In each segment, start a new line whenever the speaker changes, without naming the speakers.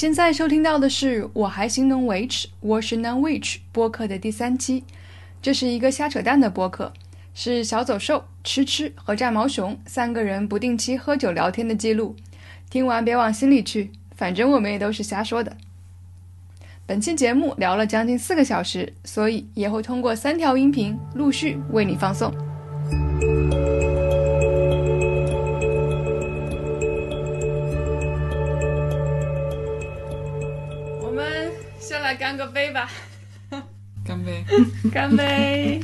现在收听到的是《我还行能维持》，我是 Non Witch 播客的第三期。这是一个瞎扯淡的播客，是小走兽、吃吃和炸毛熊三个人不定期喝酒聊天的记录。听完别往心里去，反正我们也都是瞎说的。本期节目聊了将近四个小时，所以也会通过三条音频陆续为你放送。干个杯吧，
干杯！
干杯！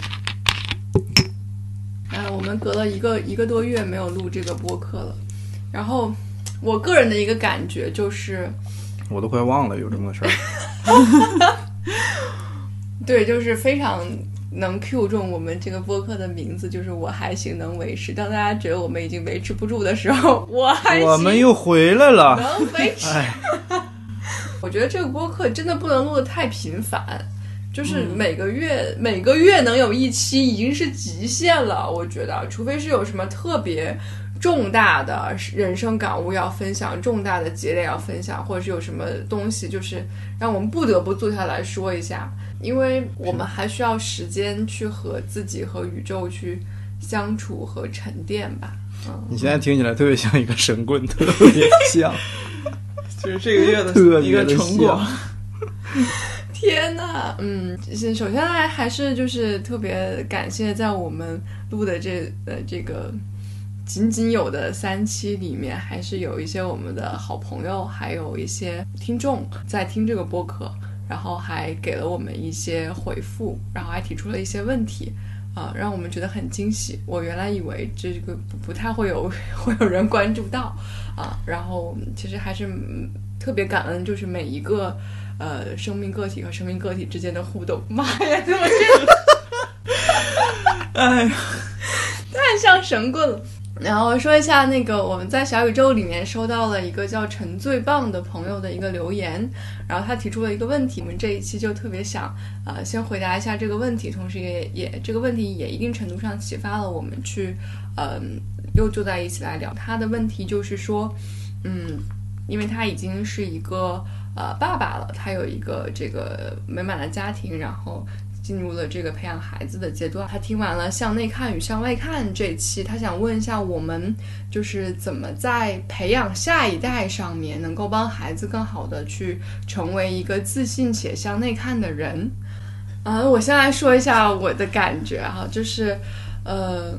哎，我们隔了一个一个多月没有录这个播客了，然后我个人的一个感觉就是，
我都快忘了有这么个事儿。
对，就是非常能 Q 中我们这个播客的名字，就是我还行能维持。当大家觉得我们已经维持不住的时候，我还行
我们又回来了，
能维持。
哎，
我觉得这个播客真的不能录的太频繁，就是每个月、每个月能有一期已经是极限了。我觉得，除非是有什么特别重大的人生感悟要分享，重大的节点要分享，或者是有什么东西就是让我们不得不坐下来说一下，因为我们还需要时间去和自己和宇宙去相处和沉淀吧。嗯，
你现在听起来特别像一个神棍，特别像。
就是这个月的一个成果。
天呐，嗯，先首先来还是就是特别感谢在我们录的这呃这个仅仅有的三期里面，还是有一些我们的好朋友，还有一些听众在听这个播客，然后还给了我们一些回复，然后还提出了一些问题。啊，让我们觉得很惊喜。我原来以为这个不太会有 会有人关注到啊，然后其实还是特别感恩，就是每一个呃生命个体和生命个体之间的互动。妈呀，怎么这
哎呀，
太像神棍了。然后说一下那个我们在小宇宙里面收到了一个叫陈最棒的朋友的一个留言，然后他提出了一个问题，我们这一期就特别想呃先回答一下这个问题，同时也也这个问题也一定程度上启发了我们去嗯、又坐在一起来聊。他的问题就是说，嗯，因为他已经是一个呃爸爸了，他有一个这个美满的家庭，然后进入了这个培养孩子的阶段。他听完了向内看与向外看这期，他想问一下我们，就是怎么在培养下一代上面，能够帮孩子更好的去成为一个自信且向内看的人。啊、我先来说一下我的感觉哈，就是，呃，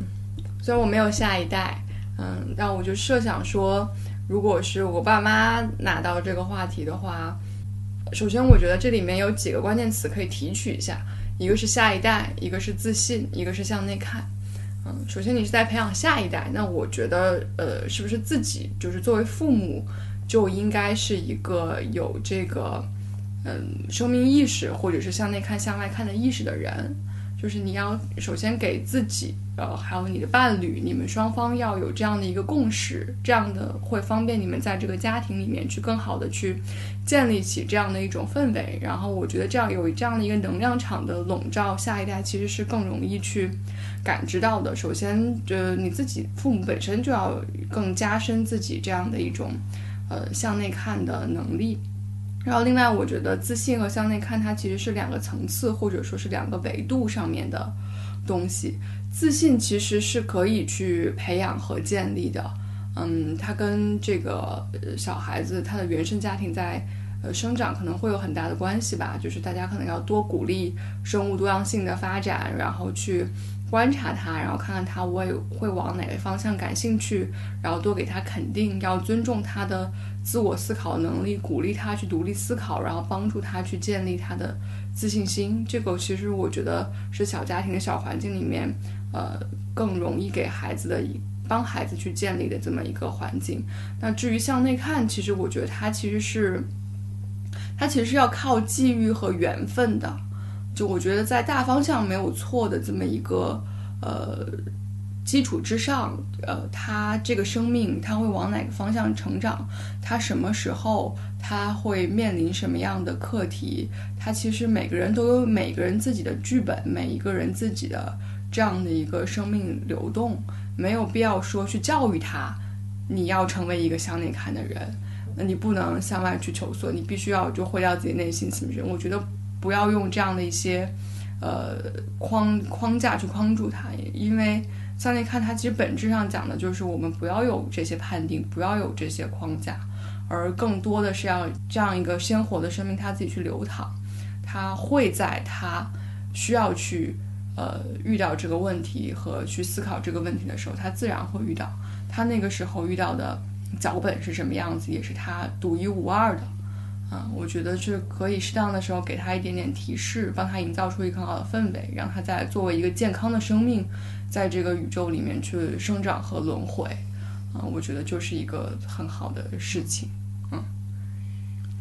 虽然我没有下一代，嗯，但我就设想说，如果是我爸妈拿到这个话题的话，首先我觉得这里面有几个关键词可以提取一下，一个是下一代，一个是自信，一个是向内看。嗯，首先你是在培养下一代，那我觉得，呃，是不是自己就是作为父母就应该是一个有这个，嗯，生命意识或者是向内看、向外看的意识的人？就是你要首先给自己，呃，还有你的伴侣，你们双方要有这样的一个共识，这样的会方便你们在这个家庭里面去更好的去建立起这样的一种氛围。然后我觉得这样有这样的一个能量场的笼罩，下一代其实是更容易去感知到的。首先，呃，你自己父母本身就要更加深自己这样的一种呃向内看的能力。然后，另外，我觉得自信和向内看，它其实是两个层次，或者说是两个维度上面的东西。自信其实是可以去培养和建立的，嗯，它跟这个小孩子他的原生家庭在呃生长可能会有很大的关系吧。就是大家可能要多鼓励生物多样性的发展，然后去观察他，然后看看他会会往哪个方向感兴趣，然后多给他肯定，要尊重他的自我思考能力，鼓励他去独立思考，然后帮助他去建立他的自信心。这个其实我觉得是小家庭的小环境里面，呃，更容易给孩子的一帮孩子去建立的这么一个环境。那至于向内看，其实我觉得他其实是，他其实是要靠际遇和缘分的。就我觉得在大方向没有错的这么一个呃基础之上，呃，他这个生命他会往哪个方向成长，他什么时候他会面临什么样的课题，他其实每个人都有每个人自己的剧本，每一个人自己的这样的一个生命流动，没有必要说去教育他，你要成为一个向内看的人。那你不能向外去求索，你必须要就毁掉自己内心情绪。我觉得不要用这样的一些呃框框架去框住他，因为向内看它其实本质上讲的就是我们不要有这些判定，不要有这些框架，而更多的是要这样一个鲜活的生命它自己去流淌，它会在它需要去呃遇到这个问题和去思考这个问题的时候，它自然会遇到。它那个时候遇到的脚本是什么样子，也是它独一无二的。啊，我觉得是可以适当的时候给他一点点提示，帮他营造出一个很好的氛围，让他在作为一个健康的生命，在这个宇宙里面去生长和轮回。啊，我觉得就是一个很好的事情。嗯，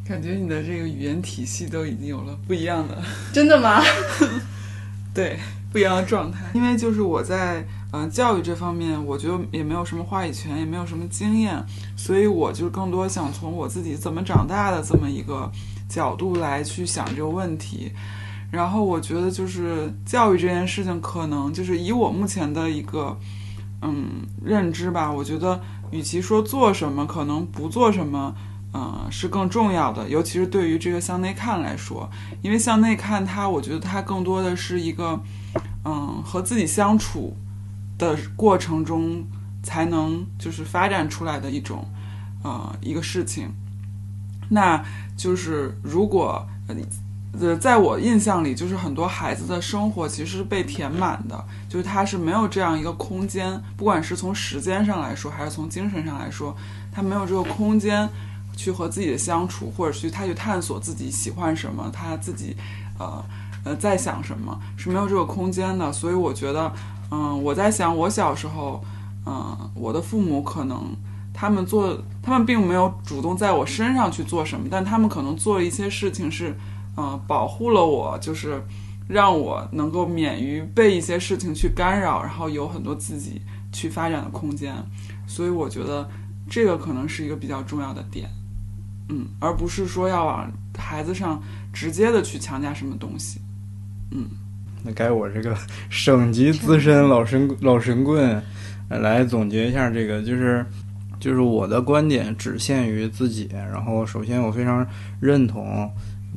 感觉你的这个语言体系都已经有了不一样的，
真的吗？
对，不一样的状态。因为就是我在嗯教育这方面，我觉得也没有什么话语权，也没有什么经验，所以我就更多想从我自己怎么长大的这么一个角度来去想这个问题。然后我觉得就是教育这件事情，可能就是以我目前的一个嗯认知吧，我觉得与其说做什么，可能不做什么。嗯，是更重要的，尤其是对于这个向内看来说，因为向内看它，我觉得它更多的是一个，嗯，和自己相处的过程中才能就是发展出来的一种，呃，一个事情。那就是如果呃，在我印象里，就是很多孩子的生活其实是被填满的，就是他是没有这样一个空间，不管是从时间上来说，还是从精神上来说，他没有这个空间。去和自己的相处，或者去他去探索自己喜欢什么，他自己，呃呃在想什么，是没有这个空间的。所以我觉得，嗯，我在想，我小时候，嗯，我的父母可能他们做，他们并没有主动在我身上去做什么，但他们可能做一些事情是，嗯，保护了我，就是让我能够免于被一些事情去干扰，然后有很多自己去发展的空间。所以我觉得这个可能是一个比较重要的点。嗯，而不是说要往孩子上直接的去强加什么东西。嗯，
那该我这个 省级资深老神老神棍来总结一下这个，就是就是我的观点只限于自己。然后，首先我非常认同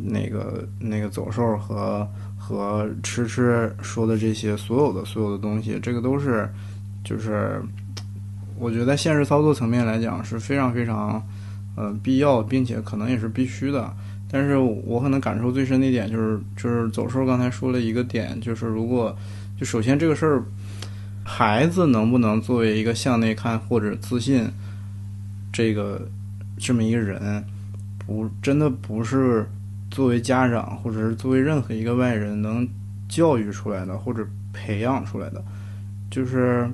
那个那个走兽和和吃吃说的这些所有的所有的东西，这个都是就是我觉得在现实操作层面来讲是非常非常。呃，必要并且可能也是必须的，但是我可能感受最深的一点就是，就是走兽刚才说了一个点，就是如果就首先这个事儿，孩子能不能作为一个向内看或者自信这个这么一个人，不真的不是作为家长或者是作为任何一个外人能教育出来的或者培养出来的，就是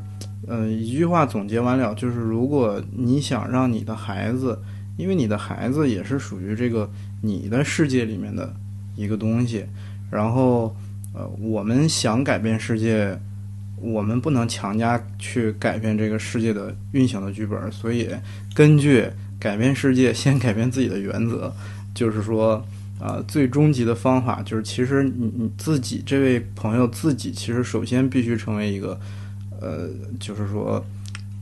嗯一句话总结完了，就是如果你想让你的孩子。因为你的孩子也是属于这个你的世界里面的一个东西，然后，呃，我们想改变世界，我们不能强加去改变这个世界的运行的剧本，所以根据改变世界先改变自己的原则，就是说，啊，最终极的方法就是，其实你你自己这位朋友自己其实首先必须成为一个，呃，就是说，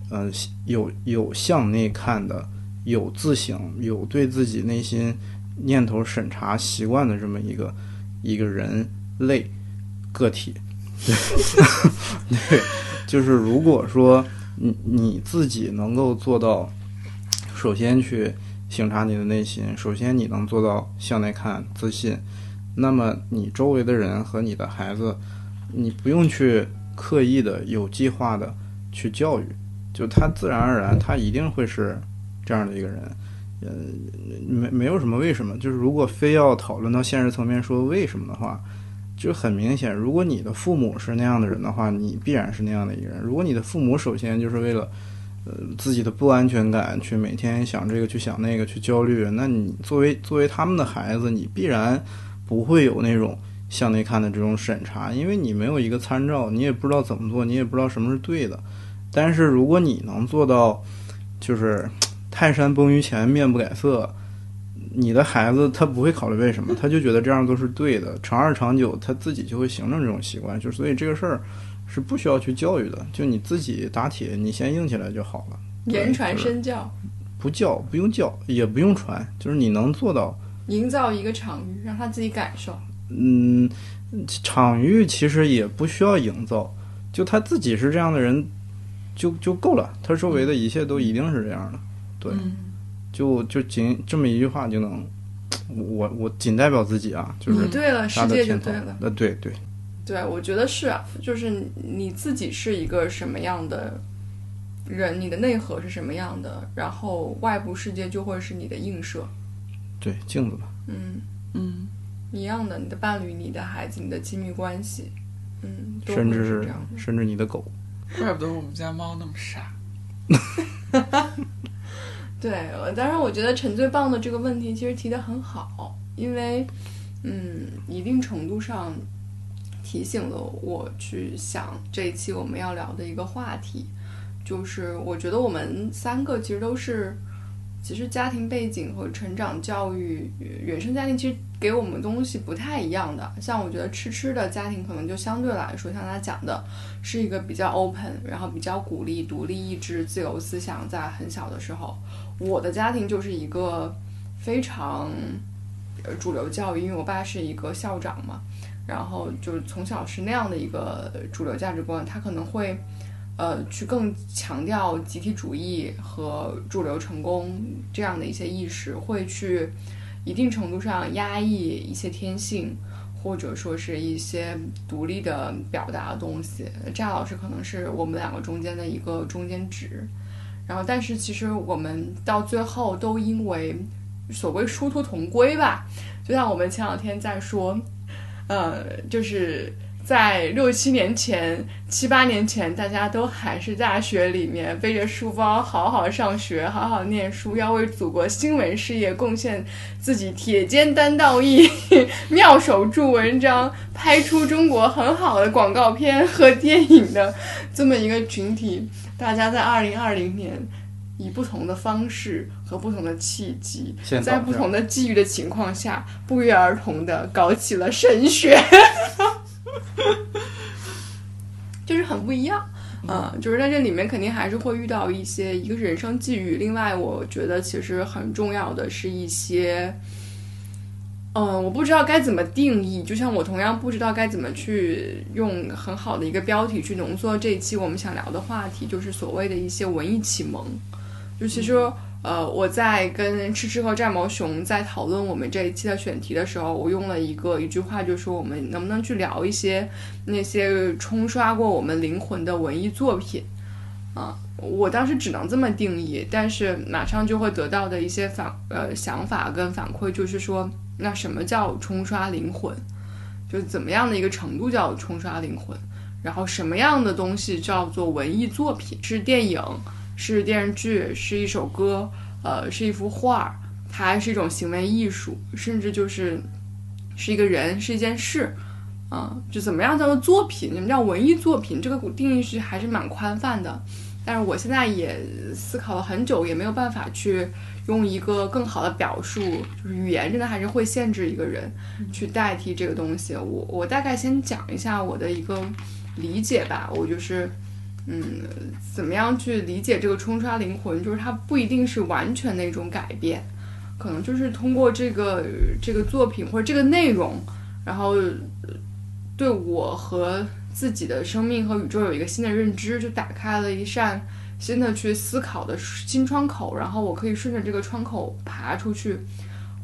呃，有有向内看的。有自省、有对自己内心念头审查习惯的这么一个一个人类个体，对，就是如果说你你自己能够做到，首先去省察你的内心，首先你能做到向内看、自信，那么你周围的人和你的孩子，你不用去刻意的、有计划的去教育，就他自然而然，他一定会是。这样的一个人，呃，没没有什么为什么，就是如果非要讨论到现实层面说为什么的话，就很明显，如果你的父母是那样的人的话，你必然是那样的一个人。如果你的父母首先就是为了，呃，自己的不安全感去每天想这个去想那个去焦虑，那你作为作为他们的孩子，你必然不会有那种向内看的这种审查，因为你没有一个参照，你也不知道怎么做，你也不知道什么是对的。但是如果你能做到，就是。泰山崩于前面不改色，你的孩子他不会考虑为什么，他就觉得这样都是对的，长二长久他自己就会形成这种习惯，就所以这个事儿是不需要去教育的，就你自己打铁，你先硬起来就好了。
言传身教，
不教不用教，也不用传，就是你能做到。
营造一个场域，让他自己感受。
嗯，场域其实也不需要营造，就他自己是这样的人，就就够了。他周围的一切都一定是这样的。对，
嗯
就就仅这么一句话就能，我我仅代表自己啊，就是
你对了，世界就对了。。
呃，对对，
对，我觉得是啊，就是你自己是一个什么样的人，你的内核是什么样的，然后外部世界就会是你的映射。
对镜子吧。
嗯，
嗯，
一样的，你的伴侣、你的孩子、你的亲密关系，嗯，
甚至是
是这样。
甚至你的狗，
怪不得我们家猫那么傻。
对，呃当然我觉得陈最棒的这个问题其实提的很好，因为，嗯，一定程度上提醒了我去想这一期我们要聊的一个话题，就是我觉得我们三个其实都是，其实家庭背景和成长教育、原生家庭其实给我们东西不太一样的。像我觉得吃吃的家庭可能就相对来说，像他讲的，是一个比较 open，然后比较鼓励独立意志、自由思想，在很小的时候。我的家庭就是一个非常呃主流教育，因为我爸是一个校长嘛，然后就是从小是那样的一个主流价值观，他可能会呃去更强调集体主义和主流成功这样的一些意识，会去一定程度上压抑一些天性。或者说是一些独立的表达的东西，乍老师可能是我们两个中间的一个中间值，然后，但是其实我们到最后都因为所谓殊途同归吧，就像我们前两天在说，呃，就是在六七年前、七八年前，大家都还是大学里面背着书包好好上学、好好念书，要为祖国新闻事业贡献自己铁肩担道义、妙手著文章，拍出中国很好的广告片和电影的这么一个群体。大家在二零二零年以不同的方式和不同的契机，在不同的际遇的情况下，不约而同的搞起了神学，就是很不一样。嗯，就是在这里面肯定还是会遇到一些，一个是人生际遇，另外我觉得其实很重要的是一些，嗯，我不知道该怎么定义，就像我同样不知道该怎么去用很好的一个标题去浓缩这一期我们想聊的话题，就是所谓的一些文艺启蒙。就其实，呃，我在跟吃吃和战毛熊在讨论我们这一期的选题的时候，我用了一个一句话，就是说我们能不能去聊一些那些冲刷过我们灵魂的文艺作品啊？我当时只能这么定义，但是马上就会得到的一些反呃想法跟反馈，就是说，那什么叫冲刷灵魂？就怎么样的一个程度叫冲刷灵魂？然后什么样的东西叫做文艺作品？是电影？是电视剧？是一首歌？呃，是一幅画儿？它还是一种行为艺术？甚至就是是一个人？是一件事？啊、就怎么样叫做作品？什么叫文艺作品？这个定义是还是蛮宽泛的。但是我现在也思考了很久，也没有办法去用一个更好的表述，就是语言真的还是会限制一个人去代替这个东西。我我大概先讲一下我的一个理解吧，我就是。嗯，怎么样去理解这个冲刷灵魂？就是它不一定是完全的一种改变，可能就是通过这个这个作品或者这个内容，然后对我和自己的生命和宇宙有一个新的认知，就打开了一扇新的去思考的新窗口，然后我可以顺着这个窗口爬出去，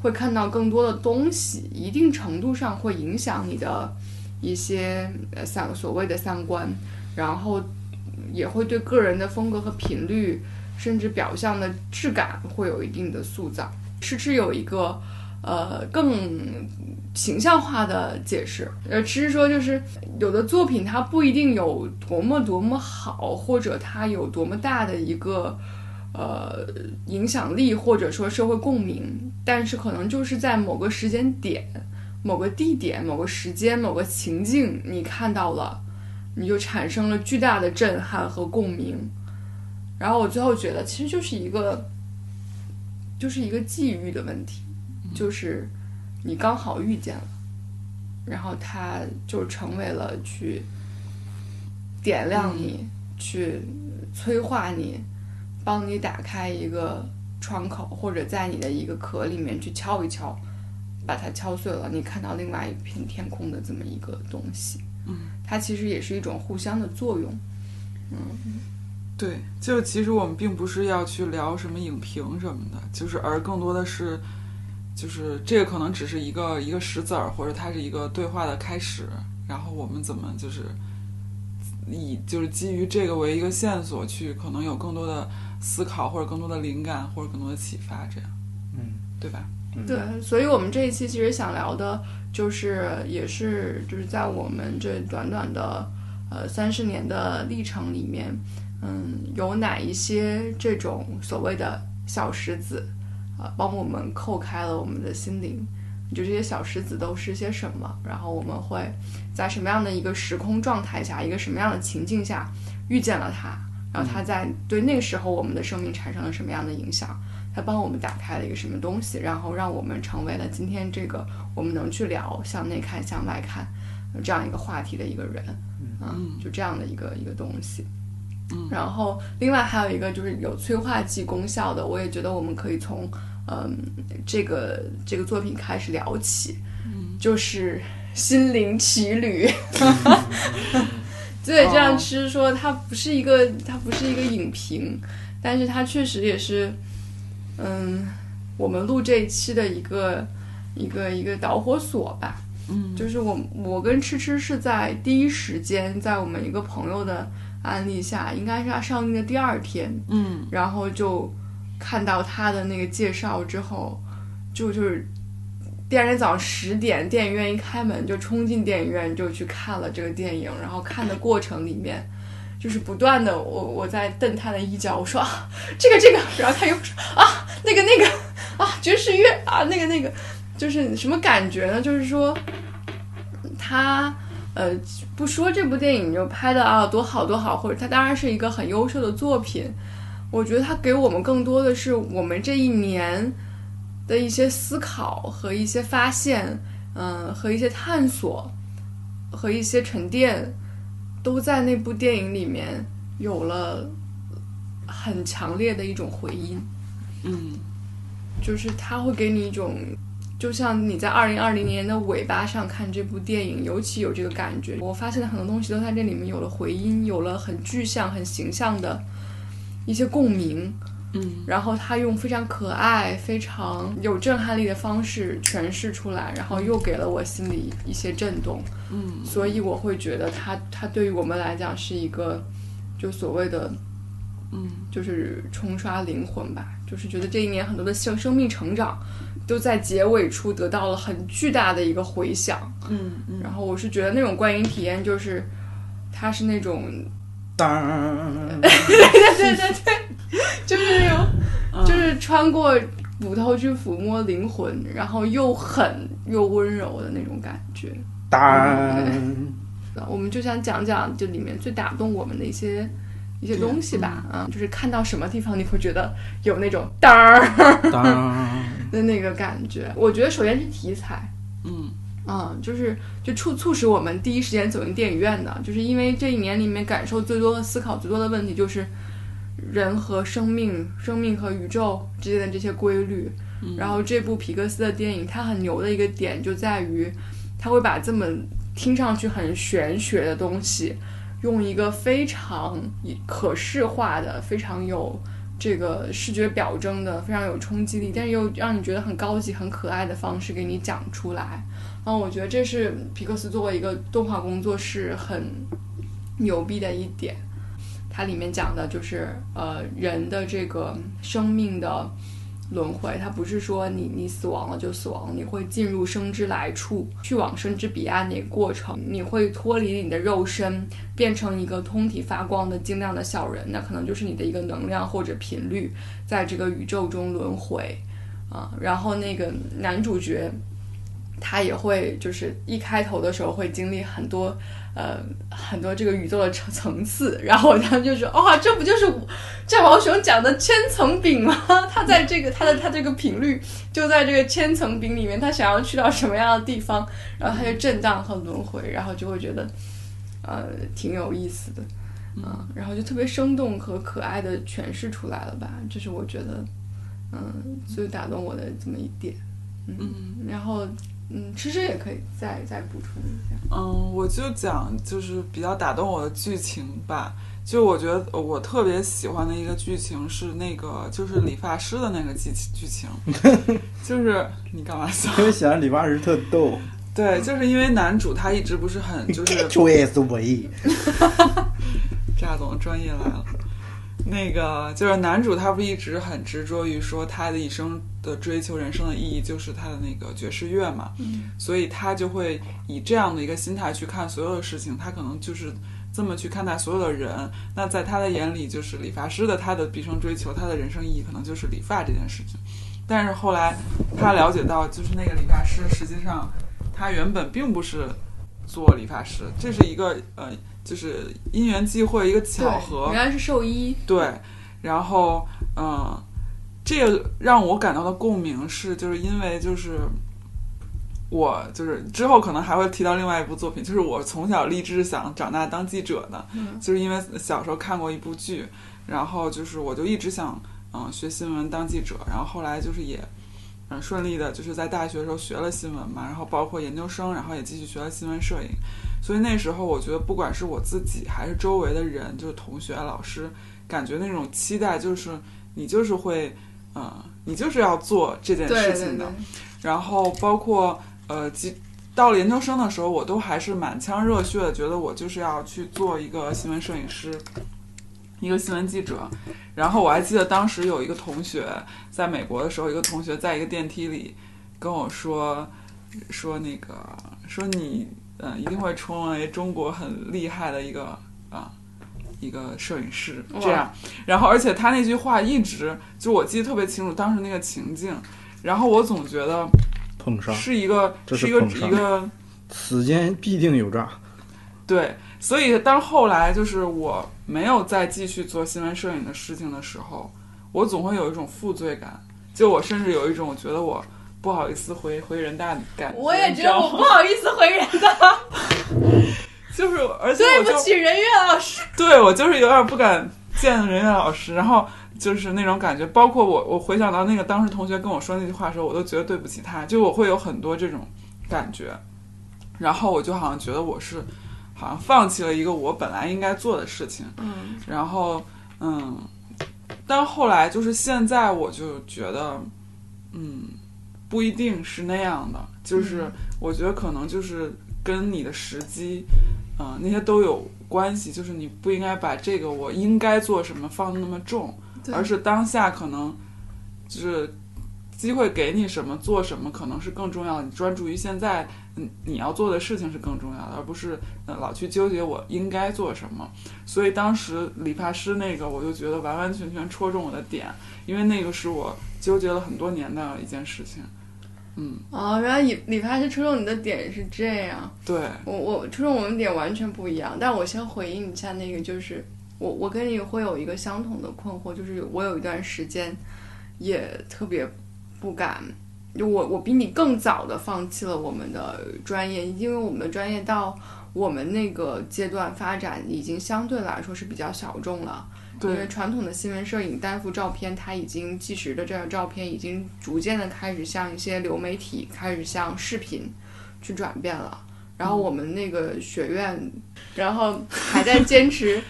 会看到更多的东西，一定程度上会影响你的一些呃三所谓的三观，然后也会对个人的风格和频率，甚至表象的质感会有一定的塑造。吃吃有一个呃更形象化的解释，呃，吃吃说就是有的作品它不一定有多么多么好，或者它有多么大的一个呃影响力，或者说社会共鸣，但是可能就是在某个时间点、某个地点、某个时间、某个情境，你看到了。你就产生了巨大的震撼和共鸣。然后我最后觉得，其实就是一个，就是一个际遇的问题，就是你刚好遇见了，然后它就成为了去点亮你、去催化你、帮你打开一个窗口，或者在你的一个壳里面去敲一敲，把它敲碎了，你看到另外一片天空的这么一个东西。
嗯，
它其实也是一种互相的作用。
嗯对，就其实我们并不是要去聊什么影评什么的，就是而更多的是，就是这个可能只是一个一个石子儿，或者它是一个对话的开始，然后我们怎么就是以就是基于这个为一个线索去，可能有更多的思考，或者更多的灵感，或者更多的启发，这样，
嗯，
对吧？
对，所以我们这一期其实想聊的，就是也是就是在我们这短短的呃三十年的历程里面，嗯，有哪一些这种所谓的小石子，啊、帮我们扣开了我们的心灵。就这些小石子都是些什么？然后我们会在什么样的一个时空状态下，一个什么样的情境下遇见了它？然后它在对那个时候我们的生命产生了什么样的影响？它帮我们打开了一个什么东西，然后让我们成为了今天这个我们能去聊向内看、向外看呃这样一个话题的一个人，啊，就这样的一个一个东西。
嗯
然后另外还有一个就是有催化剂功效的，我也觉得我们可以从嗯这个这个作品开始聊起，
嗯
就是心灵奇旅。对，这样其实说它不是一个，它不是一个影评，但是它确实也是，嗯，我们录这一期的一个一个一个导火索吧。
嗯
就是我我跟吃吃是在第一时间，在我们一个朋友的安利下，应该是他上映的第二天，
嗯
然后就看到他的那个介绍之后，就就是第二天早上十点，电影院一开门就冲进电影院就去看了这个电影，然后看的过程里面。就是不断的，我我在瞪他的衣角，我说啊，这个这个，然后他又说啊，那个那个啊，爵士乐啊，那个那个，就是什么感觉呢？就是说，他呃不说这部电影就拍的啊多好多好，或者它当然是一个很优秀的作品，我觉得它给我们更多的是我们这一年的一些思考和一些发现，嗯、和一些探索和一些沉淀，都在那部电影里面有了很强烈的一种回音。
嗯
就是它会给你一种，就像你在二零二零年的尾巴上看这部电影，尤其有这个感觉。我发现很多东西都在这里面有了回音，有了很具象、很形象的一些共鸣。
嗯。
然后他用非常可爱、非常有震撼力的方式诠释出来，然后又给了我心里一些震动。
嗯。
所以我会觉得他他对于我们来讲是一个，就所谓的
嗯。
就是冲刷灵魂吧，就是觉得这一年很多的生生命成长，都在结尾处得到了很巨大的一个回响。
嗯嗯。
然后我是觉得那种观影体验就是，它是那种，
当，
对对对对，就是那种，
嗯。
就是穿过骨头去抚摸灵魂，然后又狠又温柔的那种感觉。
当，
我们就想讲讲这里面最打动我们的一些一些东西吧，啊，就是看到什么地方你会觉得有那种当儿
当，
的那个感觉。我觉得首先是题材，
嗯。
嗯，就是就促促使我们第一时间走进电影院的，就是因为这一年里面感受最多和思考最多的问题就是人和生命、生命和宇宙之间的这些规律。
嗯
然后这部皮克斯的电影，它很牛的一个点就在于，它会把这么听上去很玄学的东西，用一个非常可视化的、非常有这个视觉表征的、非常有冲击力，但是又让你觉得很高级、很可爱的方式给你讲出来。然后我觉得这是皮克斯作为一个动画工作室很牛逼的一点。它里面讲的就是呃人的这个生命的轮回，它不是说你你死亡了就死亡，你会进入生之来处，去往生之彼岸那个过程，你会脱离你的肉身，变成一个通体发光的晶亮的小人，那可能就是你的一个能量或者频率，在这个宇宙中轮回啊。然后那个男主角。他也会就是一开头的时候会经历很多呃很多这个宇宙的层层次，然后他们就说哇、这不就是战毛熊讲的千层饼吗？他在这个他的他这个频率就在这个千层饼里面，他想要去到什么样的地方，然后他就震荡和轮回，然后就会觉得呃挺有意思的嗯、然后就特别生动和可爱的诠释出来了吧，这是我觉得嗯，最打动我的这么一点。
嗯
然后，嗯，吃吃也可以再再补充一下。
嗯，我就讲就是比较打动我的剧情吧。就我觉得我特别喜欢的一个剧情是那个就是理发师的那个剧剧情，就是你干嘛笑？
因为想理发师特逗，
对，就是因为男主他一直不是很就是
出 S V，
炸总专业来了。那个就是男主，他不一直很执着于说他的一生的追求，人生的意义就是他的那个爵士乐嘛，
嗯
所以他就会以这样的一个心态去看所有的事情，他可能就是这么去看待所有的人。那在他的眼里，就是理发师的他的毕生追求，他的人生意义可能就是理发这件事情。但是后来他了解到，就是那个理发师实际上他原本并不是做理发师，这是一个呃，就是因缘际会，一个巧合，
原。来是兽医。
对，然后嗯、呃这个让我感到的共鸣是，就是因为就是我就是之后可能还会提到另外一部作品，就是我从小立志想长大当记者的，
嗯
就是因为小时候看过一部剧，然后就是我就一直想嗯、学新闻当记者，然后后来就是也。嗯，顺利的就是在大学的时候学了新闻嘛，然后包括研究生，然后也继续学了新闻摄影。所以那时候我觉得，不管是我自己还是周围的人，就是同学、老师，感觉那种期待就是你就是会，呃，你就是要做这件事情的。
对，
然后包括呃，即到了研究生的时候，我都还是满腔热血的，觉得我就是要去做一个新闻摄影师，一个新闻记者。然后我还记得当时有一个同学在美国的时候，一个同学在一个电梯里跟我说，说那个说你呃一定会成为中国很厉害的一个啊。一个摄影师这样，然后而且他那句话一直就我记得特别清楚，当时那个情境，然后我总觉得
碰上，
是一个
这是
一个一个
此间必定有诈。
对，所以当后来就是我没有再继续做新闻摄影的事情的时候，我总会有一种负罪感，就我甚至有一种觉得我不好意思回回人大的感觉。
我也觉得我不好意思回人大，
就是，而且
对不起任月老师。
对我就是有点不敢见任月老师，然后就是那种感觉，包括我，我回想到那个当时同学跟我说那句话的时候，我都觉得对不起他，就我会有很多这种感觉，然后我就好像觉得我是好像放弃了一个我本来应该做的事情，
嗯
然后嗯，但后来就是现在我就觉得，嗯，不一定是那样的，就是
嗯
我觉得可能就是跟你的时机，嗯、那些都有关系，就是你不应该把这个我应该做什么放得那么重，而是当下可能就是机会给你什么做什么，可能是更重要的。你专注于现在，嗯，你要做的事情是更重要的，而不是呃老去纠结我应该做什么。所以当时理发师那个，我就觉得完完全全戳中我的点，因为那个是我纠结了很多年的一件事情。嗯，
哦，原来理理发师戳中你的点是这样。
对，
我我戳中我们点完全不一样，但我先回应一下那个，就是我我跟你会有一个相同的困惑，就是我有一段时间也特别不敢，就我我比你更早的放弃了我们的专业，因为我们的专业到我们那个阶段发展已经相对来说是比较小众了。因为
对，
传统的新闻摄影单幅照片，它已经纪实的这样照片已经逐渐的开始向一些流媒体，开始向视频去转变了。然后我们那个学院，然后还在坚持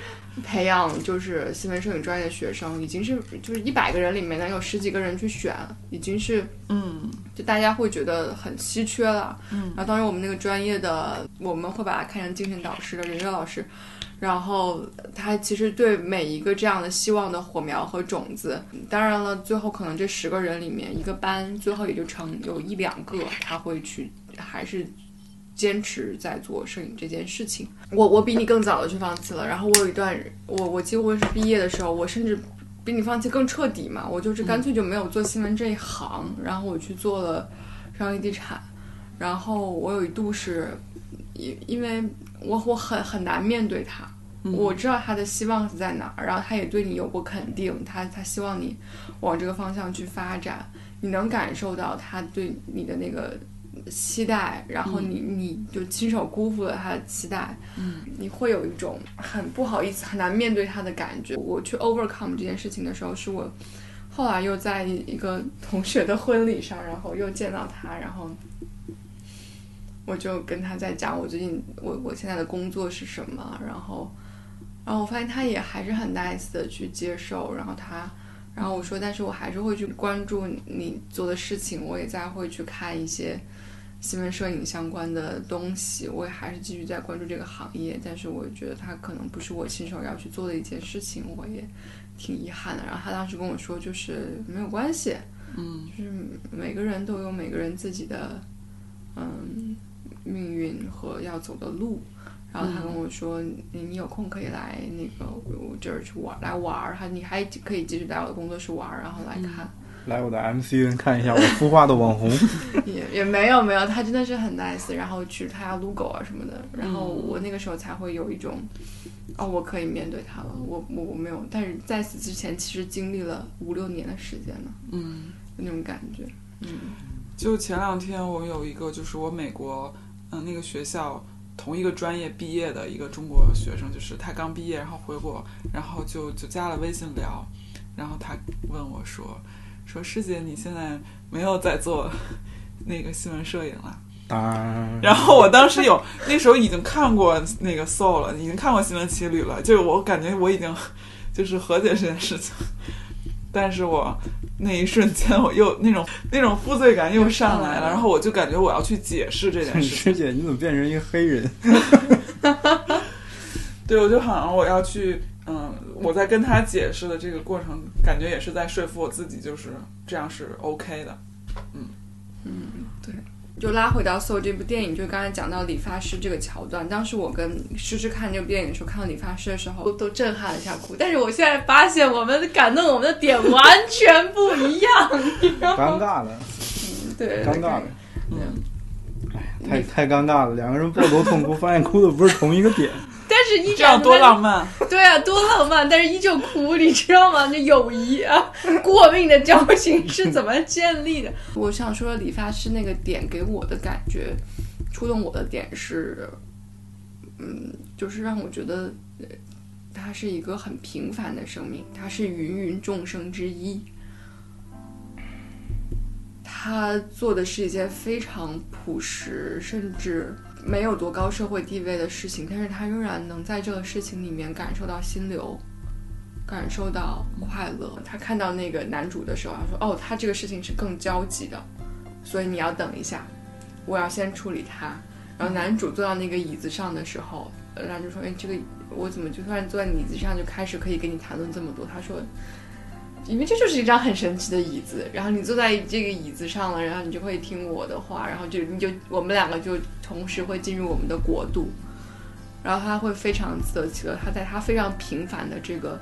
培养就是新闻摄影专业的学生，已经是就是一百个人里面能有十几个人去选，已经是
嗯
就大家会觉得很稀缺了。
嗯
然后当时我们那个专业的，我们会把它看成精神导师的任月老师，然后他其实对每一个这样的希望的火苗和种子，当然了，最后可能这十个人里面一个班，最后也就成有一两个他会去还是。坚持在做摄影这件事情，我我比你更早的去放弃了，然后我有一段，我我几乎是毕业的时候，我甚至比你放弃更彻底嘛，我就是干脆就没有做新闻这一行，然后我去做了商业地产，然后我有一度是，因因为我我很很难面对他，
嗯。
我知道他的希望是在哪儿，然后他也对你有过肯定，他他希望你往这个方向去发展，你能感受到他对你的那个期待，然后你你就亲手辜负了他的期待，
嗯，
你会有一种很不好意思、很难面对他的感觉。我去 overcome 这件事情的时候，是我后来又在一个同学的婚礼上，然后又见到他，然后我就跟他在讲我最近我我现在的工作是什么，然后然后我发现他也还是很 nice 的去接受，然后他然后我说，但是我还是会去关注你做的事情，我也在会去看一些新闻摄影相关的东西，我也还是继续在关注这个行业，但是我觉得它可能不是我亲手要去做的一件事情，我也挺遗憾的。然后他当时跟我说，就是没有关系，
嗯
就是每个人都有每个人自己的嗯命运和要走的路。然后他跟我说，你你有空可以来那个我这儿去玩来玩儿，还你还可以继续来我的工作室玩儿，然后来看。
来我的 MCN 看一下我孵化的网红。
也也没有没有，他真的是很 nice，然后去他要撸狗啊什么的，然后我那个时候才会有一种，哦，我可以面对他了，我我我没有，但是在此之前其实经历了五六年的时间呢，
嗯。
那种感觉，嗯
就前两天我有一个，就是我美国，嗯、那个学校同一个专业毕业的一个中国学生，就是他刚毕业，然后回国，然后就就加了微信聊，然后他问我说，说师姐你现在没有在做 那个新闻摄影了？
当
然 后我当时有那时候已经看过那个 Soul 了，已经看过新闻奇旅了，就我感觉我已经 就是和解这件事情，但是我那一瞬间我又那种那种负罪感又上来了，然后我就感觉我要去解释这件事，
师姐你怎么变成一个黑人？
对我就好像我要去，嗯，我在跟他解释的这个过程，感觉也是在说服我自己，就是这样是 OK 的，嗯嗯
对。就拉回到《Soul》这部电影，就刚才讲到理发师这个桥段。当时我跟诗诗看这部电影的时候，看到理发师的时候，都都震撼了一下哭。但是我现在发现，我们感动我们的点完全不一样？
尴尬了，嗯，
对，
尴尬了，
嗯，
太太尴尬了。两个人抱头痛哭，发现哭的不是同一个点。
但是依
这样多浪漫，
对啊，多浪漫，但是依旧哭，你知道吗？这友谊啊，过命的交情是怎么建立的？我想说，理发师那个点给我的感觉，触动我的点是，嗯，就是让我觉得，呃他是一个很平凡的生命，他是芸芸众生之一。他做的是一件非常朴实，甚至没有多高社会地位的事情，但是他仍然能在这个事情里面感受到心流，感受到快乐。他看到那个男主的时候，他说：“哦，他这个事情是更焦急的，所以你要等一下，我要先处理他。”然后男主坐到那个椅子上的时候，男主说：“哎，这个我怎么就突然坐在椅子上就开始可以跟你谈论这么多？”他说。因为这就是一张很神奇的椅子，然后你坐在这个椅子上了，然后你就会听我的话，然后就你就我们两个就同时会进入我们的国度，然后他会非常自得其乐，他在他非常平凡的这个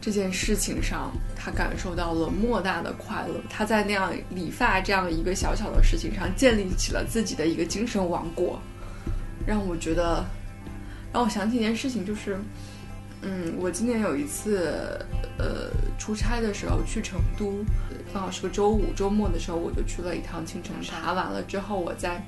这件事情上，他感受到了莫大的快乐，他在那样理发这样一个小小的事情上建立起了自己的一个精神王国，让我觉得，让我想起一件事情，就是。嗯，我今年有一次，呃，出差的时候去成都，刚好是个周五，周末的时候我就去了一趟青城山。爬完了之后，我在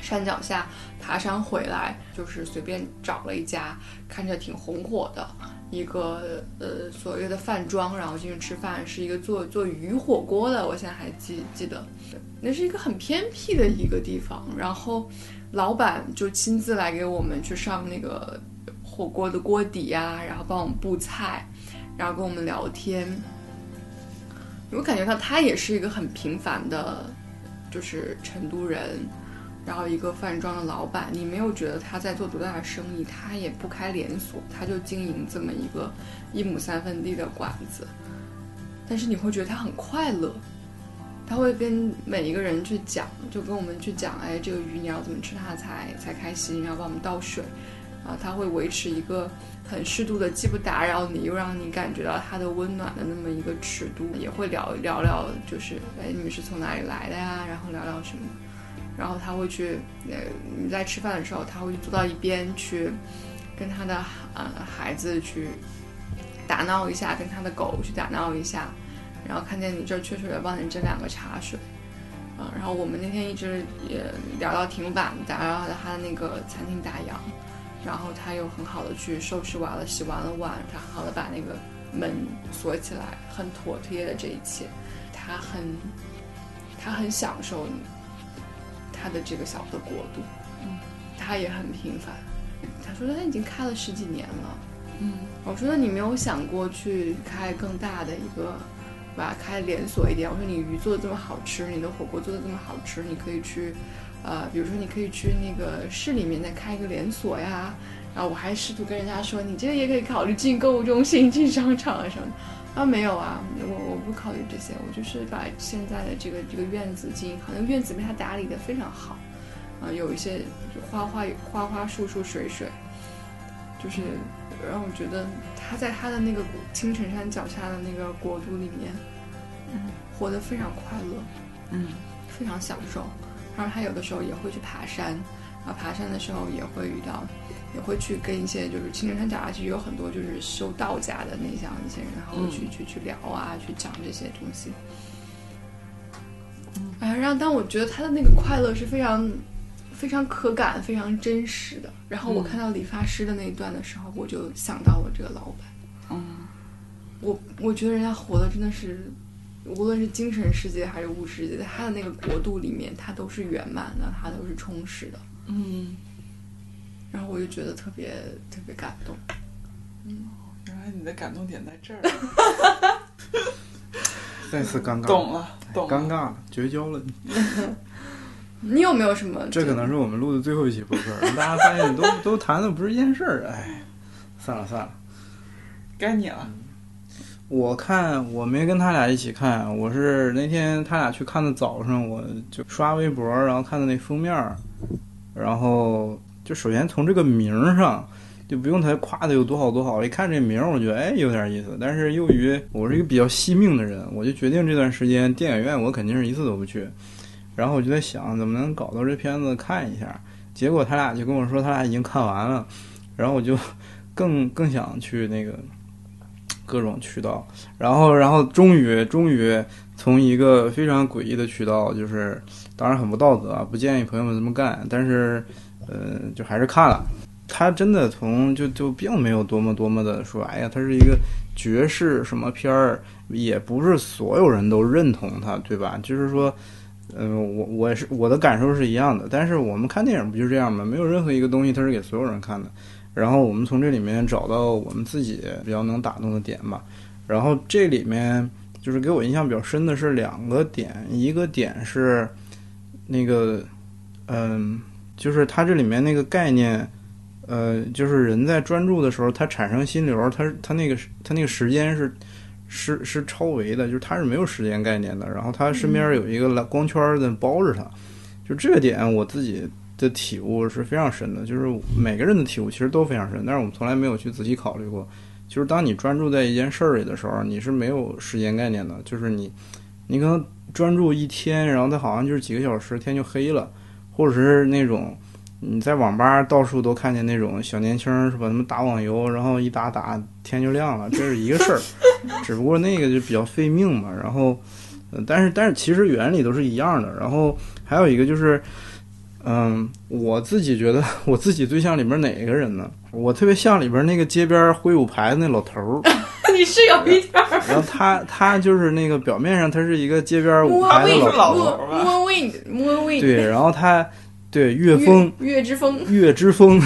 山脚下爬山回来，就是随便找了一家看着挺红火的一个呃所谓的饭庄，然后进去吃饭，是一个做做鱼火锅的，我现在还记记得，那是一个很偏僻的一个地方，然后老板就亲自来给我们去上那个。火锅的锅底呀、然后帮我们布菜，然后跟我们聊天。我感觉到他也是一个很平凡的，就是成都人，然后一个饭庄的老板。你没有觉得他在做多大的生意？他也不开连锁，他就经营这么一个一亩三分地的馆子。但是你会觉得他很快乐，他会跟每一个人去讲，就跟我们去讲，哎，这个鱼你要怎么吃它才才开心，然后帮我们倒水。啊，它会维持一个很适度的，既不打扰你，又让你感觉到它的温暖的那么一个尺度，也会聊聊聊，就是哎，你们是从哪里来的呀？然后聊聊什么，然后他会去，呃，你在吃饭的时候，他会坐到一边去，跟他的呃孩子去打闹一下，跟他的狗去打闹一下，然后看见你这儿缺水了，帮你斟两个茶水。啊，然后我们那天一直也聊到挺晚，打扰到他的那个餐厅打烊。然后他又很好的去收拾完了，洗完了碗，他很好的把那个门锁起来，很妥帖的这一切，他很他很享受他的这个小的国度，
嗯，
他也很平凡。他说他已经开了十几年了，
嗯，
我说那你没有想过去开更大的一个，把它开连锁一点？我说你鱼做的这么好吃，你的火锅做的这么好吃，你可以去，呃，比如说你可以去那个市里面再开一个连锁呀。然后我还试图跟人家说，你这个也可以考虑进购物中心、进商场啊什么的。啊，没有啊，我我不考虑这些，我就是把现在的这个这个院子经营好，那个院子被他打理的非常好，啊，有一些花花花花树树水水，就是让我觉得他在他的那个青城山脚下的那个国度里面，
嗯，
活得非常快乐，
嗯，
非常享受。然后他有的时候也会去爬山，然后爬山的时候也会遇到。也会去跟一些就是青城山脚下其实有很多就是修道家的那样一些人，然后去去去聊啊，去讲这些东西。哎，让当我觉得他的那个快乐是非常非常可感、非常真实的。然后我看到理发师的那一段的时候，我就想到了这个老板。
嗯，
我我觉得人家活的真的是，无论是精神世界还是物质世界，在他的那个国度里面，他都是圆满的，他都是充实的。
嗯。
然后我就觉得特别特别感动，
嗯，原来你的感动点在这儿
再次尴尬，
懂了，懂
了，尴尬了，绝交了。
你有没有什么？
这可能是我们录的最后一期播客，大家发现都都谈的不是一件事儿。哎，算了算了，
该你了。
我看我没跟他俩一起看，我是那天他俩去看的早上，我就刷微博，然后看的那封面，然后。就首先从这个名上，就不用他夸的有多好多好。一看这名，我觉得哎有点意思。但是由于我是一个比较惜命的人，我就决定这段时间电影院我肯定是一次都不去。然后我就在想怎么能搞到这片子看一下。结果他俩就跟我说他俩已经看完了，然后我就更更想去那个各种渠道。然后然后终于终于从一个非常诡异的渠道，就是当然很不道德啊，不建议朋友们这么干，但是。呃，就还是看了，他真的从就就并没有多么多么的说，哎呀，他是一个绝世什么片儿，也不是所有人都认同他，对吧？就是说，嗯，我我是我的感受是一样的，但是我们看电影不就这样吗？没有任何一个东西它是给所有人看的，然后我们从这里面找到我们自己比较能打动的点吧。然后这里面就是给我印象比较深的是两个点，一个点是那个，嗯。就是它这里面那个概念，呃，就是人在专注的时候，它产生心流，它它那个它那个时间是是是超维的，就是它是没有时间概念的。然后它身边有一个蓝光圈在包着它，就这个点我自己的体悟是非常深的。就是每个人的体悟其实都非常深，但是我们从来没有去仔细考虑过。就是当你专注在一件事儿里的时候，你是没有时间概念的。就是你你可能专注一天，然后它好像就是几个小时，天就黑了。或者是那种你在网吧到处都看见那种小年轻是吧？他们打网游，然后一打打天就亮了，这是一个事儿。只不过那个就比较费命嘛。然后，但是但是其实原理都是一样的。然后还有一个就是，嗯，我自己觉得 我自己最像里面哪一个人呢？我特别像里边那个街边挥舞牌的那老头儿。
你是有一点儿。
然后他他就是那个表面上他是一个街边舞牌的老头
儿，Moon Wind。
对，然后他对岳风，
岳之风，
岳之风，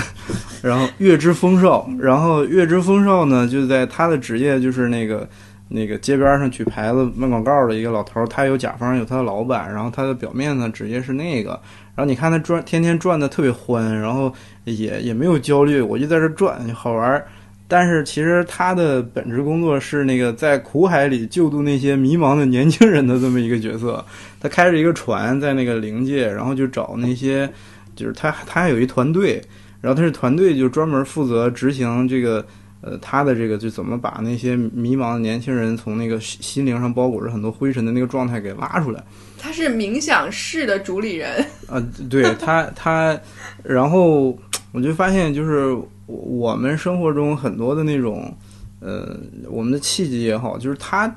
然后岳之风少，然后岳之风少呢，就在他的职业就是那个那个街边上举牌子卖广告的一个老头，他有甲方有他的老板，然后他的表面呢职业是那个，然后你看他转天天转的特别欢，然后也也没有焦虑，我就在这转好玩。但是其实他的本职工作是那个在苦海里救渡那些迷茫的年轻人的这么一个角色。他开着一个船在那个灵界，然后就找那些，就是他他还有一团队，然后他是团队就专门负责执行这个，呃，他的这个就怎么把那些迷茫的年轻人从那个心灵上包裹着很多灰尘的那个状态给拉出来。
他是冥想室的主理人。
啊，对他他，然后我就发现就是。我们生活中很多的那种，呃，我们的契机也好，就是他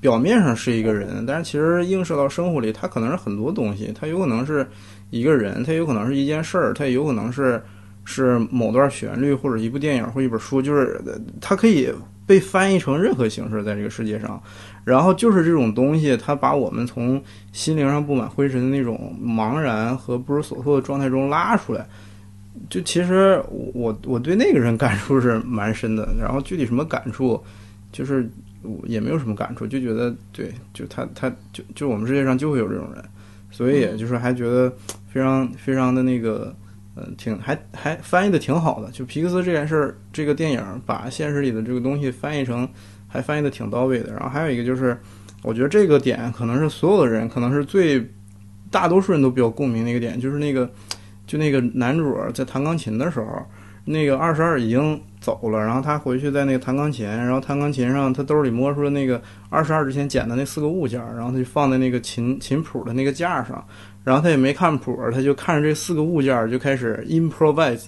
表面上是一个人，但是其实映射到生活里，他可能是很多东西，他有可能是一个人，他有可能是一件事儿，他也有可能是是某段旋律或者一部电影或一本书，就是它可以被翻译成任何形式在这个世界上。然后就是这种东西，它把我们从心灵上布满灰尘的那种茫然和不知所措的状态中拉出来。就其实我我对那个人感触是蛮深的，然后具体什么感触，就是也没有什么感触，就觉得对，就他他就就我们世界上就会有这种人，所以也就是还觉得非常非常的那个，嗯，嗯挺还还翻译的挺好的。就皮克斯这件事儿，这个电影把现实里的这个东西翻译成。还翻译的挺到位的，然后还有一个就是，我觉得这个点可能是所有的人，可能是最大多数人都比较共鸣的一个点，就是那个，就那个男主在弹钢琴的时候，那个二十二已经走了，然后他回去在那个弹钢琴，然后弹钢琴上他兜里摸出了那个二十二之前捡的那四个物件儿，然后他就放在那个琴琴谱的那个架上，然后他也没看谱，他就看着这四个物件就开始 improvise，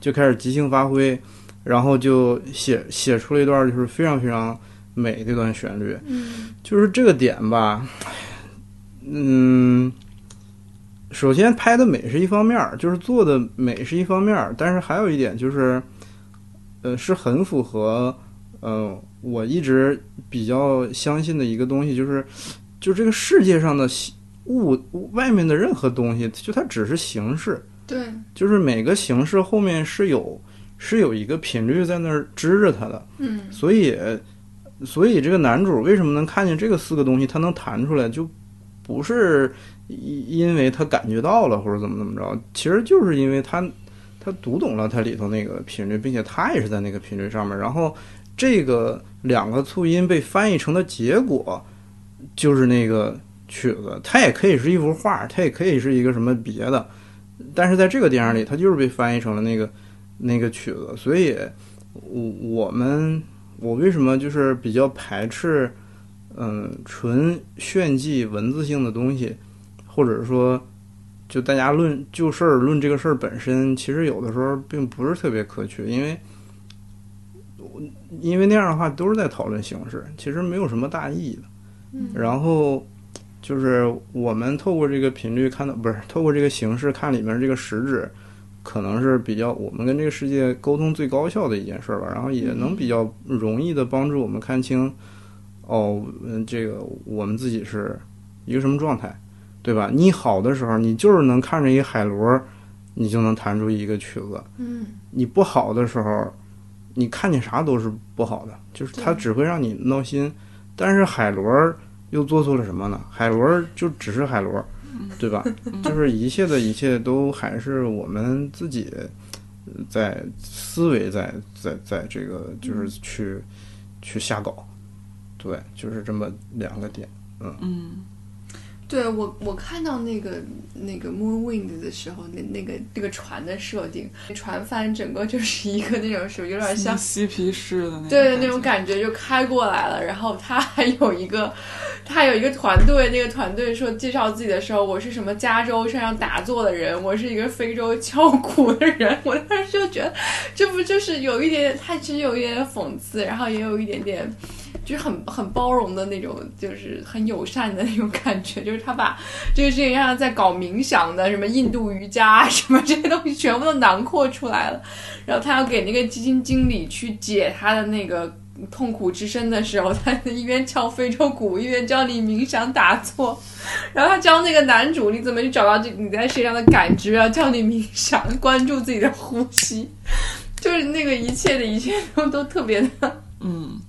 就开始即兴发挥。然后就写写出了一段就是非常非常美的一段旋律，
嗯，
就是这个点吧，嗯，首先拍的美是一方面儿，就是做的美是一方面儿，但是还有一点就是，呃，是很符合，呃，我一直比较相信的一个东西，就是，就这个世界上的物外面的任何东西，就它只是形式，
对，
就是每个形式后面是有。是有一个频率在那儿支着它的，
嗯，
所以，所以这个男主为什么能看见这个四个东西，他能弹出来，就不是因因为他感觉到了或者怎么怎么着，其实就是因为他他读懂了它里头那个频率，并且他也是在那个频率上面，然后这个两个促音被翻译成的结果就是那个曲子，它也可以是一幅画，它也可以是一个什么别的，但是在这个电影里，它就是被翻译成了那个。那个曲子，所以，我我们我为什么就是比较排斥，嗯，纯炫技文字性的东西，或者说，就大家论就事儿论这个事儿本身，其实有的时候并不是特别可取，因为，因为那样的话都是在讨论形式，其实没有什么大意义的。
嗯，
然后就是我们透过这个频率看到，不是透过这个形式看里面这个实质。可能是比较我们跟这个世界沟通最高效的一件事吧，然后也能比较容易的帮助我们看清，哦，嗯，这个我们自己是一个什么状态，对吧？你好的时候，你就是能看着一海螺，你就能弹出一个曲子。
嗯。
你不好的时候，你看见啥都是不好的，就是它只会让你闹心。但是海螺又做错了什么呢？海螺就只是海螺。对吧？就是一切的一切都还是我们自己在思维，在在在这个就是去去瞎搞，对，就是这么两个点，
嗯嗯。
对我，我看到那个那个 Moonwind 的时候，那那个那个船的设定，船帆整个就是一个那种属于有点像
嬉皮士的那
对那种感觉就开过来了。然后他还有一个，他还有一个团队，那个团队说介绍自己的时候，我是什么加州山上打坐的人，我是一个非洲敲鼓的人。我当时就觉得，这不就是有一点点，他其实有一点点讽刺，然后也有一点点。就是很很包容的那种，就是很友善的那种感觉。就是他把这个事情让在搞冥想的，什么印度瑜伽什么这些东西全部都囊括出来了。然后他要给那个基金经理去解他的那个痛苦之身的时候，他一边敲非洲鼓，一边教你冥想打坐。然后他教那个男主你怎么去找到这你在世界上的感知，要教你冥想，关注自己的呼吸，就是那个一切的一切都都特别的
嗯。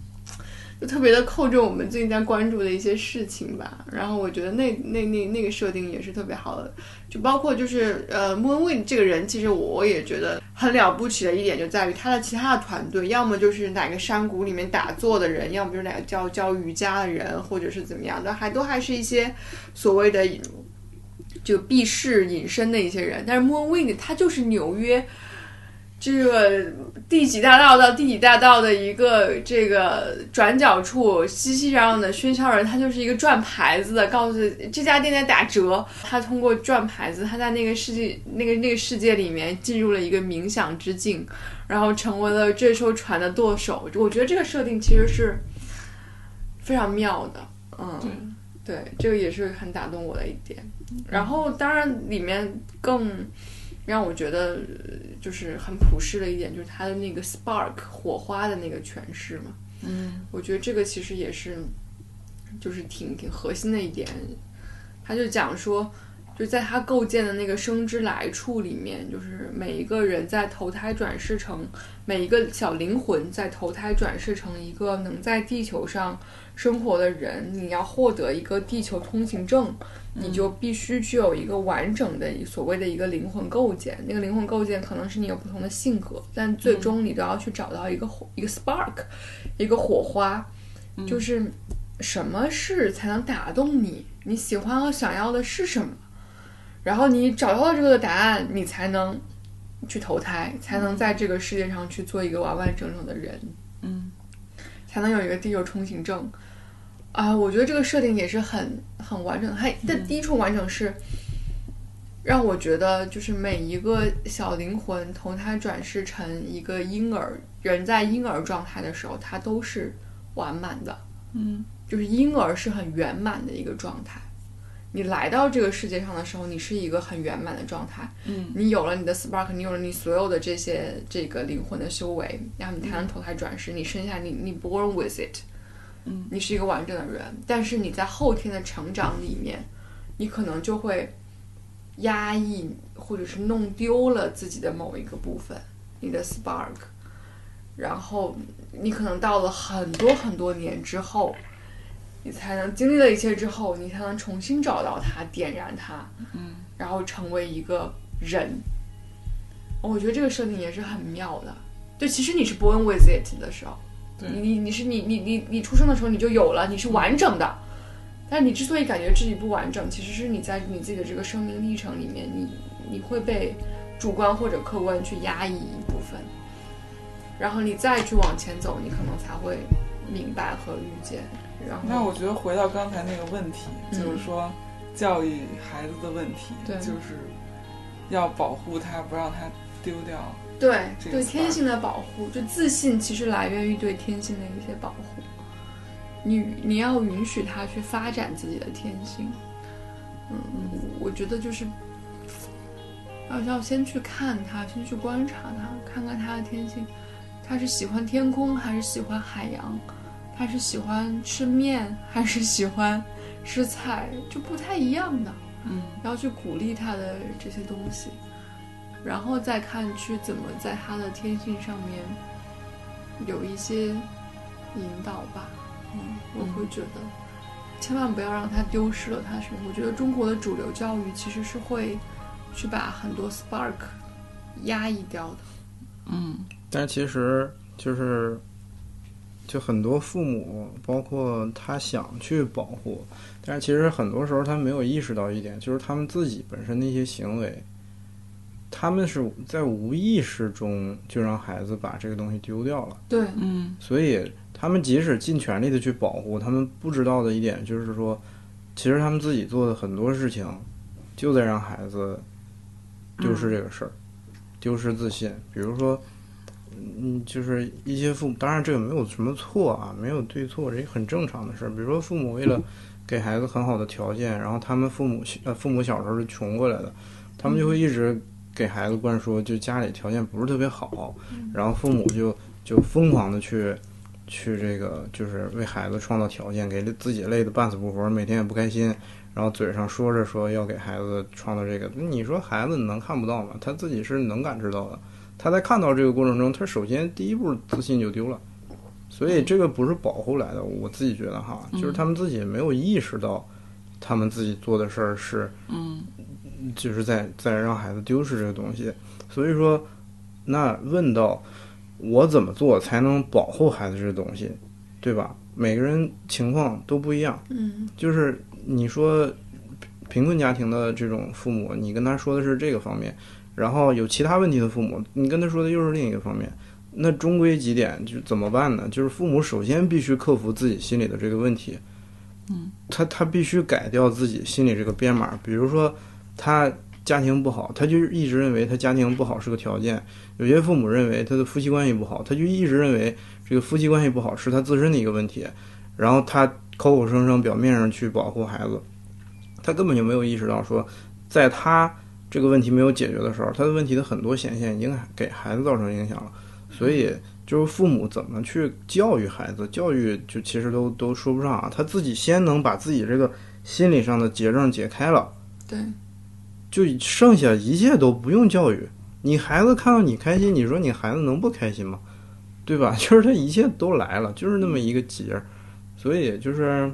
特别的扣中我们最近在关注的一些事情吧，然后我觉得那那那那个设定也是特别好的，就包括就是呃莫文蔚这个人，其实我也觉得很了不起的一点就在于他的其他的团队，要么就是哪个山谷里面打坐的人，要么就是哪个教教瑜伽的人，或者是怎么样的，还都还是一些所谓的就避世隐身的一些人，但是莫文蔚他就是纽约。这个第几大道到第几大道的一个这个转角处，熙熙攘攘的喧嚣人，他就是一个转牌子的，告诉这家店在打折。他通过转牌子，他在那个世界那个那个世界里面进入了一个冥想之境，然后成为了这艘船的舵手。我觉得这个设定其实是非常妙的，嗯，对，这个也是很打动我的一点。然后当然里面更。让我觉得就是很普世的一点，就是他的那个 spark 火花的那个诠释嘛。
嗯
我觉得这个其实也是，就是挺挺核心的一点。他就讲说，就在他构建的那个生之来处里面，就是每一个人在投胎转世成每一个小灵魂在投胎转世成一个能在地球上生活的人，你要获得一个地球通行证，你就必须具有一个完整的所谓的一个灵魂构建。那个灵魂构建可能是你有不同的性格，但最终你都要去找到一个火一个 spark，一个火花，就是什么事才能打动你？你喜欢和想要的是什么？然后你找到了这个答案，你才能去投胎，才能在这个世界上去做一个完完整整的人，
嗯
才能有一个地球通行证。啊，我觉得这个设定也是很很完整的。它的第一重完整是让我觉得，就是每一个小灵魂投胎转世成一个婴儿，人在婴儿状态的时候，它都是完满的。
嗯
就是婴儿是很圆满的一个状态。你来到这个世界上的时候，你是一个很圆满的状态。
嗯
你有了你的 spark，你有了你所有的这些这个灵魂的修为，然后你才能投胎转世。你生下你你 born with it，
嗯，
你是一个完整的人。但是你在后天的成长里面，你可能就会压抑或者是弄丢了自己的某一个部分，你的 spark。然后你可能到了很多很多年之后，你才能经历了一切之后，你才能重新找到它，点燃它，
嗯，
然后成为一个人。我觉得这个设定也是很妙的。就其实你是 born with it 的时候，你你你是你你你你出生的时候你就有了，你是完整的。但你之所以感觉自己不完整，其实是你在你自己的这个生命历程里面，你你会被主观或者客观去压抑一部分，然后你再去往前走，你可能才会明白和遇见。然后，
那我觉得回到刚才那个问题，
嗯
就是说教育孩子的问题，
对
就是要保护他，不让他丢掉。
对对天性的保护，就自信其实来源于对天性的一些保护。你你要允许他去发展自己的天性。嗯，我觉得就是要要先去看他，先去观察他，看看他的天性，他是喜欢天空还是喜欢海洋，他是喜欢吃面还是喜欢吃菜，就不太一样的。
嗯
要去鼓励他的这些东西，然后再看去怎么在他的天性上面有一些引导吧。嗯，我会觉得千万不要让他丢失了他什么。我觉得中国的主流教育其实是会去把很多 spark 压抑掉的。
嗯
但其实就是，就很多父母，包括他想去保护，但是其实很多时候他没有意识到一点，就是他们自己本身的一些行为，他们是在无意识中就让孩子把这个东西丢掉了。
对，
嗯
所以他们即使尽全力的去保护，他们不知道的一点就是说，其实他们自己做的很多事情，就在让孩子丢失这个事儿，丢失自信。比如说，嗯，就是一些父母，当然这个没有什么错啊，没有对错，这很正常的事儿。比如说，父母为了给孩子很好的条件，然后他们父母呃父母小时候是穷过来的，他们就会一直给孩子灌输，就家里条件不是特别好，然后父母就就疯狂的去。去这个就是为孩子创造条件，给自己累得半死不活，每天也不开心，然后嘴上说着说要给孩子创造这个，你说孩子能看不到吗？他自己是能感知到的。他在看到这个过程中，他首先第一步自信就丢了，所以这个不是保护来的。我自己觉得哈，就是他们自己没有意识到，他们自己做的事儿是
嗯
就是在在让孩子丢失这个东西。所以说，那问到我怎么做才能保护孩子这个东西，对吧？每个人情况都不一样。
嗯
就是你说贫困家庭的这种父母，你跟他说的是这个方面，然后有其他问题的父母，你跟他说的又是另一个方面。那终归几点，就怎么办呢？就是父母首先必须克服自己心里的这个问题，
嗯，
他他必须改掉自己心里这个编码。比如说他家庭不好，他就一直认为他家庭不好是个条件；有些父母认为他的夫妻关系不好，他就一直认为这个夫妻关系不好是他自身的一个问题，然后他口口声声表面上去保护孩子，他根本就没有意识到说，在他这个问题没有解决的时候，他的问题的很多显现已经给孩子造成影响了。所以，就是父母怎么去教育孩子，教育就其实都都说不上啊，他自己先能把自己这个心理上的结症解开了，
对，
就剩下一切都不用教育。你孩子看到你开心，你说你孩子能不开心吗？对吧？就是他一切都来了，就是那么一个结儿，所以就是。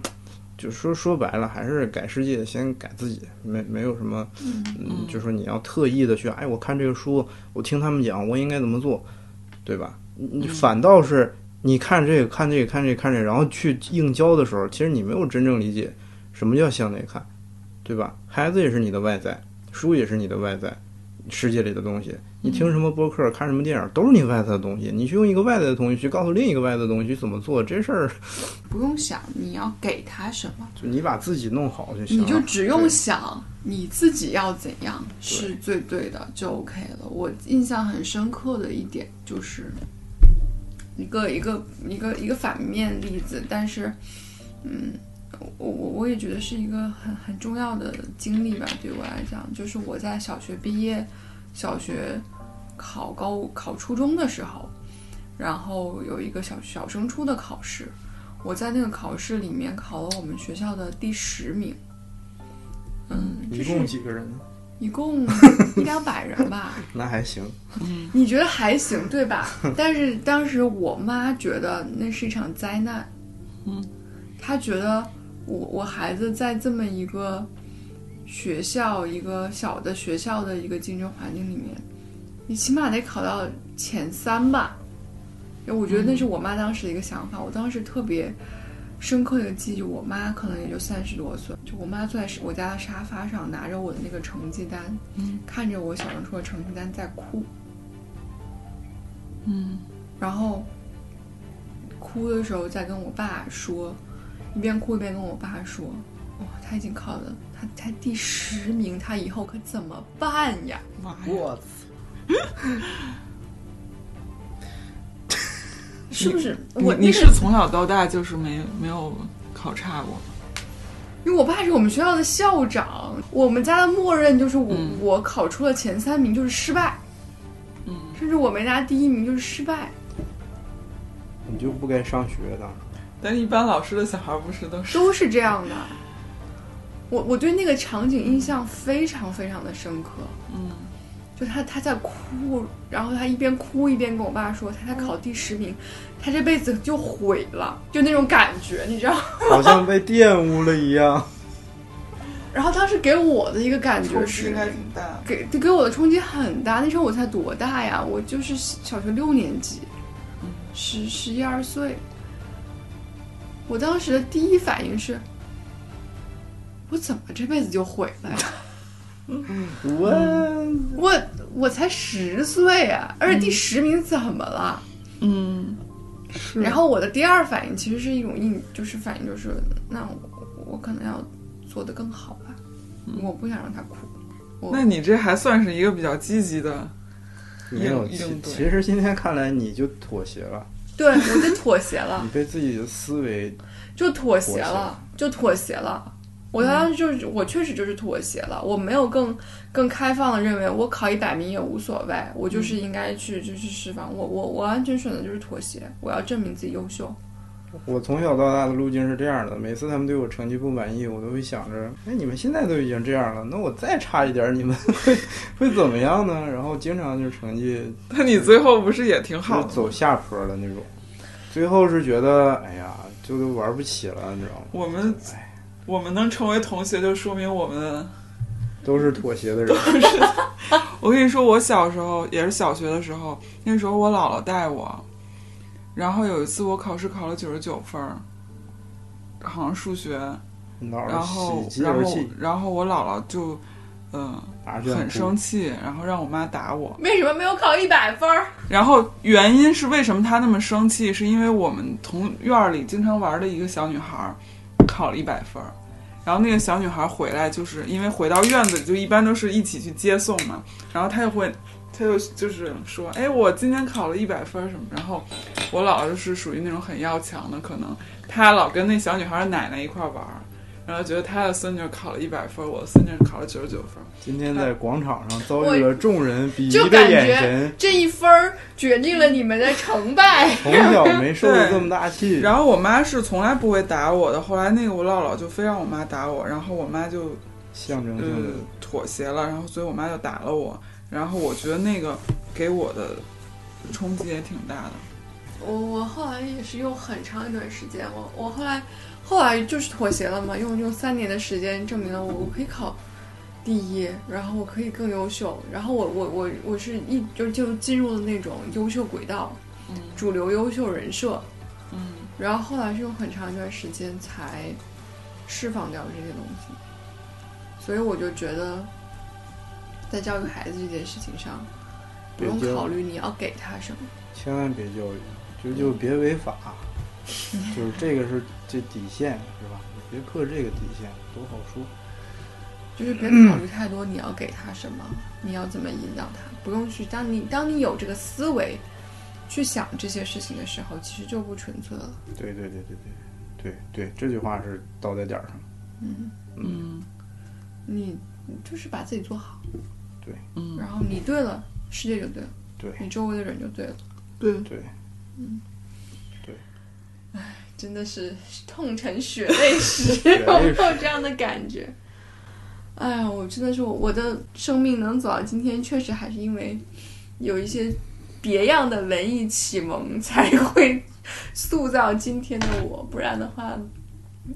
就说说白了，还是改世界先改自己，没没有什么，嗯，就说你要特意的去，哎，我看这个书，我听他们讲，我应该怎么做，对吧？你反倒是你看这个看这个看这个看这个，然后去硬教的时候，其实你没有真正理解什么叫向内看，对吧？孩子也是你的外在，书也是你的外在，世界里的东西。你听什么播客，看什么电影，都是你外在的东西。你去用一个外在的东西去告诉另一个外在的东西怎么做，这事儿
不用想你要给他什么，
就你把自己弄好就行了。
你就只用想你自己要怎样是最对的，就 OK 了。我印象很深刻的一点就是一个一个一个一个反面例子，但是，嗯，我我我也觉得是一个很很重要的经历吧，对我来讲，就是我在小学毕业。小学考高考初中的时候，然后有一个小小升初的考试，我在那个考试里面考了我们学校的第十名。嗯，
一共几个人呢？
一共 一两百人吧，
那还行。
你觉得还行对吧？但是当时我妈觉得那是一场灾难，
嗯，
她觉得我我孩子在这么一个学校一个小的学校的一个竞争环境里面，你起码得考到前三吧。我觉得那是我妈当时的一个想法，我当时特别深刻的记忆，我妈可能也就三十多岁，就我妈坐在我家的沙发上，拿着我的那个成绩单，
嗯。
看着我小升初的成绩单在哭，
嗯。
然后哭的时候在跟我爸说，一边哭一边跟我爸说，哇、他已经考了，他才第十名，他以后可怎么办呀？
妈呀！
我
是不是？我
你是从小到大就是没没有考差过？
因为我爸是我们学校的校长，我们家的默认就是我、
嗯
我考出了前三名就是失败，
嗯，
甚至我没拿第一名就是失败。
你就不该上学的。
但一般老师的小孩不是都是？
都是这样的。我我对那个场景印象非常非常的深刻，
嗯
就他他在哭，然后他一边哭一边跟我爸说他才考第十名，他这辈子就毁了，就那种感觉，你知道。
好像被玷污了一样。
然后当时给我的一个感觉是
冲击应，该挺大。
给给我的冲击很大。那时候我才多大呀？我就是小学六年级，十十一二岁。我当时的第一反应是，我怎么这辈子就毁了呀？
我
我我才十岁啊，而且第十名怎么了？
嗯，是。
然后我的第二反应其实是一种应，就是反应就是，那我我可能要做得更好吧，我不想让他哭。
那你这还算是一个比较积极的，
没有，其实今天看来你就妥协了，
对我就妥协了
你，对自己的思维
就妥协了，就妥协了。我当时就是，我确实就是妥协了，我没有更更开放的认为我考一百名也无所谓，我就是应该去就是释放，我我我完全选择就是妥协，我要证明自己优秀。
我从小到大的路径是这样的，每次他们对我成绩不满意，我都会想着，哎，你们现在都已经这样了，那我再差一点，你们 会会怎么样呢？然后经常就是成绩
那你最后不是也挺好的？
就是走下坡的那种，最后是觉得，哎呀，就都玩不起了，你知道吗？
我们我们能成为同学，就说明我们
都是妥协的人，
我跟你说，我小时候也是小学的时候，那时候我姥姥带我，然后有一次我考试考了九十九分儿，好像数学，然后然后，然后我姥姥就，嗯、很生气，然后让我妈打我。
为什么没有考一百分儿？
然后原因是为什么她那么生气，是因为我们同院儿里经常玩的一个小女孩儿考了一百分儿，然后那个小女孩回来，就是因为回到院子里就一般都是一起去接送嘛，然后她就会，她就就是说，哎，我今天考了一百分什么，然后我姥姥就是属于那种很要强的，可能她老跟那小女孩奶奶一块玩儿。然后觉得他的孙女考了一百分，我的孙女考了九十九分。
今天在广场上遭遇了众人鄙
就
夷的眼神，
这一分儿决定了你们的成败。
从小没受过这么大气。
然后我妈是从来不会打我的，后来那个我姥姥就非让我妈打我，然后我妈就
象征
呃
性的，
妥协了，然后所以我妈就打了我，然后我觉得那个给我的冲击也挺大的。
我我后来也是用很长一段时间，我我后来后来就是妥协了嘛，用用三年的时间证明了我我可以考第一，然后我可以更优秀，然后我我我我是一就就进入了那种优秀轨道，
嗯。
主流优秀人设，
嗯。
然后后来是用很长一段时间才释放掉这些东西，所以我就觉得，在教育孩子这件事情上，不用考虑你要给他什么。
千万别教育，就就别违法，就是这个是这底线是吧？你别破这个底线，多好说。
就是别考虑太多，你要给他什么，你要怎么引导他，不用去。当你当你有这个思维去想这些事情的时候，其实就不纯粹了。
对对对对对对对，这句话是刀在点儿上。
嗯，
嗯
你你就是把自己做好，对
嗯
然后你对了，世界就对了，
对
你周围的人就对了。
对，
对，
真的是痛成血泪史
血
有没有这样的感觉？哎呀，我真的是我我的生命能走到今天，确实还是因为有一些别样的文艺启蒙，才 会塑造今天的我，不然的话，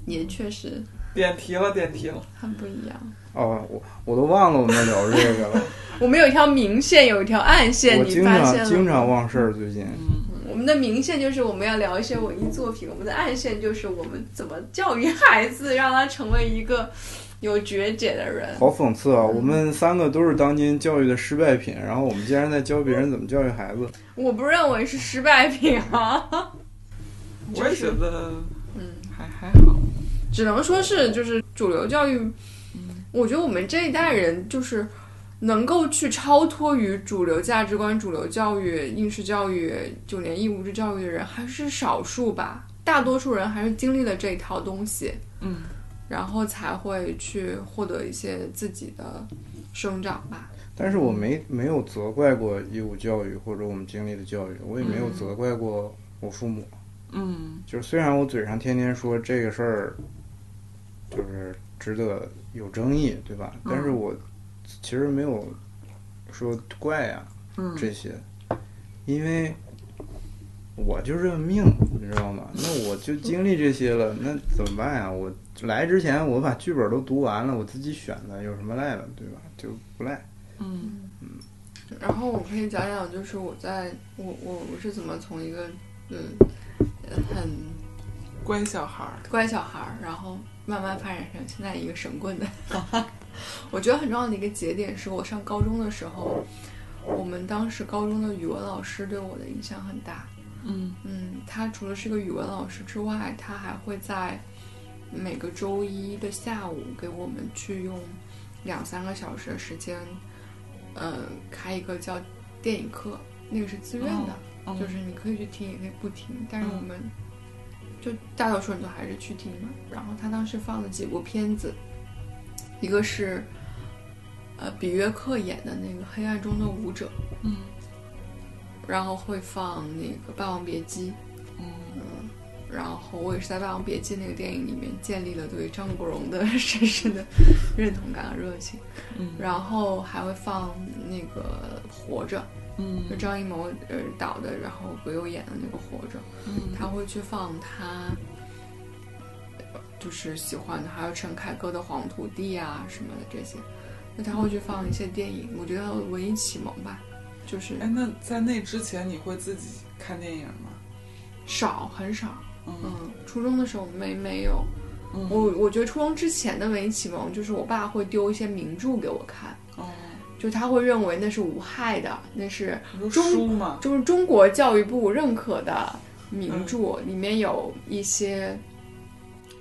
也确实
点题了，点题了。
很不一样。
哦，我我都忘了我们要聊这个了。
我们有一条明线，有一条暗线，
我经
你发现了
常经常？忘事儿，最近。
嗯
我们的明线就是我们要聊一些文艺作品，我们的暗线就是我们怎么教育孩子，让他成为一个 有觉解的人。
好讽刺啊！我们三个都是当今教育的失败品，然后我们竟然在教别人怎么教育孩子。
我不认为是失败品啊，
我也觉得
嗯，
还还好。
只能说是就是主流教育。我觉得我们这一代人就是能够去超脱于主流价值观、主流教育、应试教育、九年义务制教育的人还是少数吧，大多数人还是经历了这一套东西，
嗯
然后才会去获得一些自己的生长吧。
但是我没没有责怪过义务教育或者我们经历的教育，我也没有
嗯
责怪过我父母。
嗯
就是虽然我嘴上天天说这个事儿，就是值得有争议，对吧？但是我其实没有说怪呀、
嗯
这些，因为我就认命，你知道吗？那我就经历这些了，那怎么办呀？我来之前我把剧本都读完了，我自己选的，有什么赖的，对吧？就不赖。
嗯嗯
然后我可以讲讲，就是我在我我我是怎么从一个嗯呃很
乖小孩儿。
乖小孩儿，然后慢慢发展成现在一个神棍的。我觉得很重要的一个节点是我上高中的时候，我们当时高中的语文老师对我的影响很大。
嗯
嗯，他除了是个语文老师之外，他还会在每个周一的下午给我们去用两三个小时的时间，呃，开一个叫电影课，那个是自愿的。
嗯
就是你可以去听，也可以不听，但是
嗯
我们就大多数人都还是去听嘛。然后他当时放了几部片子，一个是呃比约克演的那个《黑暗中的舞者》，
嗯。
然后会放那个《霸王别姬》，
嗯。
嗯，然后我也是在《霸王别姬》那个电影里面建立了对张国荣的 深深的认同感和热情，
嗯。
然后还会放那个《活着》，
嗯。
就张艺谋呃导的，然后葛优演的那个《活着》。
嗯。
他会去放他呃就是喜欢的，还有陈凯歌的《黄土地》啊什么的这些。那他会去放一些电影，我觉得文艺启蒙吧，就是
哎，那在那之前你会自己看电影吗？
少很少。
嗯
嗯，初中的时候没没有，
嗯
我我觉得初中之前的文艺启蒙就是我爸会丢一些名著给我看，
哦，
就他会认为那是无害的，那是中
书嘛？
就是中国教育部认可的名著，里面有一些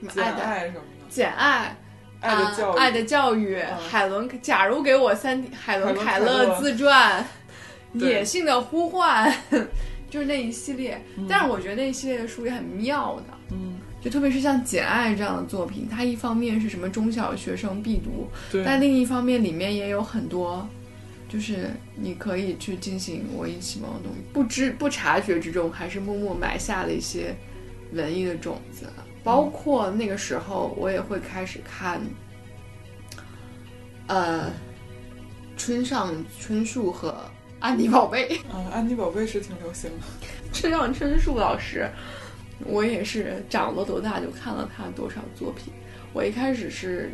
爱的
爱什么的，
简爱。
爱的教育，
啊爱的教育，
嗯。
海伦，假如给我三海伦凯
海伦凯勒
自传，野性的呼唤，就是那一系列。
嗯。
但是我觉得那一系列的书也很妙的，
嗯。
就特别是像《简爱》这样的作品，它一方面是什么中小学生必读，
对，
但另一方面里面也有很多，就是你可以去进行文艺启蒙的东西，不知不察觉之中，还是默默埋下了一些文艺的种子。包括那个时候，我也会开始看，呃，村上春树和安妮宝贝。
嗯，安妮宝贝是挺流行的。
村上春树老师，我也是长了多大就看了他多少作品。我一开始是，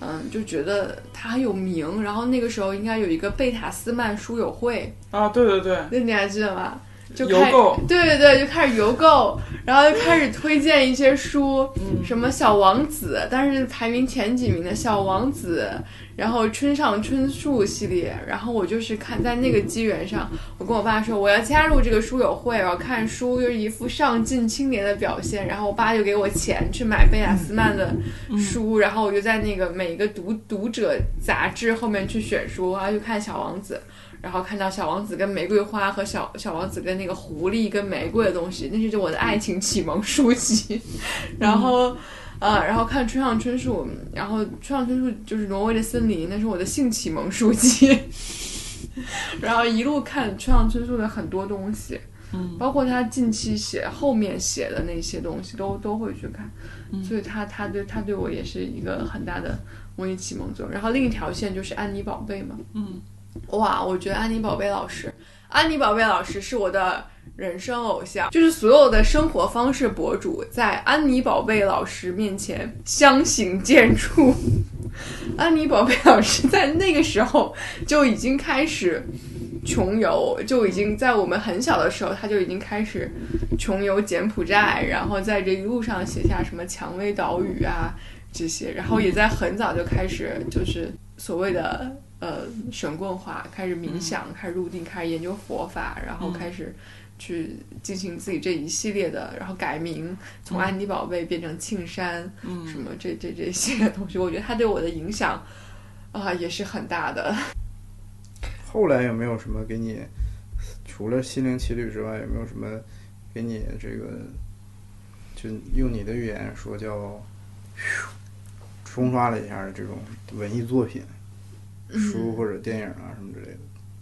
嗯，就觉得他很有名，然后那个时候应该有一个贝塔斯曼书友会，
啊，对对对，
那你还记得吗？就开
邮购，
对对对，就开始邮购，然后就开始推荐一些书，
嗯。
什么《小王子》，但是排名前几名的《小王子》，然后村上春树系列，然后我就是看在那个机缘上，我跟我爸说我要加入这个书友会，我要看书，就是一副上进青年的表现，然后我爸就给我钱去买贝雅斯曼的书，然后我就在那个每一个读读者杂志后面去选书，然后就看《小王子》。然后看到小王子跟玫瑰花和小小王子跟那个狐狸跟玫瑰的东西，那是我的爱情启蒙书籍。然后，呃，然后看村上春树，然后村上春树就是挪威的森林，那是我的性启蒙书籍。然后一路看村上春树的很多东西，
嗯，
包括他近期写后面写的那些东西都都会去看，所以他他对他对我也是一个很大的文艺启蒙作用。然后另一条线就是安妮宝贝嘛，
嗯，
哇，我觉得安妮宝贝老师，安妮宝贝老师是我的人生偶像，就是所有的生活方式博主在安妮宝贝老师面前相形见绌。安妮宝贝老师在那个时候就已经开始穷游，就已经在我们很小的时候，他就已经开始穷游柬埔寨，然后在这一路上写下什么蔷薇岛屿啊这些，然后也在很早就开始就是所谓的呃神棍化，开始冥想，开始入定，开始研究佛法，然后开始去进行自己这一系列的，然后改名，从安妮宝贝变成庆山，
嗯。
什么这这这些东西，我觉得他对我的影响啊、也是很大的。
后来有没有什么给你，除了心灵奇旅之外，有没有什么给你这个，就用你的语言说叫，冲刷了一下的这种文艺作品，书或者电影啊什么之类的？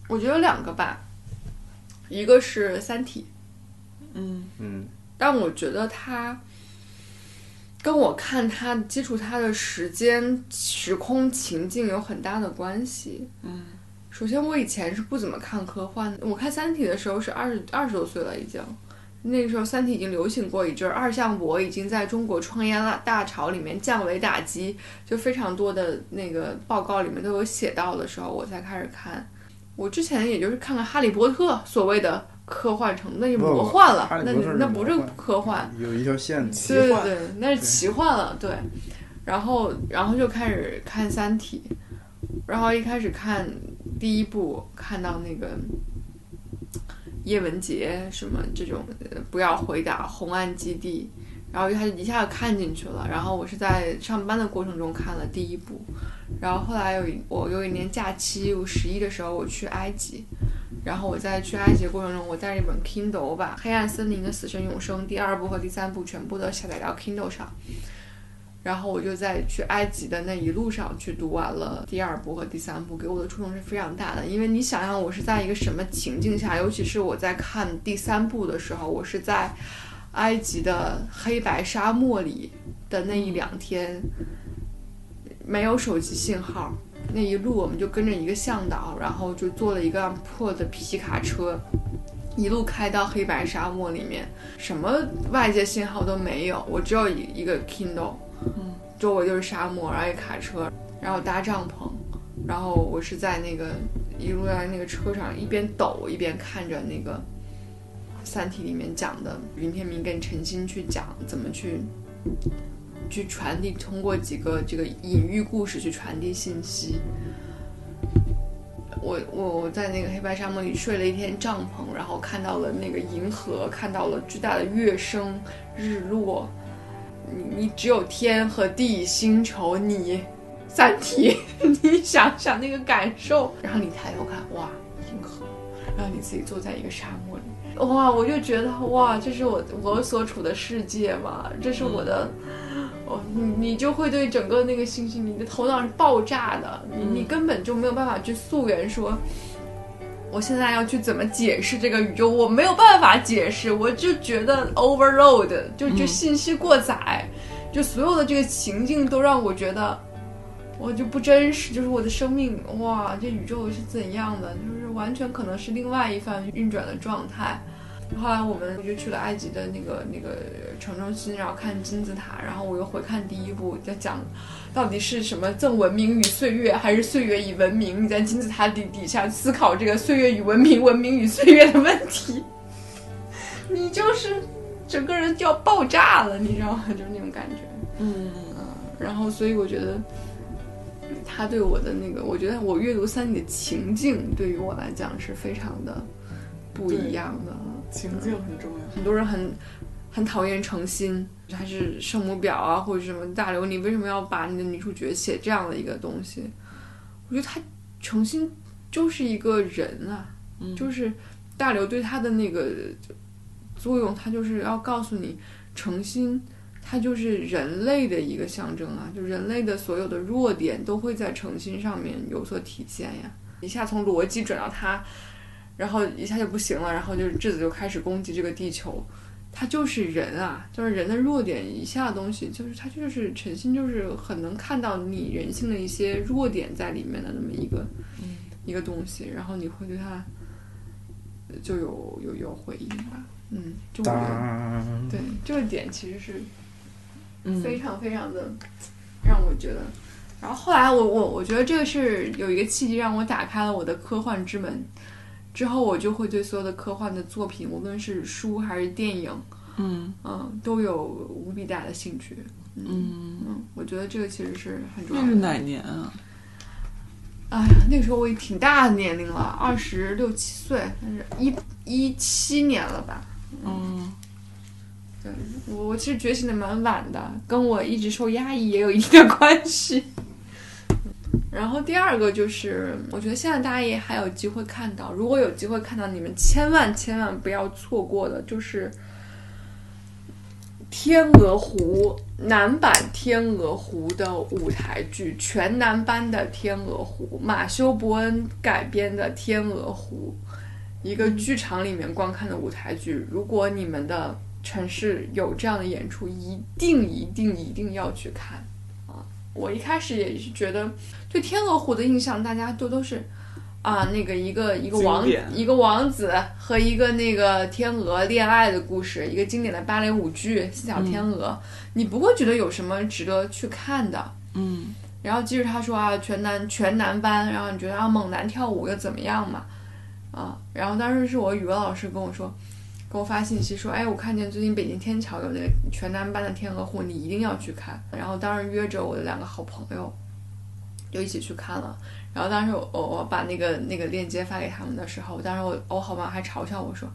我觉得有两个吧，一个是《三体》，
嗯
嗯
但我觉得它跟我看它接触它的时间、时空情境有很大的关系。
嗯
首先，我以前是不怎么看科幻的。我看《三体》的时候是二十二十多岁了，已经。那个时候，《三体》已经流行过一阵儿，二向箔已经在中国创业大大潮里面降维打击，就非常多的那个报告里面都有写到的时候，我才开始看。我之前也就是看看《哈利波特》，所谓的科幻城，那就魔幻了那那不是科幻，
有一条线
对对，那是奇幻了，对。然后，然后就开始看《三体》，然后一开始看第一部，看到那个叶文洁什么这种，不要回答红岸基地，然后他就一下就看进去了。然后我是在上班的过程中看了第一部，然后后来有一我有一年假期，我十一的时候我去埃及。然后我在去埃及的过程中，我带着一本 Kindle，我把《黑暗森林的死神永生》第二部和第三部全部都下载到 Kindle 上，然后我就在去埃及的那一路上去读完了第二部和第三部，给我的触动是非常大的。因为你想想，我是在一个什么情境下，尤其是我在看第三部的时候，我是在埃及的黑白沙漠里的那一两天，没有手机信号。那一路我们就跟着一个向导，然后就坐了一个破的皮卡车，一路开到黑白沙漠里面，什么外界信号都没有，我只有一一个 Kindle，
嗯，
周围就是沙漠，然后一卡车，然后搭帐篷，然后我是在那个一路在那个车上一边抖一边看着那个《三体》里面讲的云天明跟陈星去讲怎么去去传递，通过几个这个隐喻故事去传递信息。我我我在那个黑白沙漠里睡了一天帐篷，然后看到了那个银河，看到了巨大的月升、日落。你你只有天和地、星球，你三体，你想想那个感受。然后你抬头看，哇，银河，然后你自己坐在一个沙漠里，哇，我就觉得哇，这是我我所处的世界嘛，这是我的，哦，你你就会对整个那个星星，你的头脑是爆炸的，你你根本就没有办法去溯源说，我现在要去怎么解释这个宇宙，我没有办法解释，我就觉得 overload，就就信息过载，就所有的这个情境都让我觉得。我就不真实，就是我的生命，哇，这宇宙是怎样的？就是完全可能是另外一番运转的状态。后来我们就去了埃及的那个那个城中心，然后看金字塔，然后我又回看第一部，在讲到底是什么赠文明与岁月，还是岁月与文明？你在金字塔底底下思考这个岁月与文明、文明与岁月的问题，你就是整个人就要爆炸了，你知道吗？就是那种感觉。
嗯
嗯，然后所以我觉得。他对我的那个，我觉得我阅读三体的情境对于我来讲是非常的不一样的。
情境很重要。
很多人很很讨厌诚心，还是圣母婊啊，或者什么大刘，你为什么要把你的女主角写这样的一个东西？我觉得他诚心就是一个人啊，就是大刘对他的那个作用，他就是要告诉你诚心。它就是人类的一个象征啊，就人类的所有的弱点都会在诚心上面有所体现呀。一下从逻辑转到它，然后一下就不行了，然后就质子就开始攻击这个地球。他就是人啊，就是人的弱点以下的东西，就是他就是诚心，就是很能看到你人性的一些弱点在里面的那么一个一个东西，然后你会对他就有有有回应吧。嗯，就我觉得对这个点其实是。非常非常的让我觉得，然后后来我我我觉得这个是有一个契机让我打开了我的科幻之门，之后我就会对所有的科幻的作品，无论是书还是电影，
嗯
嗯，都有无比大的兴趣。嗯嗯，我觉得这个其实是很重要。
那是哪年啊？
哎呀，那个时候我也挺大的年龄了，二十六七岁，但是一一七年了吧？
嗯。
对我，我其实觉醒的蛮晚的，跟我一直受压抑也有一定的关系。然后第二个就是，我觉得现在大家也还有机会看到，如果有机会看到，你们千万千万不要错过的，就是《天鹅湖》男版《天鹅湖》的舞台剧，全男班的《天鹅湖》，马修·伯恩改编的《天鹅湖》，一个剧场里面观看的舞台剧。如果你们的城市有这样的演出，一定一定一定要去看啊！我一开始也是觉得对天鹅湖的印象，大家都都是啊，那个一个一个王一个王子和一个那个天鹅恋爱的故事，一个经典的芭蕾舞剧《四小天鹅》，你不会觉得有什么值得去看的。
嗯，
然后即使他说啊，全男全男班，然后你觉得啊，猛男跳舞又怎么样嘛？啊，然后当时是我语文老师跟我说。给我发信息说，哎，我看见最近北京天桥有那个全男班的天鹅湖，你一定要去看。然后当时约着我的两个好朋友，就一起去看了。然后当时我我把那个那个链接发给他们的时候，当时我我好朋友还嘲笑我说，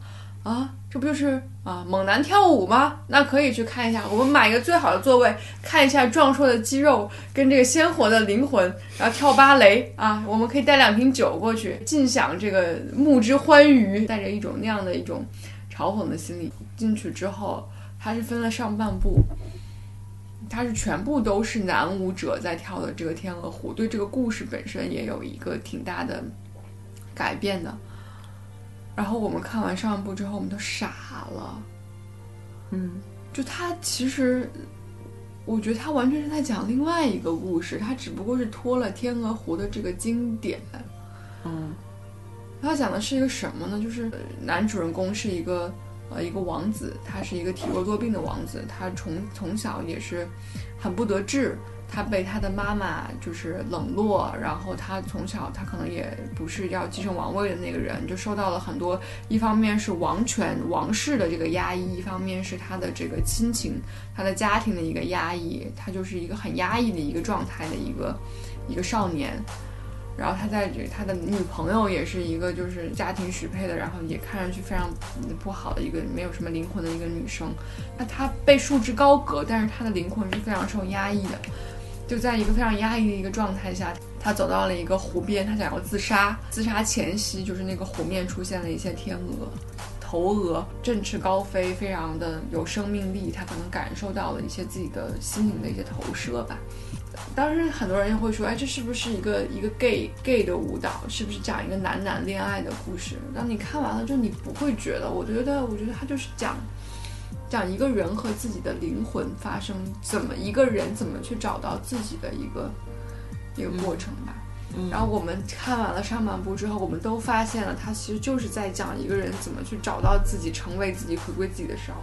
啊，这不就是啊猛男跳舞吗？那可以去看一下，我们买一个最好的座位，看一下壮硕的肌肉跟这个鲜活的灵魂，然后跳芭蕾啊，我们可以带两瓶酒过去，尽享这个目之欢愉，带着一种那样的一种。嘲讽的心理进去之后，它是分了上半部，它是全部都是男舞者在跳的这个天鹅湖，对这个故事本身也有一个挺大的改变的。然后我们看完上一部之后，我们都傻了。
嗯，
就他其实，我觉得他完全是在讲另外一个故事，他只不过是脱了天鹅湖的这个经典。
嗯。
他讲的是一个什么呢？就是男主人公是一个呃一个王子，他是一个体弱多病的王子，他从从小也是很不得志，他被他的妈妈就是冷落，然后他从小他可能也不是要继承王位的那个人，就受到了很多，一方面是王权王室的这个压抑，一方面是他的这个亲情他的家庭的一个压抑，他就是一个很压抑的一个状态的一个一个少年。然后他在这，他的女朋友也是一个就是家庭许配的，然后也看上去非常不好的一个没有什么灵魂的一个女生。那她被束之高阁，但是她的灵魂是非常受压抑的。就在一个非常压抑的一个状态下，她走到了一个湖边，她想要自杀。自杀前夕，就是那个湖面出现了一些天鹅，头额振翅高飞，非常的有生命力，他可能感受到了一些自己的心灵的一些投射吧。当时很多人会说，哎，这是不是一个一个 gay gay 的舞蹈？是不是讲一个男男恋爱的故事？当你看完了之后，你不会觉得，我觉得，我觉得他就是讲讲一个人和自己的灵魂发生怎么一个人怎么去找到自己的一个一个过程吧。
嗯
然后我们看完了上半部之后，我们都发现了，他其实就是在讲一个人怎么去找到自己、成为自己、回归自己的时候。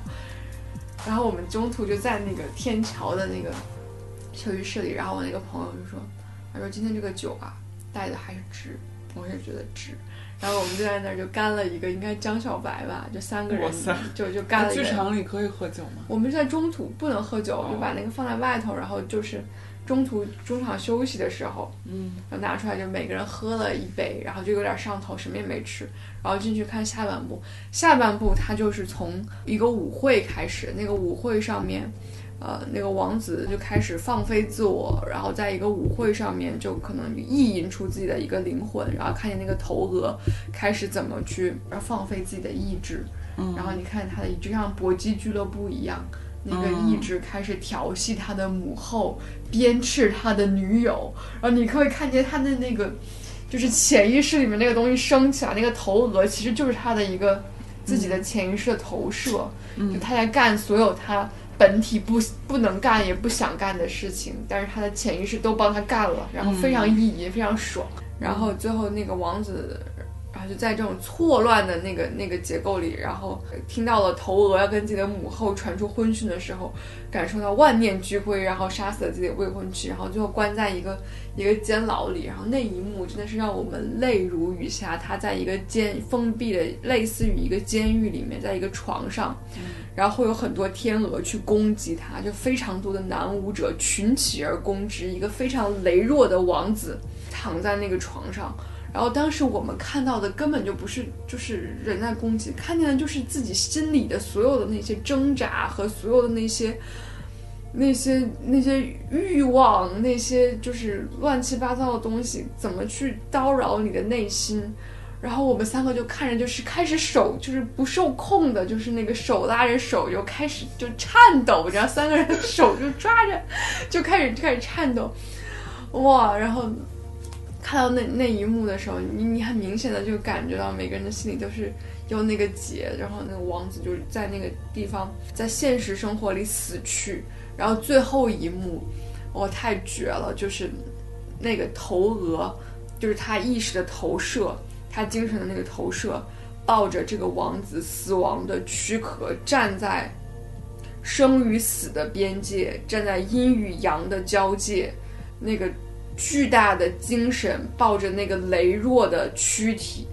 然后我们中途就在那个天桥的那个休息室里，然后我那个朋友就说：“他说今天这个酒啊，带的还是值，我也觉得值。”然后我们就在那儿就干了一个，应该江小白吧，就三个人就就干了一
剧。场里可以喝酒吗？
我们是在中途不能喝酒，
哦
就把那个放在外头，然后就是中途中场休息的时候，
嗯，
然后拿出来就每个人喝了一杯，然后就有点上头，什么也没吃，然后进去看下半部。下半部它就是从一个舞会开始，那个舞会上面，呃，那个王子就开始放飞自我，然后在一个舞会上面就可能意淫出自己的一个灵魂，然后看见那个头额开始怎么去放飞自己的意志，
嗯
然后你看他的就像搏击俱乐部一样。那个意志开始调戏他的母后，鞭笞他的女友，然后你可以看见他的那个，就是潜意识里面那个东西升起来，那个头额其实就是他的一个自己的潜意识的投射，就他在干所有他本体不不能干也不想干的事情，但是他的潜意识都帮他干了，然后非常意淫，非常爽，然后最后那个王子。就在这种错乱的那个那个结构里，然后听到了头额要跟自己的母后传出婚讯的时候，感受到万念俱灰，然后杀死了自己的未婚妻，然后最后关在一个一个监牢里，然后那一幕真的是让我们泪如雨下。他在一个监封闭的类似于一个监狱里面，在一个床上，然后会有很多天鹅去攻击他，就非常多的男舞者群起而攻之，一个非常羸弱的王子躺在那个床上。然后当时我们看到的根本就不是就是人在攻击，看见的就是自己心里的所有的那些挣扎和所有的那些那些那些欲望，那些就是乱七八糟的东西，怎么去叨扰你的内心。然后我们三个就看着，就是开始手就是不受控的，就是那个手拉着手就开始就颤抖，然后三个人手就抓着，就开始就开始颤抖，哇！然后看到那那一幕的时候，你你很明显的就感觉到每个人的心里都是有那个结，然后那个王子就是在那个地方在现实生活里死去，然后最后一幕，哇、太绝了，就是那个头额，就是他意识的投射，他精神的那个投射，抱着这个王子死亡的躯壳，站在生与死的边界，站在阴与阳的交界，那个巨大的精神抱着那个羸弱的躯体，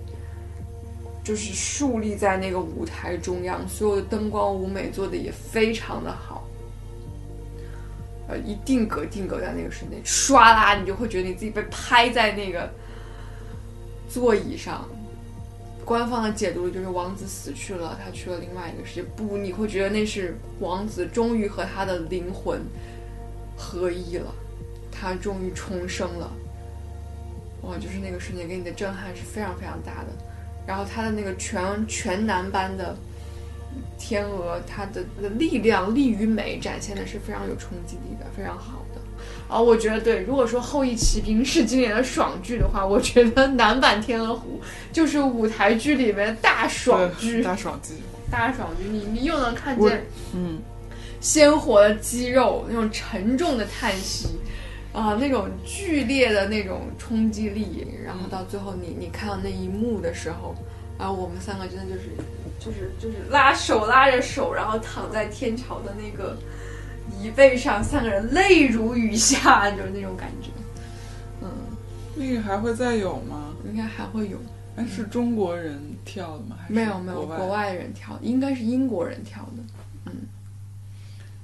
就是竖立在那个舞台中央，所有的灯光舞美做的也非常的好。呃，一定格定格在那个瞬间，唰啦，你就会觉得你自己被拍在那个座椅上。官方的解读就是王子死去了，他去了另外一个世界。不，你会觉得那是王子终于和他的灵魂合一了，他终于重生了。哇，就是那个瞬间给你的震撼是非常非常大的。然后他的那个全全男班的天鹅，他的的力量、力与美展现的是非常有冲击力的，非常好的。啊，我觉得对。如果说《后羿骑兵》是今年的爽剧的话，我觉得男版《天鹅湖》就是舞台剧里面的大爽剧，
大爽剧，
大爽剧。你你又能看见
嗯，
鲜活的肌肉，那种沉重的叹息，啊，那种剧烈的那种冲击力，然后到最后你你看到那一幕的时候，然后我们三个真的就是就是就是拉手拉着手，然后躺在天桥的那个椅背上，三个人泪如雨下，就是那种感觉。嗯，
那个还会再有吗？
应该还会有，
哎，是中国人跳的吗？还是
没有没有
国
国外人跳，应该是英国人跳的。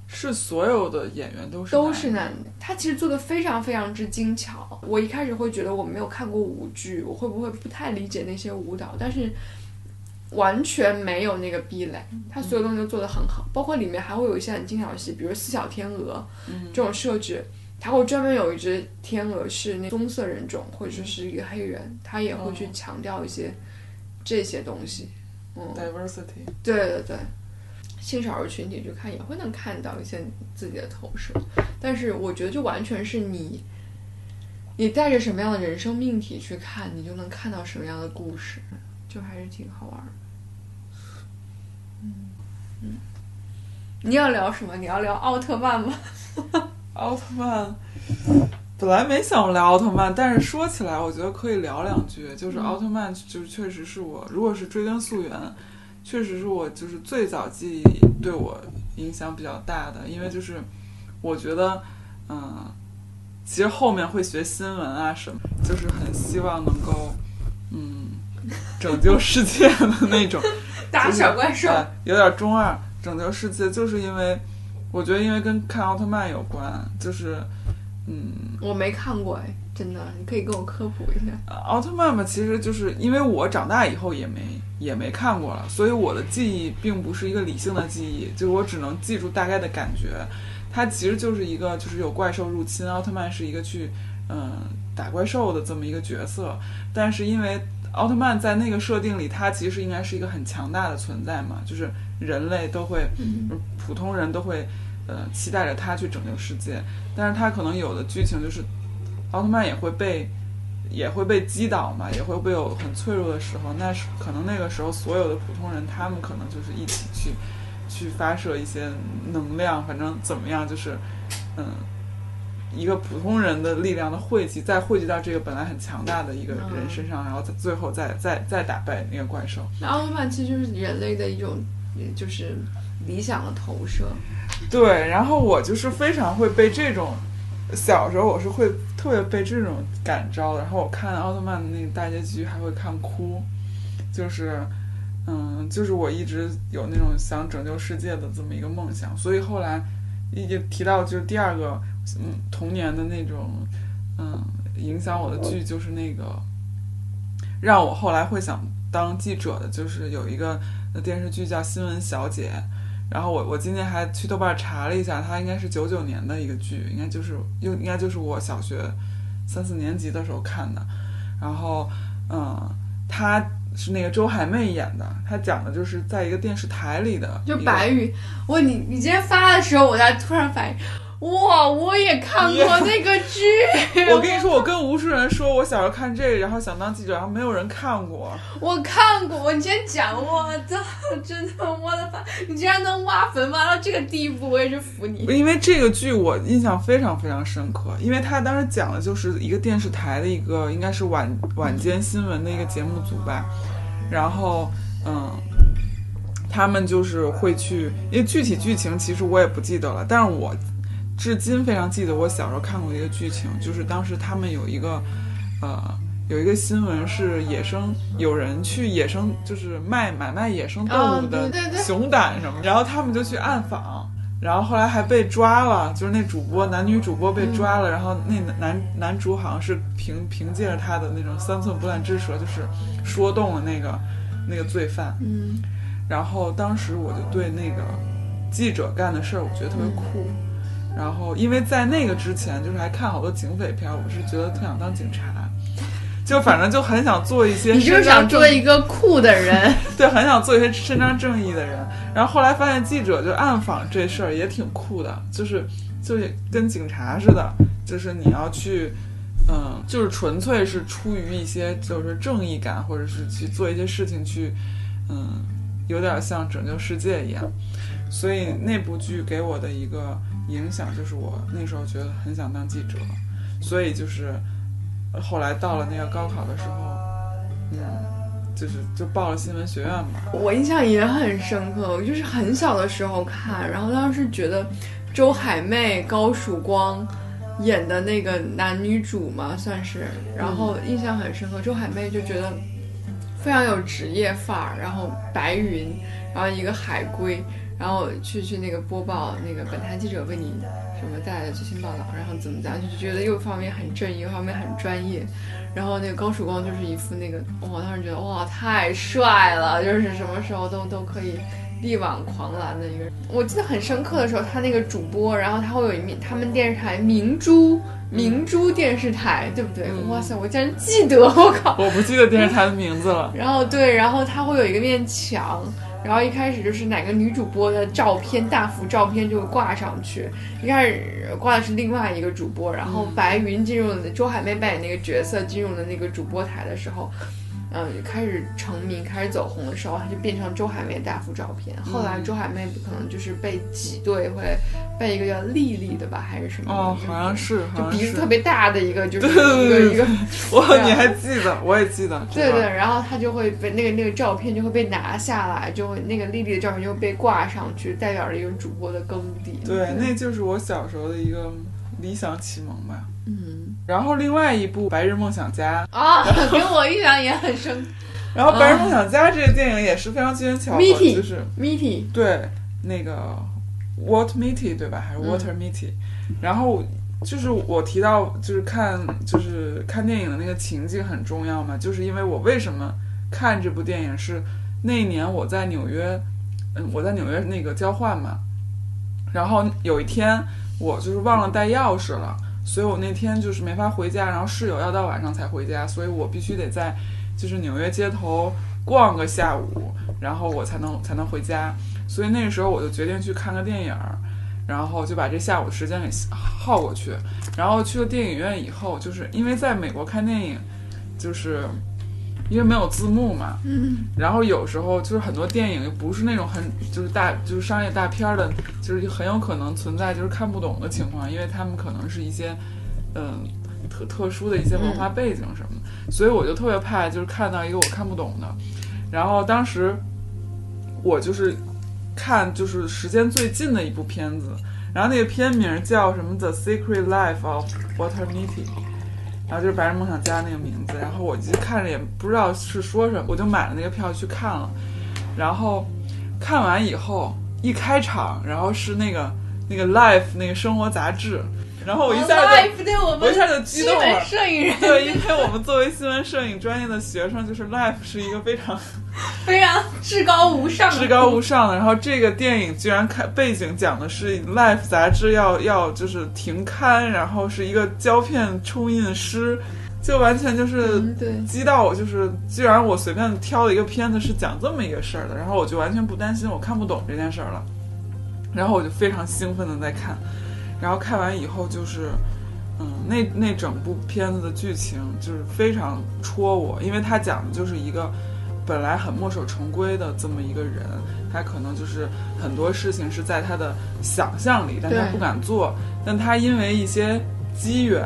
是所有的演员都是
都是
男
男的。他其实做的非常非常之精巧。我一开始会觉得我没有看过舞剧，我会不会不太理解那些舞蹈？但是完全没有那个壁垒，他所有东西都做得很好，包括里面还会有一些很精巧的戏，比如四小天鹅、这种设置。他会专门有一只天鹅是那棕色人种，或者说是一个黑人，他也会去强调一些这些东西。嗯
，diversity。
对对对，性少数群体去看也会能看到一些自己的投射，但是我觉得就完全是你，你带着什么样的人生命题去看，你就能看到什么样的故事，就还是挺好玩的。嗯嗯，你要聊什么？你要聊奥特曼吗？
奥特曼，本来没想聊奥特曼，但是说起来，我觉得可以聊两句。就是奥特曼，就是确实是我，如果是追根溯源，确实是我就是最早记忆对我影响比较大的，因为就是我觉得，嗯，其实后面会学新闻啊什么，就是很希望能够，嗯，拯救世界的那种。
打小怪兽，
哎有点中二，拯救世界，就是因为我觉得因为跟看奥特曼有关，就是嗯，
我没看过哎，真的，你可以跟我科普一下。
呃奥特曼嘛，其实就是因为我长大以后也没也没看过了，所以我的记忆并不是一个理性的记忆，就是我只能记住大概的感觉。它其实就是一个就是有怪兽入侵，奥特曼是一个去嗯打怪兽的这么一个角色，但是因为奥特曼在那个设定里，他其实应该是一个很强大的存在嘛，就是人类都会，普通人都会，呃，期待着他去拯救世界。但是他可能有的剧情就是，奥特曼也会被，也会被击倒嘛，也会被有很脆弱的时候。那是可能那个时候所有的普通人，他们可能就是一起去，去发射一些能量，反正怎么样，就是，嗯。一个普通人的力量的汇集，再汇集到这个本来很强大的一个人身上，然后最后再再再打败那个怪兽。
那奥特曼其实就是人类的一种，就是理想的投射。
对，然后我就是非常会被这种，小时候我是会特别被这种感召。然后我看奥特曼的那个大结局还会看哭，就是，嗯，就是我一直有那种想拯救世界的这么一个梦想。所以后来一提到就是第二个，嗯，童年的那种，嗯，影响我的剧就是那个，让我后来会想当记者的，就是有一个电视剧叫《新闻小姐》。然后我我今天还去豆瓣查了一下，它应该是九九年的一个剧，应该就是又应该就是我小学三四年级的时候看的。然后，嗯，它是那个周海媚演的，它讲的就是在一个电视台里的，
就白宇，我你你今天发的时候，我才突然反应，哇，我也看过那个剧。
我跟你说，我跟无数人说我小时候看这个，然后想当记者，然后没有人看过。
我看过，我今天讲，我操，真的，我的妈！你竟然能挖坟挖到这个地步，我也是服你。
因为这个剧我印象非常非常深刻，因为他当时讲的就是一个电视台的一个应该是晚晚间新闻的一个节目组吧，然后嗯，他们就是会去，因为具体剧情其实我也不记得了，但是我至今非常记得我小时候看过一个剧情，就是当时他们有一个呃。有一个新闻是野生有人去野生就是卖买卖野生动物的熊胆什么，然后他们就去暗访，然后后来还被抓了，就是那主播男女主播被抓了，然后那男男主好像是凭凭借着他的那种三寸不烂之舌，就是说动了那个那个罪犯，
嗯，
然后当时我就对那个记者干的事儿，我觉得特别酷。然后因为在那个之前，就是还看好多警匪片，我是觉得特想当警察。就反正就很想做一些，
你就是想做一个酷的人，
对，很想做一些伸张正义的人。然后后来发现记者就暗访这事儿也挺酷的，就是就是跟警察似的，就是你要去，嗯，就是纯粹是出于一些就是正义感，或者是去做一些事情去，嗯，有点像拯救世界一样。所以那部剧给我的一个影响就是我那时候觉得很想当记者，所以就是。后来到了那个高考的时候，嗯，就是就报了新闻学院嘛。
我印象也很深刻，我就是很小的时候看，然后当时觉得周海媚、高曙光演的那个男女主嘛，算是，然后印象很深刻。周海媚就觉得非常有职业范儿，然后白云，然后一个海龟，然后去去那个播报那个本台记者为你。什么带来的最新报道，然后怎么讲，就是觉得一方面很正义，一方面很专业。然后那个高曙光就是一副那个，我当时觉得哇太帅了，就是什么时候都都可以力挽狂澜的一个人。我记得很深刻的时候，他那个主播，然后他会有一面他们电视台明珠明珠电视台，对不对？
嗯
哇塞，我竟然记得，我靠！
我不记得电视台的名字了。
然后对，然后他会有一个面墙，然后一开始就是哪个女主播的照片，大幅照片就挂上去。一开始挂的是另外一个主播，然后白云进入了周海媚扮演那个角色进入了那个主播台的时候。嗯，开始成名、开始走红的时候，他就变成周海媚大幅照片。后来周海媚可能就是被挤兑，会被一个叫丽丽的吧，还是什么？
哦，好像是，
就鼻子特别大的一个，就 是一个一个。
我你还记得？我也记得。
对对，然后他就会被那个那个照片就会被拿下来，就会那个丽丽的照片就会被挂上去，代表着一个主播的耕地。
对，那就是我小时候的一个理想启蒙吧。
嗯
然后另外一部《白日梦想家》，
啊，给我印象也很深。
然后《白日梦想家》这个电影也是非常机缘巧合就是
Mitty，
对那个 What Mitty 对吧？还是 Water Mitty？、然后就是我提到就是看就是看电影的那个情境很重要嘛，就是因为我为什么看这部电影是那一年我在纽约，嗯，我在纽约那个交换嘛，然后有一天我就是忘了带钥匙了。所以我那天就是没法回家，然后室友要到晚上才回家，所以我必须得在就是纽约街头逛个下午，然后我才能才能回家。所以那个时候我就决定去看个电影，然后就把这下午的时间给耗过去。然后去了电影院以后，就是因为在美国看电影，就是因为没有字幕嘛，
嗯，
然后有时候就是很多电影又不是那种很就是大就是商业大片儿的，就是很有可能存在就是看不懂的情况，因为他们可能是一些嗯特特殊的一些文化背景什么的，所以我就特别怕就是看到一个我看不懂的。然后当时我就是看就是时间最近的一部片子，然后那个片名叫什么《The Secret Life of Walter Mitty》。然后就是《白日梦想家》那个名字，然后我就看着也不知道是说什么，我就买了那个票去看了。然后看完以后，一开场，然后是那个那个 Life 那个生活杂志，然后我一下就
我
我一下就激动了
摄影人
对，因为我们作为新闻摄影专业的学生，就是 Life 是一个非常
非常至高无上的，
至高无上的。然后这个电影居然看背景讲的是 Life 杂志要要就是停刊，然后是一个胶片冲印师，就完全就是激到我，就是居然我随便挑了一个片子是讲这么一个事儿的，然后我就完全不担心我看不懂这件事儿了，然后我就非常兴奋的在看，然后看完以后就是。嗯，那那整部片子的剧情就是非常戳我，因为他讲的就是一个本来很墨守成规的这么一个人，他可能就是很多事情是在他的想象里，但他不敢做，但他因为一些机缘，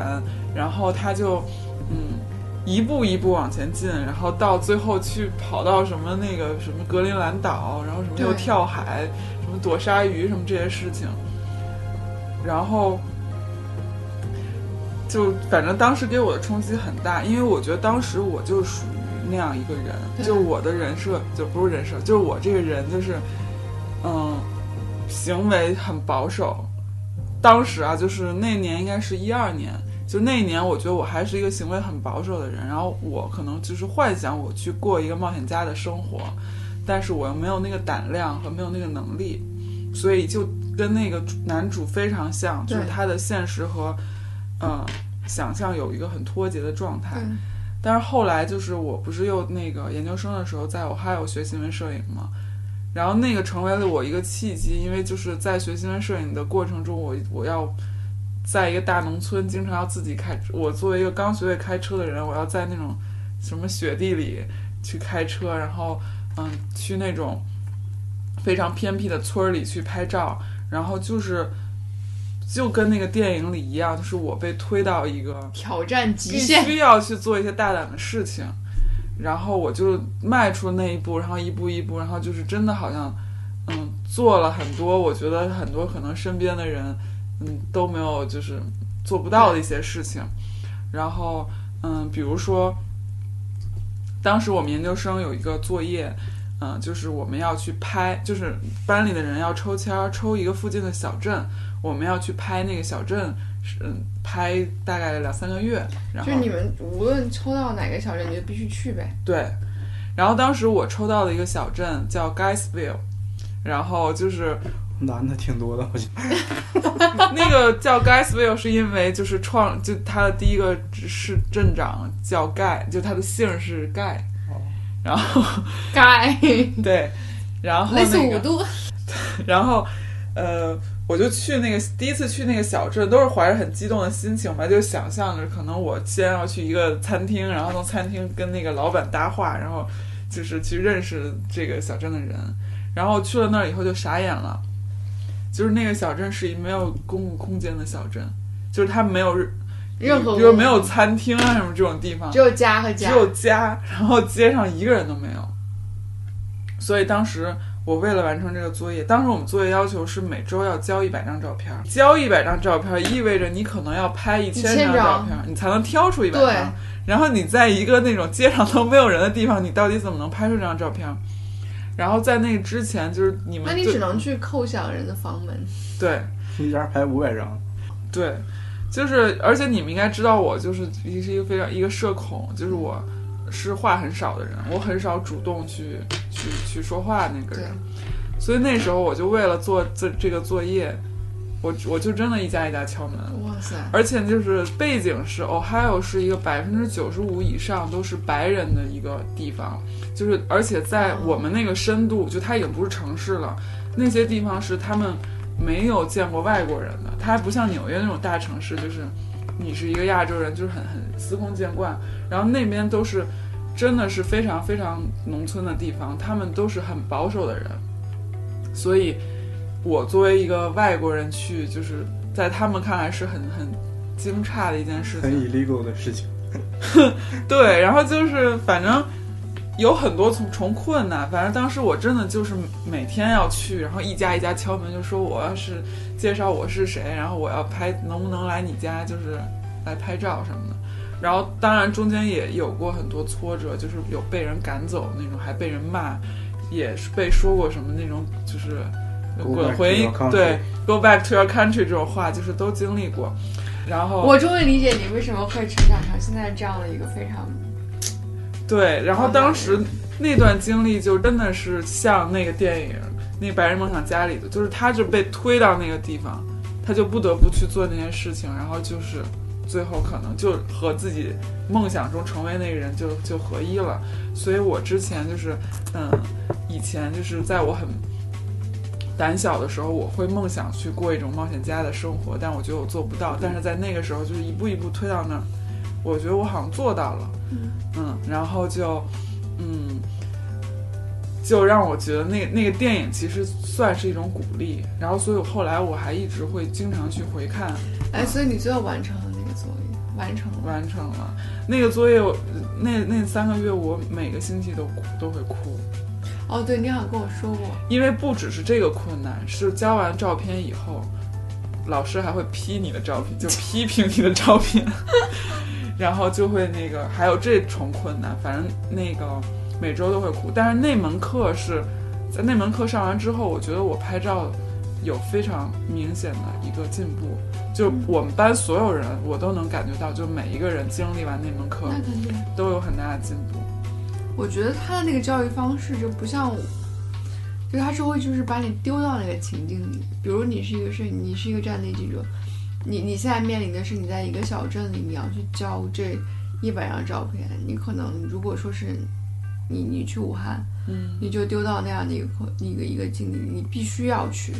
然后他就嗯一步一步往前进，然后到最后去跑到什么那个什么格陵兰岛，然后什么又跳海，什么躲鲨鱼什么这些事情，然后。就反正当时给我的冲击很大，因为我觉得当时我就属于那样一个人，就我的人设就不是人设，就是我这个人就是，嗯，行为很保守。当时啊，就是那年应该是一二年，就那一年，我觉得我还是一个行为很保守的人。然后我可能就是幻想我去过一个冒险家的生活，但是我又没有那个胆量和没有那个能力，所以就跟那个男主非常像，就是他的现实和。嗯，想象有一个很脱节的状态。但是后来就是我不是又那个研究生的时候在我还有学新闻摄影嘛，然后那个成为了我一个契机，因为就是在学新闻摄影的过程中，我我要在一个大农村，经常要自己开。我作为一个刚学会开车的人，我要在那种什么雪地里去开车，然后嗯去那种非常偏僻的村儿里去拍照，然后就是。就跟那个电影里一样，就是我被推到一个
挑战极
必
限，
须要去做一些大胆的事情，然后我就迈出那一步，然后一步一步，然后就是真的好像，嗯，做了很多，我觉得很多可能身边的人，嗯，都没有就是做不到的一些事情，然后，嗯，比如说，当时我们研究生有一个作业。嗯，就是我们要去拍，就是班里的人要抽签儿抽一个附近的小镇，我们要去拍那个小镇，嗯，拍大概两三个月。然后
就是你们无论抽到哪个小镇，你就必须去呗。
对，然后当时我抽到了一个小镇叫 Guysville，然后就是
男的挺多的，好像。
那个叫 Guysville 是因为就是创就他的第一个是镇长叫盖，就他的姓是盖，然后
盖
对，然后
类似
那个
五度，
然后，呃，我就去那个第一次去那个小镇，都是怀着很激动的心情吧，就想象着可能我先要去一个餐厅，然后从餐厅跟那个老板搭话，然后就是去认识这个小镇的人。然后去了那儿以后就傻眼了，就是那个小镇是一没有公共空间的小镇，就是它没有
任何
比如没有餐厅啊什么这种地方，
只有家和家。
只，有家，然后街上一个人都没有。所以当时我为了完成这个作业，当时我们作业要求是每周要交一百张照片，交一百张照片意味着你可能要拍一千张照
张。
片，你才能挑出一百张。然后你在一个那种街上都没有人的地方，你到底怎么能拍出这张照片？然后在那之前，就是你们
那你只能去叩响人的房门。
对。
一家拍五百张，
对，就是而且你们应该知道我就是一是一个非常一个社恐，就是我是话很少的人，我很少主动去去去说话那个
对。
人，所以那时候我就为了做这这个作业，我我就真的一家一家敲门，
哇塞，
而且就是背景是 Ohio 是一个百分之九十五以上都是白人的一个地方，就是而且在我们那个深度，就它已经不是城市了，那些地方是他们没有见过外国人的，它还不像纽约那种大城市，就是你是一个亚洲人，就是很很司空见惯，然后那边都是真的是非常非常农村的地方，他们都是很保守的人，所以我作为一个外国人去，就是在他们看来是很很惊诧的一件事
很。illegal 的事情。
对，然后就是反正有很多重重困难，反正当时我真的就是每天要去，然后一家一家敲门，就说我要是介绍我是谁，然后我要拍，能不能来你家，就是来拍照什么的。然后当然中间也有过很多挫折，就是有被人赶走那种，还被人骂，也是被说过什么那种，就是滚回 对 go back to your country 这种话，就是都经历过。然后
我终于理解你为什么会成长成现在这样的一个非常
对，然后当时那段经历就真的是像那个电影《那白日梦想家》里的，就是他就被推到那个地方，他就不得不去做那件事情，然后就是最后可能就和自己梦想中成为那个人就就合一了。所以我之前就是，嗯，以前就是在我很胆小的时候，我会梦想去过一种冒险家的生活，但我觉得我做不到。但是在那个时候，就是一步一步推到那儿，我觉得我好像做到了。嗯，然后就，嗯，就让我觉得那那个电影其实算是一种鼓励。然后，所以后来我还一直会经常去回看，
哎，所以你最后完成了那个作业，完成了。
完成了那个作业我。那那三个月，我每个星期都哭，都会哭，
哦，对，你好像跟我说过，
因为不只是这个困难，是交完照片以后，老师还会批你的照片，就批评你的照片，然后就会那个还有这重困难，反正那个每周都会哭。但是那门课是在那门课上完之后，我觉得我拍照有非常明显的一个进步，就我们班所有人我都能感觉到，就每一个人经历完那门课。都有很大的进步。
我觉得他的那个教育方式就不像我，就他是会就是把你丢到那个情境里，比如你是一个摄影，你是一个战地记者，你你现在面临的是你在一个小镇里，你要去交这一百张照片，你可能如果说是你你去武汉，
嗯，
你就丢到那样的一个一个一个境地，你必须要去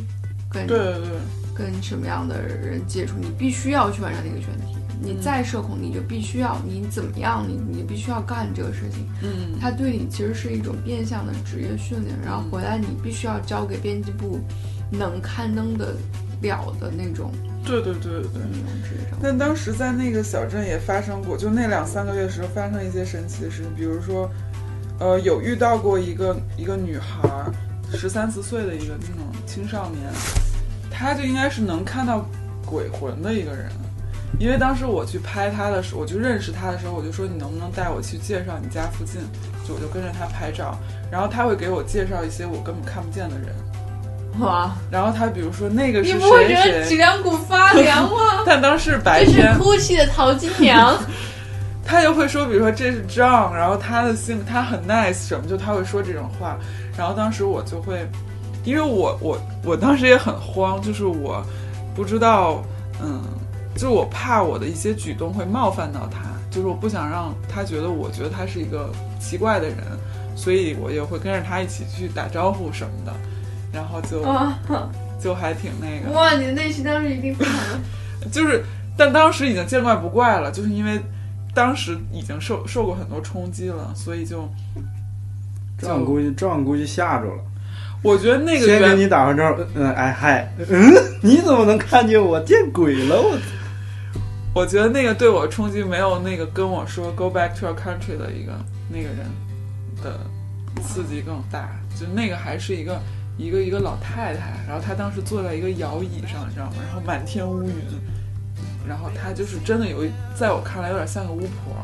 跟
对对对。
跟什么样的人接触，你必须要去完成那个选题。你再社恐，你就必须要，你怎么样，你你必须要干这个事情。
嗯，
它对你其实是一种变相的职业训练，然后回来你必须要交给编辑部能刊登的了的那种
对对对对。但当时在那个小镇也发生过，就那两三个月时候发生一些神奇的事情，比如说，呃，有遇到过一个一个女孩儿，十三四岁的一个那种青少年，她就应该是能看到鬼魂的一个人。因为当时我去拍她的时候，我就认识她的时候，我就说你能不能带我去介绍你家附近，就我就跟着她拍照，然后他会给我介绍一些我根本看不见的人，
哇，
然后他比如说那个是
你不会觉得脊，梁骨发凉吗？
但当时白
这是
天，
哭泣的淘金娘。
他就会说，比如说这是 John，然后他的性他很 nice 什么，就他会说这种话。然后当时我就会因为我我我当时也很慌，就是我不知道，嗯，就是我怕我的一些举动会冒犯到他，就是我不想让他觉得我觉得他是一个奇怪的人，所以我也会跟着他一起去打招呼什么的，然后就
哇
就还挺那个，
哇，你的内心当时一定非常的
就是但当时已经见怪不怪了，就是因为当时已经受受过很多冲击了，所以就
这样估计这样估计吓着了。
我觉得那个原
先跟你打完招呼，嗯，哎嗨，嗯，你怎么能看见我？见鬼了我！
我觉得那个对我冲击没有那个跟我说 “go back to your country” 的一个那个人的刺激更大。就那个还是一个一个一个老太太，然后她当时坐在一个摇椅上，你知道吗？然后满天乌云，然后她就是真的有一，在我看来有点像个巫婆。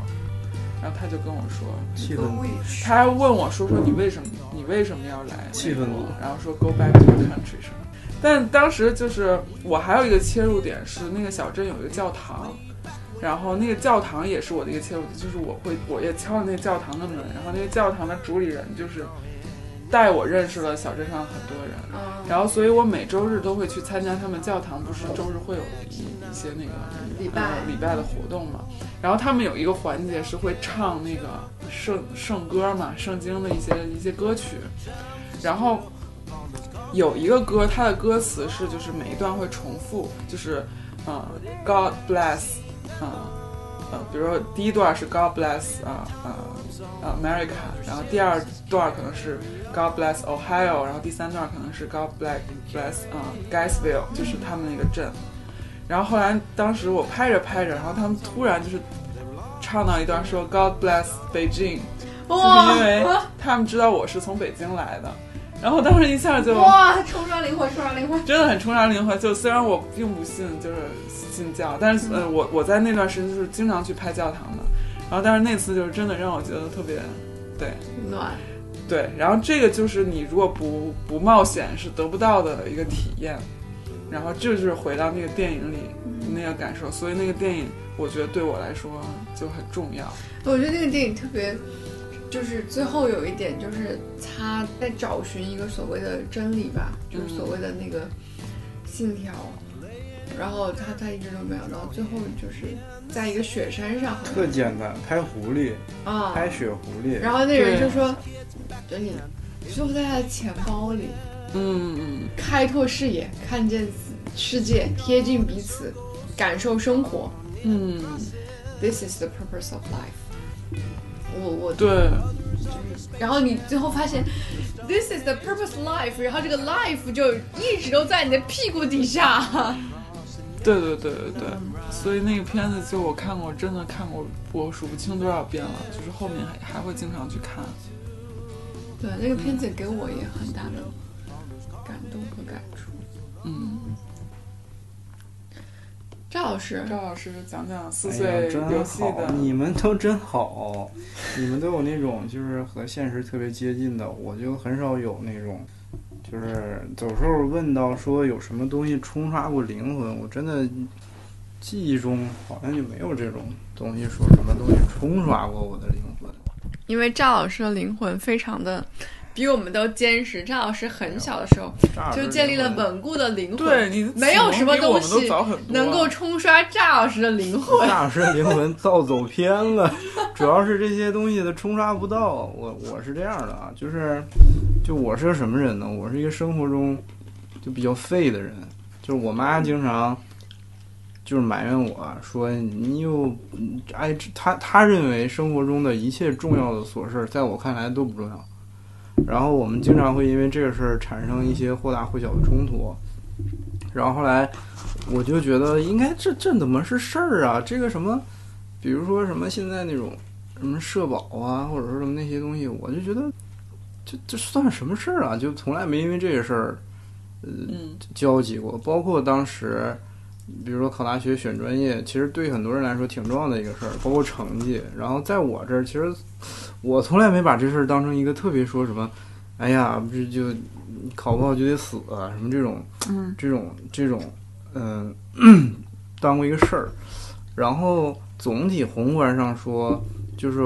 然后她就跟我说，
气氛，
她还问我说说你为什么你为什么要来
气氛组
然后说 go back to your country 什么。但当时就是我还有一个切入点是那个小镇有一个教堂，然后那个教堂也是我的一个切入点，就是我会我也敲了那个教堂的门，然后那个教堂的主理人就是带我认识了小镇上很多人，
啊
然后所以我每周日都会去参加他们教堂，不是周日会有一一些那个
礼拜
呃礼拜的活动嘛。然后他们有一个环节是会唱那个圣圣歌嘛，圣经的一些一些歌曲。然后有一个歌，它的歌词是就是每一段会重复，就是呃 God bless，呃呃，比如说第一段是 God bless 啊啊啊 America，然后第二段可能是 God bless Ohio，然后第三段可能是 God bless bless 啊 Guysville，就是他们那个镇。然后后来当时我拍着拍着，然后他们突然就是唱到一段说 God bless Beijing，就是因为他们知道我是从北京来的，然后当时一下就
哇，冲刷灵魂，冲刷灵魂。
真的很冲刷灵魂。就虽然我并不信，就是信教，但是呃，我我在那段时间就是经常去拍教堂的，然后但是那次就是真的让我觉得特别，对
暖，
对，然后这个就是你如果不不冒险是得不到的一个体验，然后这就是回到那个电影里那个感受，所以那个电影我觉得对我来说就很重要。
我觉得那个电影特别，就是最后有一点，就是他在找寻一个所谓的真理吧，就是所谓的那个信条。然后他他一直都没有到，最后就是在一个雪山上，
特简单，拍狐狸，
啊，
拍雪狐狸，
然后那人就说：“就你就在他的钱包里，
嗯嗯，
开拓视野，看见世界，贴近彼此，感受生活。
嗯
，This is the purpose of life 我。我
对，
然后你最后发现，This is the purpose of life，然后这个 life 就一直都在你的屁股底下。
对对对对对，所以那个片子就我看过，真的看过，我数不清多少遍了，就是后面还还会经常去看。
对，那个片子给我也很大的感动和感触。
嗯，
赵老师，
赵老师讲讲四岁
真
游戏的，
好，你们都真好，你们都有那种就是和现实特别接近的，我就很少有那种，就是有时候问到说有什么东西冲刷过灵魂，我真的记忆中好像就没有这种东西，说什么东西冲刷过我的灵魂。
因为赵老师的灵魂非常的比我们都坚实。赵老师很小的时候就建立了稳固的灵魂，
对你
没有什么东西能够冲刷赵老师的灵魂。
大师的灵魂造走偏了，主要是这些东西的冲刷不到。我我是这样的啊，就是就我是个什么人呢？我是一个生活中就比较废的人，就是我妈经常就是埋怨我说你又嗯爱她她认为生活中的一切重要的琐事儿，在我看来都不重要。然后我们经常会因为这个事儿产生一些或大或小的冲突。然后后来我就觉得应该这这怎么是事儿啊？这个什么，比如说什么现在那种什么社保啊，或者说什么那些东西，我就觉得这这算什么事儿啊？就从来没因为这个事儿
嗯
交集过。包括当时，比如说考大学选专业，其实对很多人来说挺重要的一个事儿，包括成绩。然后在我这儿，其实我从来没把这事儿当成一个特别说什么，哎呀，不是就考不好就得死啊，什么这种。
嗯
这种这种，嗯、当过一个事儿。然后总体宏观上说，就是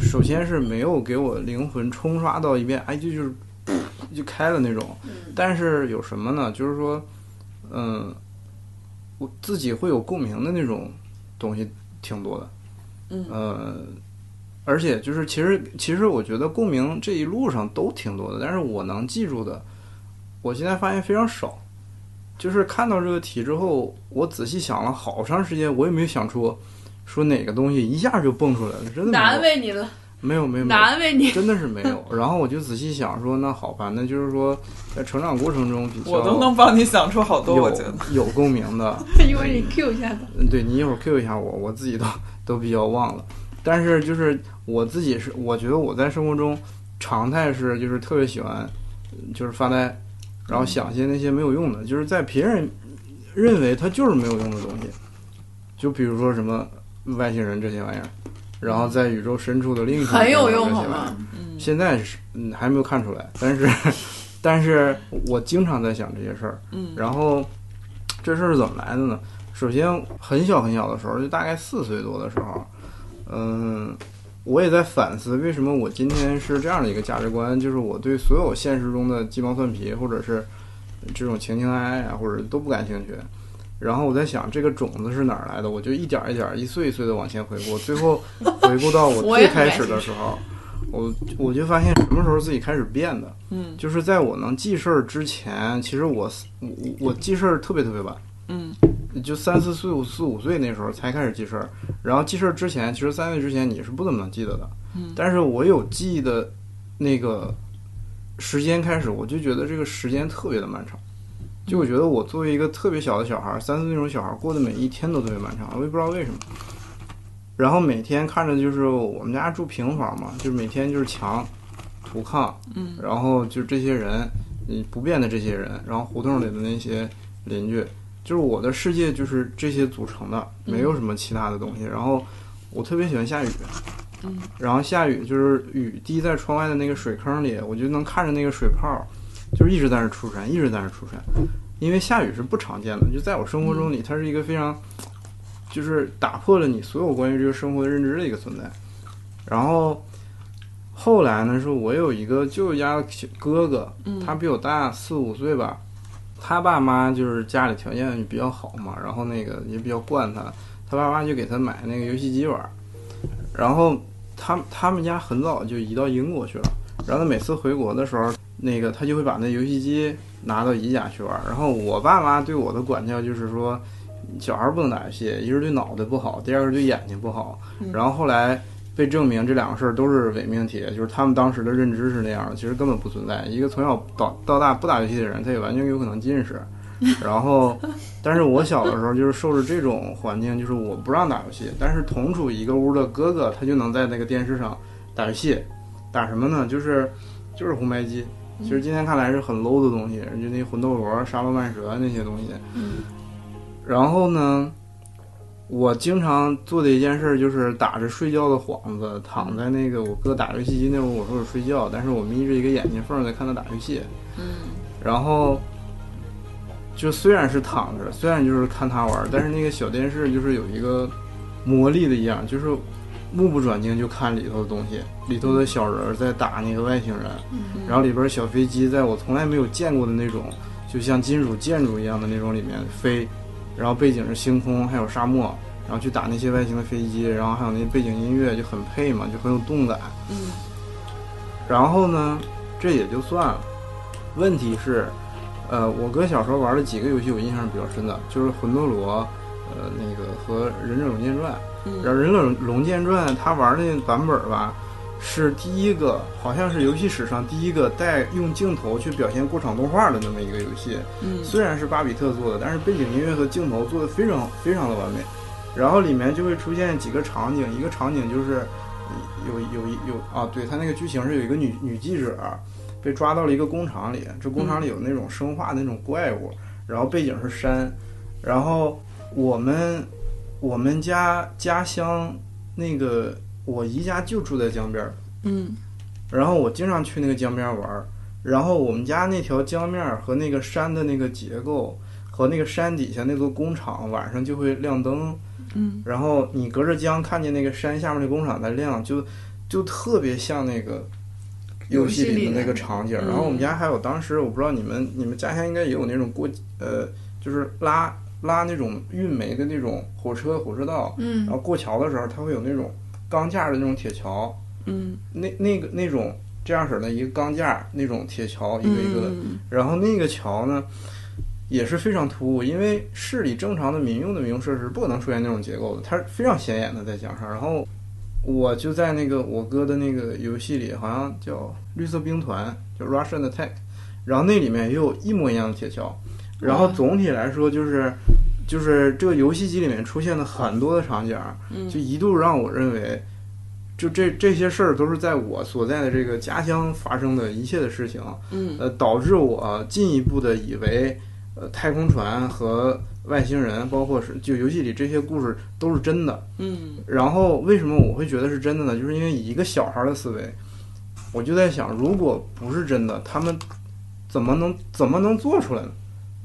首先是没有给我灵魂冲刷到一遍，哎，就就是就开了那种。但是有什么呢？就是说，嗯，我自己会有共鸣的那种东西挺多的。
嗯
呃，而且就是其实其实我觉得共鸣这一路上都挺多的，但是我能记住的，我现在发现非常少。就是看到这个题之后，我仔细想了好长时间，我也没有想出说哪个东西一下就蹦出来了，真的
难为你了，
没有没有没有，
难为你。
真的是没有。然后我就仔细想说，那好吧，那就是说在成长过程中比较
我都能帮你想出好多，我觉得。
有有共鸣的，
一会儿你 Q 一下他。
嗯，对你一会儿 Q 一下我，我自己都 都比较忘了。但是就是我自己是，我觉得我在生活中常态是就是特别喜欢就是发呆，然后想些那些没有用的，就是在别人认为它就是没有用的东西，就比如说什么外星人这些玩意儿，然后在宇宙深处的另一种
很有用好吗？
嗯
现在是嗯还没有看出来，但是 但是我经常在想这些事儿。
嗯
然后这事儿是怎么来的呢？首先很小很小的时候，就大概四岁多的时候，嗯，我也在反思为什么我今天是这样的一个价值观，就是我对所有现实中的鸡毛蒜皮或者是这种情情爱爱啊，或者都不感兴趣。然后我在想，这个种子是哪儿来的？我就一点儿一点儿、一岁一岁的往前回顾，最后 回顾到我最开始的时候，我我就发现什么时候自己开始变的。
嗯
就是在我能记事儿之前，其实我我我记事儿特别特别晚，
嗯
就三四岁、五四五岁那时候才开始记事儿。然后记事儿之前，其实三岁之前你是不怎么能记得的。
嗯
但是我有记忆的那个时间开始，我就觉得这个时间特别的漫长。就我觉得我作为一个特别小的小孩儿，三岁那种小孩儿过的每一天都特别漫长，我也不知道为什么。然后每天看着就是我们家住平房嘛，就是每天就是墙、土炕，
嗯
然后就这些人，嗯，不变的这些人，然后胡同里的那些邻居，就是我的世界就是这些组成的，没有什么其他的东西。然后我特别喜欢下雨，
嗯，
然后下雨就是雨滴在窗外的那个水坑里，我就能看着那个水泡，就是一直在那出山，一直在那出山。因为下雨是不常见的，就在我生活中里，它是一个非常，就是打破了你所有关于这个生活的认知的一个存在。然后后来呢，是我有一个舅舅家的小哥哥，
嗯
他比我大四五岁吧，他爸妈就是家里条件比较好嘛，然后那个也比较惯他，他爸妈就给他买那个游戏机玩儿，然后他他们家很早就移到英国去了，然后他每次回国的时候，那个他就会把那游戏机拿到姨家去玩儿，然后我爸妈对我的管教就是说，小孩儿不能打游戏，一是对脑袋不好，第二个是对眼睛不好，然后后来。被证明这两个事儿都是伪命题，就是他们当时的认知是那样的，其实根本不存在。一个从小到到大不打游戏的人，他也完全有可能近视。然后，但是我小的时候就是受着这种环境，就是我不让打游戏，但是同处一个屋的哥哥，他就能在那个电视上打游戏，打什么呢？就是就是红白机。其实今天看来是很 low 的东西，就那魂斗罗、沙罗曼蛇那些东西。
嗯
然后呢，我经常做的一件事就是打着睡觉的幌子，躺在那个我哥打游戏机那屋，我说我睡觉，但是我眯着一个眼睛缝在看他打游戏。
嗯
然后就虽然是躺着，虽然就是看他玩，但是那个小电视就是有一个魔力的一样，就是目不转睛就看里头的东西，里头的小人儿在打那个外星人，然后里边小飞机在我从来没有见过的那种，就像金属建筑一样的那种里面飞，然后背景是星空，还有沙漠，然后去打那些外星的飞机，然后还有那背景音乐就很配嘛，就很有动感。
嗯
然后呢，这也就算了。问题是，呃，我哥小时候玩的几个游戏我印象比较深的，就是魂斗罗，呃，那个和忍者龙剑传。然后忍者龙剑传他玩那版本儿吧，是第一个，好像是游戏史上第一个带用镜头去表现过场动画的那么一个游戏。
嗯
虽然是巴比特做的，但是背景音乐和镜头做的非常非常的完美。然后里面就会出现几个场景，一个场景就是有有有啊，对他那个剧情是有一个女女记者被抓到了一个工厂里，这工厂里有那种生化那种怪物，然后背景是山，然后我们我们家家乡那个我姨家就住在江边儿，
嗯。
然后我经常去那个江边玩儿，然后我们家那条江面儿和那个山的那个结构，和那个山底下那座工厂晚上就会亮灯，
嗯。
然后你隔着江看见那个山下面的工厂在亮，就就特别像那个游戏
里
里的那个场景。然后我们家还有当时我不知道你们你们家乡应该也有那种过呃，就是拉拉那种运煤的那种火车火车道，
嗯
然后过桥的时候它会有那种钢架的那种铁桥，
嗯
那那个那种这样式儿的一个钢架那种铁桥一个一个的，
嗯
然后那个桥呢也是非常突兀，因为市里正常的民用的民用设施不可能出现那种结构的，它是非常显眼的在墙上。然后我就在那个我哥的那个游戏里，好像叫绿色兵团，叫 Russian Attack，然后那里面也有一模一样的铁桥。然后总体来说就是。就是这个游戏机里面出现的很多的场景，
嗯
就一度让我认为，就这这些事儿都是在我所在的这个家乡发生的一切的事情，
嗯
呃，导致我进一步的以为，呃，太空船和外星人，包括是就游戏里这些故事都是真的。
嗯
然后为什么我会觉得是真的呢？就是因为以一个小孩儿的思维，我就在想，如果不是真的，他们怎么能怎么能做出来呢？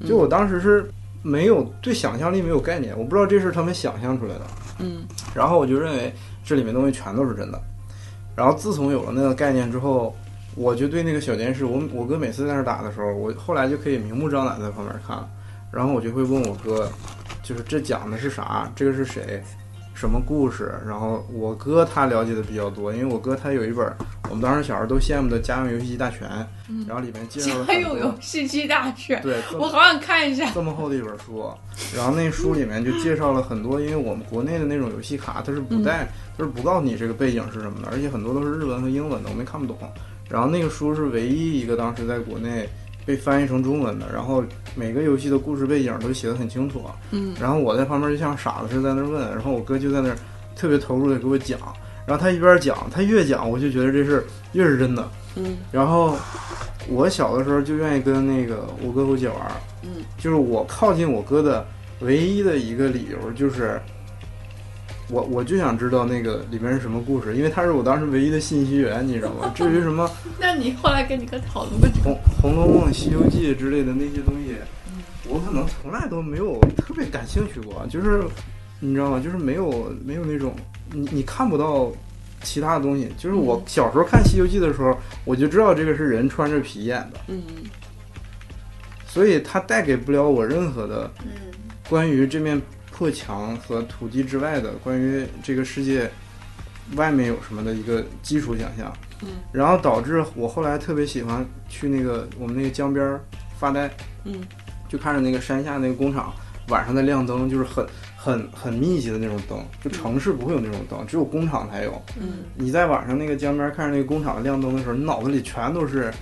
就我当时是没有对想象力没有概念，我不知道这是他们想象出来的。
嗯
然后我就认为这里面东西全都是真的。然后自从有了那个概念之后，我就对那个小电视，我我哥每次在那儿打的时候，我后来就可以明目张胆在旁边看了。然后我就会问我哥，就是这讲的是啥？这个是谁？什么故事？然后我哥他了解的比较多，因为我哥他有一本我们当时小时候都羡慕的《家用游戏机大全》，然后里面介绍了
家用游戏机大全，
对，
我好想看一下。
这么厚的一本书，然后那书里面就介绍了很多，因为我们国内的那种游戏卡，它是不带，它是不告诉你这个背景是什么的，而且很多都是日文和英文的，我们看不懂。然后那个书是唯一一个当时在国内被翻译成中文的，然后每个游戏的故事背景都写得很清楚。
嗯
然后我在旁边就像傻子似的在那问，然后我哥就在那儿特别投入的给我讲，然后他一边讲，他越讲我就觉得这事儿越是真的。
嗯
然后我小的时候就愿意跟那个我哥我姐玩儿，
嗯，
就是我靠近我哥的唯一的一个理由就是，我我就想知道那个里面是什么故事，因为他是我当时唯一的信息源，你知道吗？至于什么
那你后来跟你哥讨论过？
红《红楼梦》《西游记》之类的那些东西，我可能从来都没有特别感兴趣过，就是你知道吗？就是没有没有那种你你看不到其他的东西。就是我小时候看《西游记》的时候，我就知道这个是人穿着皮演的，
嗯
所以它带给不了我任何的
嗯
关于这面破墙和土地之外的关于这个世界外面有什么的一个基础想象。
嗯，
然后导致我后来特别喜欢去那个我们那个江边儿发呆，
嗯
就看着那个山下那个工厂晚上在亮灯，就是很很很密集的那种灯，就城市不会有那种灯，只有工厂才有。
嗯
你在晚上那个江边看着那个工厂亮灯的时候，你脑子里全都是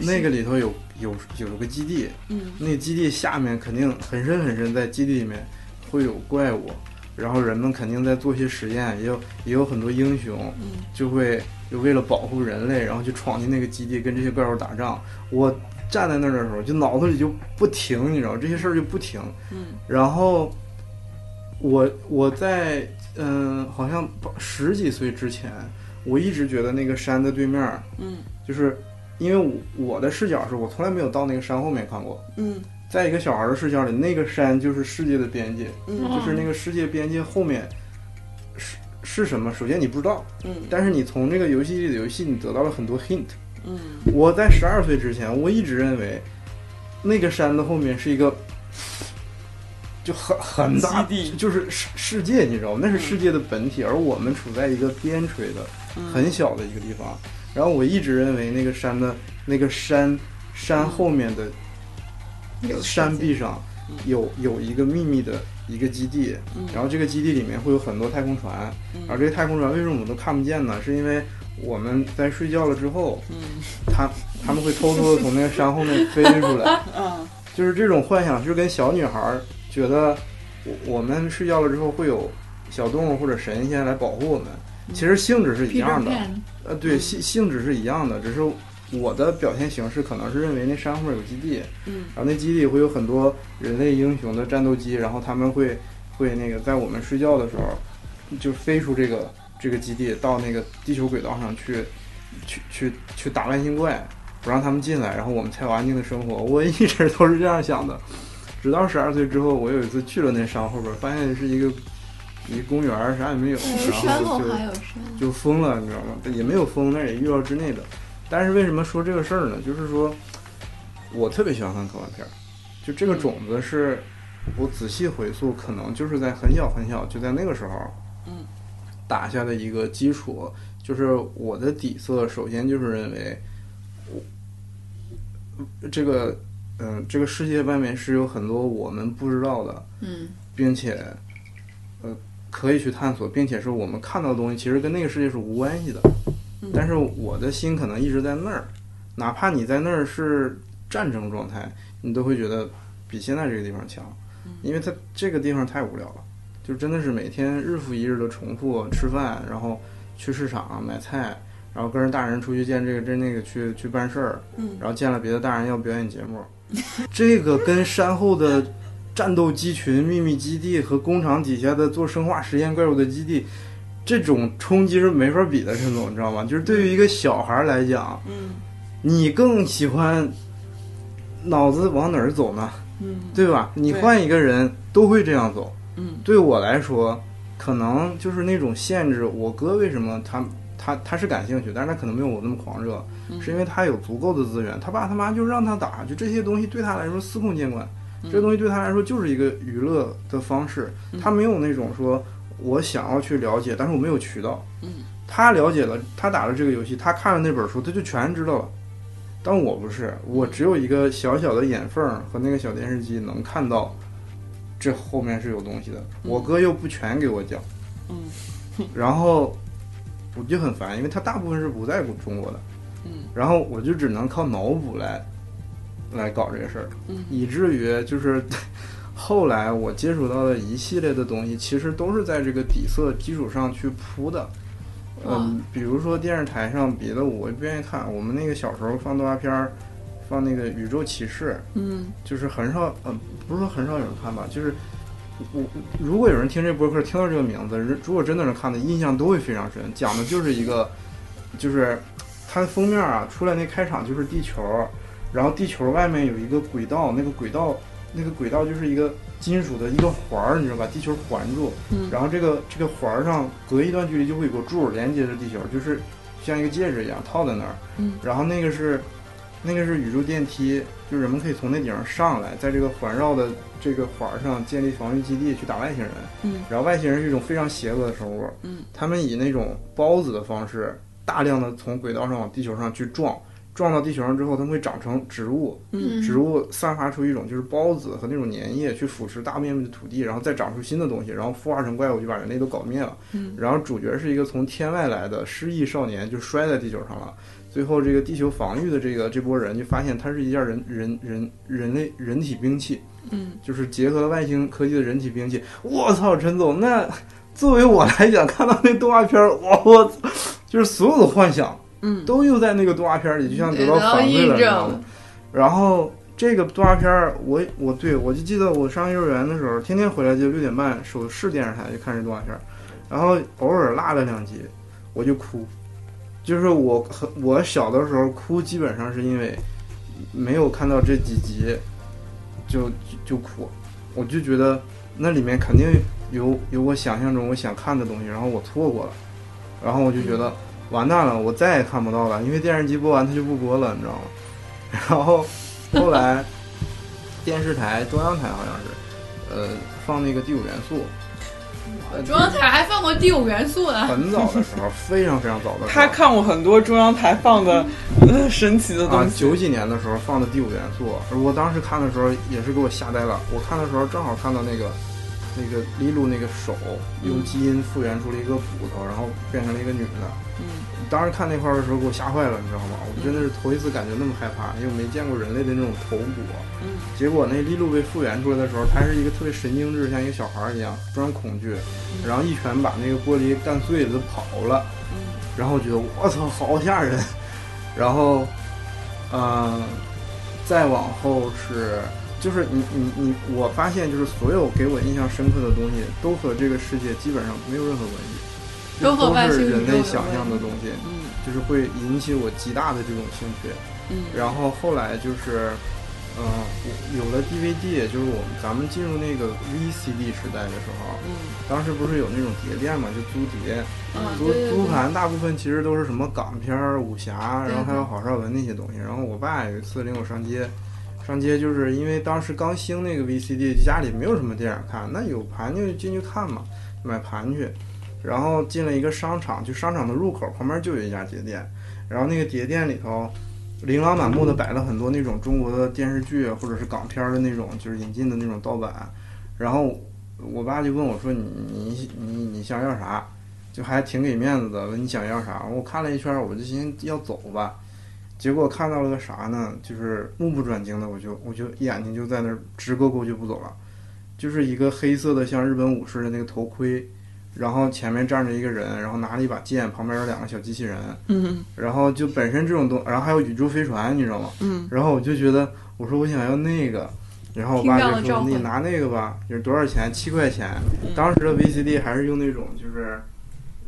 那个里头有有有个基地，
嗯
那个基地下面肯定很深很深，在基地里面会有怪物，然后人们肯定在做些实验，也有也有很多英雄，
嗯
就会就为了保护人类，然后去闯进那个基地跟这些怪物打仗。我站在那儿的时候，就脑子里就不停，你知道这些事儿就不停。
嗯
然后我我在嗯、好像十几岁之前，我一直觉得那个山的对面，
嗯
就是因为我我的视角是我从来没有到那个山后面看过。
嗯
在一个小孩的视角里，那个山就是世界的边界，
嗯
就是那个世界边界后面是是什么？首先你不知道，
嗯
但是你从这个游戏里的游戏，你得到了很多 hint。
嗯
我在十二岁之前，我一直认为那个山的后面是一个就很很大
地
就是世世界，你知道吗？那是世界的本体，而我们处在一个边陲的
嗯
很小的一个地方。然后我一直认为那个山的那个山山后面的
有
山壁上有有一个秘密的一个基地，
嗯。
然后这个基地里面会有很多太空船，
嗯。
而这个太空船为什么我们都看不见呢？是因为我们在睡觉了之后，
嗯。
它他们会偷偷的从那个山后面飞出来，
啊
就是这种幻想，是跟小女孩儿觉得我我们睡觉了之后会有小动物或者神仙来保护我们，其实性质是一样的，呃，对，
嗯。
性性质是一样的，只是我的表现形式可能是认为那山后面有基地，
嗯
然后那基地会有很多人类英雄的战斗机，然后他们会会那个在我们睡觉的时候就飞出这个这个基地到那个地球轨道上去去去去打外星怪，不让他们进来，然后我们才有安静的生活。我一直都是这样想的，直到十二岁之后，我有一次去了那山后边，发现是一个一公园，啥也没有，然后就就封了，你知道吗？也没有封，那也预料之内的。但是为什么说这个事儿呢？就是说，我特别喜欢看科幻片儿，就这个种子是，我仔细回溯，可能就是在很小很小，就在那个时候，
嗯，
打下的一个基础，就是我的底色，首先就是认为，我这个，嗯、这个世界外面是有很多我们不知道的，
嗯
并且，呃，可以去探索，并且是我们看到的东西，其实跟那个世界是无关系的。但是我的心可能一直在那儿，哪怕你在那儿是战争状态，你都会觉得比现在这个地方强，因为它这个地方太无聊了，就真的是每天日复一日的重复吃饭，然后去市场买菜，然后跟着大人出去见这个见那个去去办事儿，
嗯。
然后见了别的大人要表演节目，这个跟山后的战斗机群、秘密基地和工厂底下的做生化实验怪物的基地，这种冲击是没法比的，陈总，你知道吗？就是对于一个小孩来讲，
嗯
你更喜欢脑子往哪儿走呢？
嗯
对吧？你换一个人都会这样走。
嗯
对我来说，可能就是那种限制。我哥为什么他他他是感兴趣，但是他可能没有我那么狂热，
嗯
是因为他有足够的资源。他爸他妈就让他打，就这些东西对他来说司空见惯，
嗯
这东西对他来说就是一个娱乐的方式。他没有那种说我想要去了解，但是我没有渠道。
嗯。
他了解了，他打了这个游戏，他看了那本书，他就全知道了。但我不是，我只有一个小小的眼缝和那个小电视机能看到，这后面是有东西的。我哥又不全给我讲，
嗯。
然后我就很烦，因为他大部分是不在中国的，
嗯。
然后我就只能靠脑补来来搞这个事儿，
嗯。
以至于就是后来我接触到的一系列的东西，其实都是在这个底色基础上去铺的。嗯，比如说电视台上别的我不愿意看，我们那个小时候放动画片儿，放那个《宇宙骑士》，
嗯
就是很少，呃，不是说很少有人看吧，就是我如果有人听这播客听到这个名字，人如果真的是看的，印象都会非常深。讲的就是一个，就是它的封面啊，出来那开场就是地球，然后地球外面有一个轨道，那个轨道那个轨道就是一个金属的一个环儿，你知道吧？地球环住，
嗯
然后这个这个环儿上隔一段距离就会有个柱连接着地球，就是像一个戒指一样套在那儿。
嗯，
然后那个是那个是宇宙电梯，就人们可以从那顶上上来，在这个环绕的这个环儿上建立防御基地去打外星人。
嗯，
然后外星人是一种非常邪恶的生物，
嗯，
他们以那种孢子的方式，大量的从轨道上往地球上去撞。撞到地球上之后，它们会长成植物，
嗯
植物散发出一种就是孢子和那种粘液去腐蚀大面积的土地，然后再长出新的东西，然后孵化成怪物，就把人类都搞灭了。
嗯
然后主角是一个从天外来的失忆少年，就摔在地球上了。最后这个地球防御的这个这波人就发现它是一件人人人人类人体兵器，
嗯
就是结合了外星科技的人体兵器。我操，陈总，那作为我来讲，看到那动画片儿，我我就是所有的幻想
嗯
都又在那个动画片儿里，就像得到反馈了，你
印
知道吗？然后这个动画片儿，我我对我就记得我上幼儿园的时候，天天回来就六点半守市电视台就看这动画片儿，然后偶尔落了两集，我就哭。就是我很我小的时候哭，基本上是因为没有看到这几集就就就哭，我就觉得那里面肯定有有我想象中我想看的东西，然后我错过了，然后我就觉得完蛋了，我再也看不到了，因为电视机播完它就不播了，你知道吗？然后后来 电视台中央台好像是，呃，放那个《第五元素》，呃
中央台还放过《第五元素》呢。
很早的时候，非常非常早的时候，
他看过很多中央台放的呃神奇的
啊
东，西。
九几年的时候放的《第五元素》，我当时看的时候也是给我吓呆了。我看的时候正好看到那个那个利路那个手用基因复原出了一个骨头，然后变成了一个女的。
嗯
当时看那块儿的时候给我吓坏了，你知道吗？我真的是头一次感觉那么害怕，因为我没见过人类的那种头骨。
嗯
结果那利路被复原出来的时候，他是一个特别神经质，像一个小孩儿一样，非常恐惧，然后一拳把那个玻璃干碎了，就跑了。
嗯
然后我觉得我操，好吓人。然后，嗯、再往后是，就是你你你，我发现就是所有给我印象深刻的东西，都和这个世界基本上没有任何关系，
都和外星
是人类想象的东西，
嗯
就是会引起我极大的这种兴趣。
嗯
然后后来就是，嗯，我有了 DVD，就是我们咱们进入那个 VCD 时代的时候，
嗯
当时不是有那种碟店嘛，就租碟，
嗯，
租租盘大部分其实都是什么港片儿、武侠，然后还有郝邵文那些东西。然后我爸有一次领我上街，上街就是因为当时刚兴那个 VCD，家里没有什么电影看，那有盘就进去看嘛，买盘去。然后进了一个商场，就商场的入口旁边就有一家碟店，然后那个碟店里头。琳琅满目的摆了很多那种中国的电视剧或者是港片的那种，就是引进的那种盗版。然后我爸就问我说：“你你你你想要啥？”就还挺给面子的，问你想要啥？我看了一圈，我就寻思要走吧。结果看到了个啥呢？就是目不转睛的，我就我就眼睛就在那儿直勾勾就不走了。就是一个黑色的像日本武士的那个头盔，然后前面站着一个人，然后拿了一把剑，旁边有两个小机器人，
嗯
然后就本身这种东，然后还有宇宙飞船，你知道吗？
嗯
然后我就觉得，我说我想要那个，然后我爸就说你拿那个吧，就是多少钱？七块钱。
嗯
当时的 VCD 还是用那种就是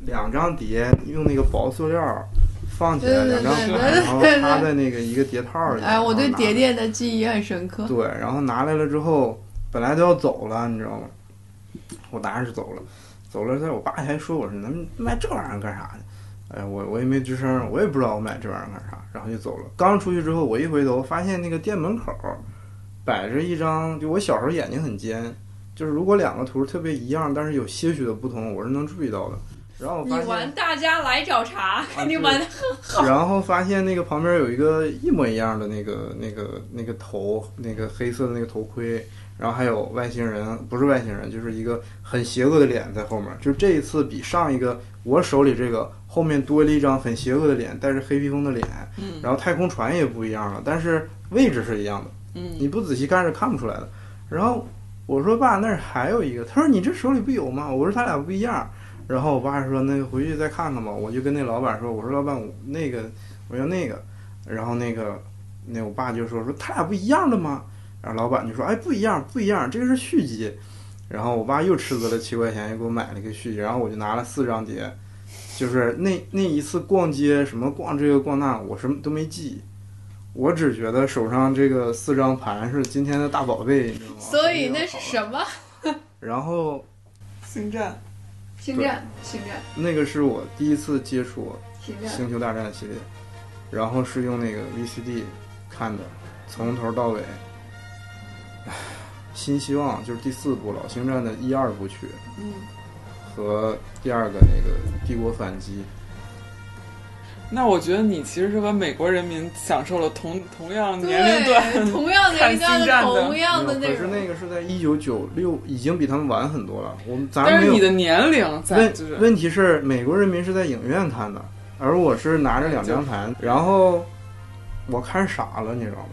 两张碟，用那个薄塑料放起来，两张
对
盘，然后插在那个一个碟套里。
哎，我对碟碟的记忆很深刻。
对，然后拿来了之后，本来都要走了，你知道吗？我当然是走了，走了之后，我爸还说我说能卖这玩意儿干啥呢？哎，我我也没吱声，我也不知道我买这玩意儿干啥，然后就走了。刚出去之后，我一回头发现那个店门口摆着一张，就我小时候眼睛很尖，就是如果两个图特别一样，但是有些许的不同，我是能注意到的。然后我
你
发现，
玩大家来找茬，
啊对
你玩的很好
然后发现那个旁边有一个一模一样的那个那个那个头，那个黑色的那个头盔，然后还有外星人，不是外星人，就是一个很邪恶的脸在后面。就这一次比上一个我手里这个后面多了一张很邪恶的脸，带着黑披风的脸，
嗯
然后太空船也不一样了，但是位置是一样的，
嗯
你不仔细看是看不出来的。然后我说爸，那儿还有一个，他说你这手里不有吗？我说他俩不一样。然后我爸说那个回去再看看吧，我就跟那老板说，我说老板我那个我要那个，然后那个那我爸就说说他俩不一样的吗？然后老板就说哎不一样不一样，这个是续集。然后我爸又斥资了七块钱又给我买了一个续集，然后我就拿了四张碟，就是那那一次逛街什么逛这个逛那，我什么都没记，我只觉得手上这个四张盘是今天的大宝贝，你知道吗？
所以那是？什么？
然后
星战，
星战，星战，
那个是我第一次接触
星战。
星球大战系列，然后是用那个 VCD 看的，从头到尾。唉新希望就是第四部老星战的一二部曲
嗯，
和第二个那个帝国反击。
那我觉得你其实是和美国人民享受了同 同样年龄段
对，同样年龄段
的
同样的
那个可是。那个是在一九九六，已经比他们晚很多了。我们咱没有
但是你的年龄在
问
就是
问题是，美国人民是在影院看的，而我是拿着两张盘，然后我看傻了，你知道吗？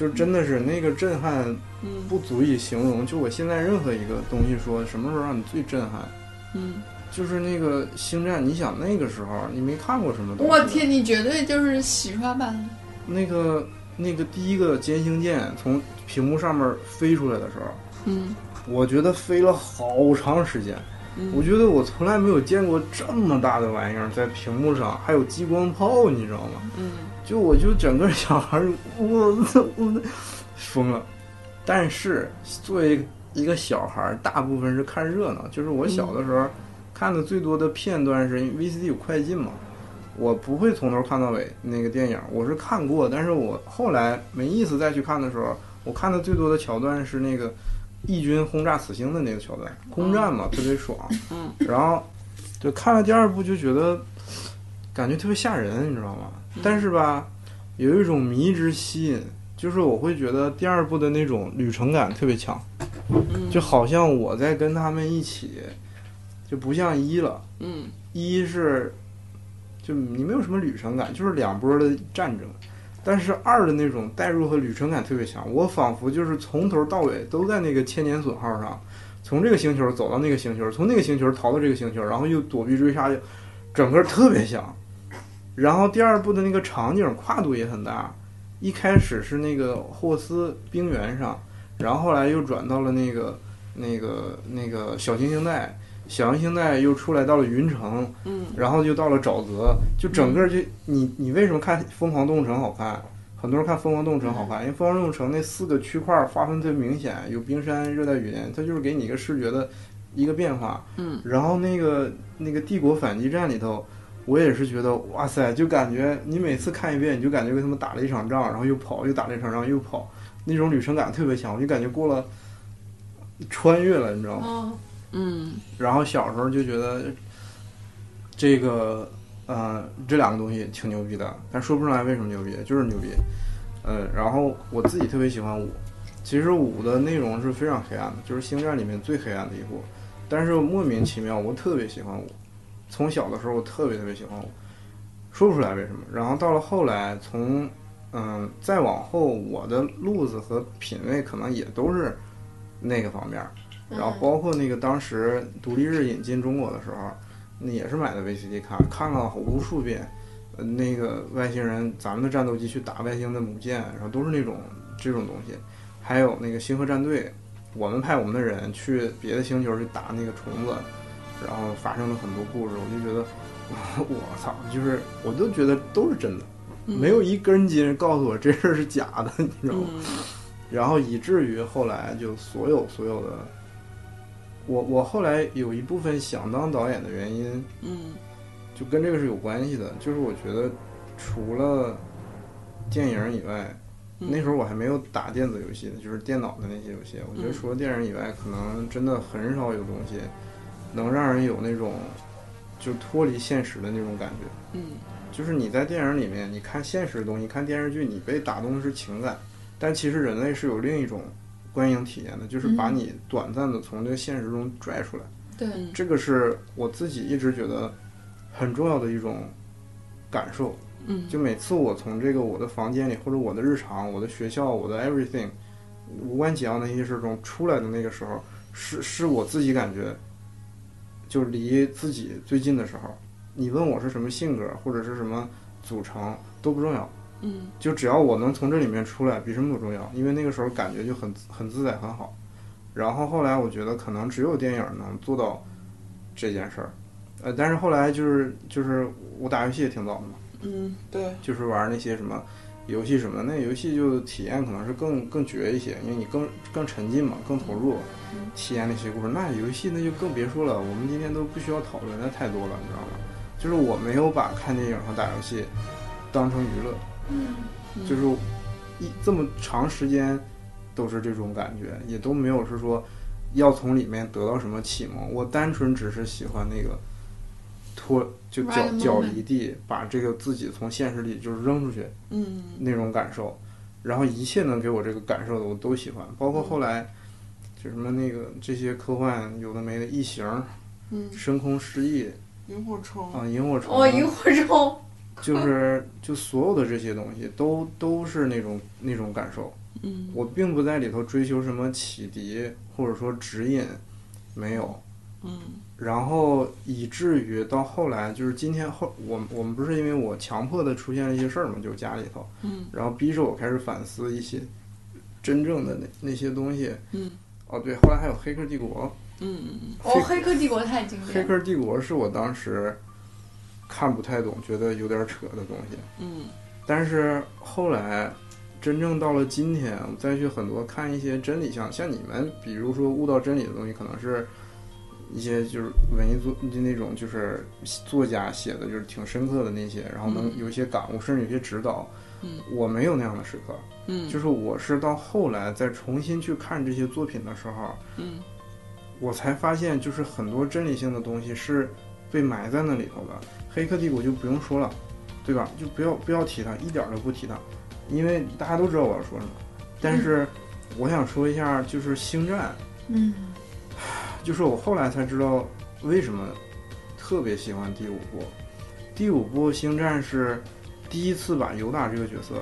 就真的是那个震撼
嗯
不足以形容。就我现在任何一个东西说什么时候让你最震撼，
嗯，
就是那个星战。你想那个时候你没看过什么东西？
我天，你绝对就是洗刷版的。
那个那个第一个歼星舰从屏幕上面飞出来的时候，
嗯
我觉得飞了好长时间。
嗯，
我觉得我从来没有见过这么大的玩意儿在屏幕上，还有激光炮，你知道吗？
嗯
就我就整个小孩，我，我疯了。但是作为一个小孩儿，大部分是看热闹。就是我小的时候看的最多的片段是因为 VCD 有快进嘛，我不会从头看到尾那个电影，我是看过，但是我后来没意思再去看的时候，我看的最多的桥段是那个义军轰炸死星的那个桥段，空战嘛，特别爽。
嗯，
然后就看了第二部就觉得感觉特别吓人，你知道吗？但是吧，有一种迷之吸引，就是我会觉得第二部的那种旅程感特别强，
嗯
就好像我在跟他们一起，就不像一了。
嗯
一是就你没有什么旅程感，就是两波的战争。但是二的那种代入和旅程感特别强，我仿佛就是从头到尾都在那个千年隼号上，从这个星球走到那个星球，从那个星球逃到这个星球，然后又躲避追杀，整个特别像。然后第二部的那个场景跨度也很大，一开始是那个霍斯冰原上，然后后来又转到了那个那个那个小行星带，小行星带又出来到了云城，
嗯
然后就到了沼泽，就整个就你你为什么看《疯狂动物城》好看？很多人看《疯狂动物城》好看，因为《疯狂动物城》那四个区块划分特别明显，有冰山、热带雨林，它就是给你一个视觉的一个变化。
嗯，
然后那个那个《帝国反击战》里头，我也是觉得哇塞，就感觉你每次看一遍，你就感觉跟他们打了一场仗，然后又跑，又打了一场仗，又跑，那种旅程感特别强，我就感觉过了穿越了，你知道吗？
哦，
嗯
然后小时候就觉得这个，呃，这两个东西挺牛逼的，但说不上来为什么牛逼，就是牛逼。呃，然后我自己特别喜欢五，其实五的内容是非常黑暗的，就是星战里面最黑暗的一部，但是莫名其妙我特别喜欢五，从小的时候我特别特别喜欢我，说不出来为什么。然后到了后来，从嗯、再往后，我的路子和品味可能也都是那个方面儿。然后包括那个当时独立日引进中国的时候，那也是买的 VCD 看，看了无数遍。呃，那个外星人，咱们的战斗机去打外星的母舰，然后都是那种这种东西。还有那个星河战队，我们派我们的人去别的星球去打那个虫子，然后发生了很多故事，我就觉得，我操，就是我都觉得都是真的，没有一根筋告诉我这事儿是假的，你知道吗？
嗯
然后以至于后来就所有所有的，我我后来有一部分想当导演的原因，
嗯
就跟这个是有关系的，就是我觉得除了电影以外，
嗯
那时候我还没有打电子游戏呢，就是电脑的那些游戏，我觉得
嗯
除了电影以外，可能真的很少有东西能让人有那种就脱离现实的那种感觉。
嗯
就是你在电影里面，你看现实的东西，看电视剧，你被打动的是情感，但其实人类是有另一种观影体验的，就是把
嗯
你短暂的从这个现实中拽出来。
对，
嗯
这个是我自己一直觉得很重要的一种感受。
嗯
就每次我从这个我的房间里，或者我的日常、我的学校、我的 everything 无关紧要的一些事中出来的那个时候，是是我自己感觉就离自己最近的时候。你问我是什么性格或者是什么组成都不重要，
嗯
就只要我能从这里面出来，比什么都重要。因为那个时候感觉就很很自在很好。然后后来我觉得可能只有电影能做到这件事儿，呃，但是后来就是就是我打游戏也挺早的嘛。
嗯，对，
就是玩那些什么游戏什么的，那游戏就体验可能是更更绝一些，因为你更更沉浸嘛，更投入，体验那些故事。那游戏那就更别说了，我们今天都不需要讨论，那太多了，你知道吗？就是我没有把看电影和打游戏当成娱乐，
嗯
就是一这么长时间都是这种感觉，也都没有是说要从里面得到什么启蒙，我单纯只是喜欢那个脱就脚脚离地，把这个自己从现实里就是扔出去
嗯。
那种感受，然后一切能给我这个感受的我都喜欢，包括后来就什么那个这些科幻有的没的异形、
嗯，
深空失忆
萤火虫，
啊、萤火虫，
哦，萤火虫，
就是就所有的这些东西都都是那种那种感受。
嗯。
我并不在里头追求什么启迪或者说指引，没有。
嗯
然后以至于到后来，就是今天后，我我们不是因为我强迫的出现了一些事儿嘛，就是家里头，
嗯
然后逼着我开始反思一些真正的那那些东西。
嗯
哦，对，后来还有《黑客帝国
嗯
哦，《黑客帝国》太经》，《
黑
典黑。
客帝国》是我当时看不太懂，觉得有点扯的东西。
嗯
但是后来，真正到了今天，我再去很多看一些真理像像你们，比如说悟到真理的东西，可能是一些就是文艺作就那种就是作家写的，就是挺深刻的那些，然后能
嗯
有一些感悟，甚至有些指导。
嗯
我没有那样的时刻，
嗯，
就是我是到后来再重新去看这些作品的时候，
嗯
我才发现，就是很多真理性的东西是被埋在那里头的。黑客帝国就不用说了，对吧？就不要不要提它，一点儿都不提它，因为大家都知道我要说什么。但是我想说一下，就是星战，
嗯
就是我后来才知道为什么特别喜欢第五部。第五部星战是第一次把尤达这个角色，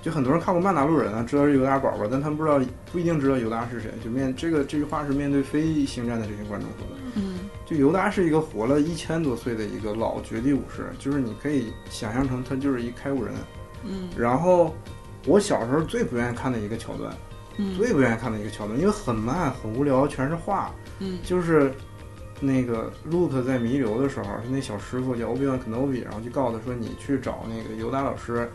就很多人看过《曼达洛人》啊，知道是尤达宝宝，但他们不知道不一定知道尤达是谁。就面这个这句话是面对非星战的这些观众说的。
嗯
就尤达是一个活了一千多岁的一个老绝地武士，就是你可以想象成他就是一开悟人。
嗯
然后我小时候最不愿意看的一个桥段，
嗯
最不愿意看的一个桥段，因为很慢很无聊，全是画。
嗯
就是那个 Luke 在弥留的时候，那小师傅叫 Obi Wan Kenobi，然后就告诉他说：“你去找那个尤达老师，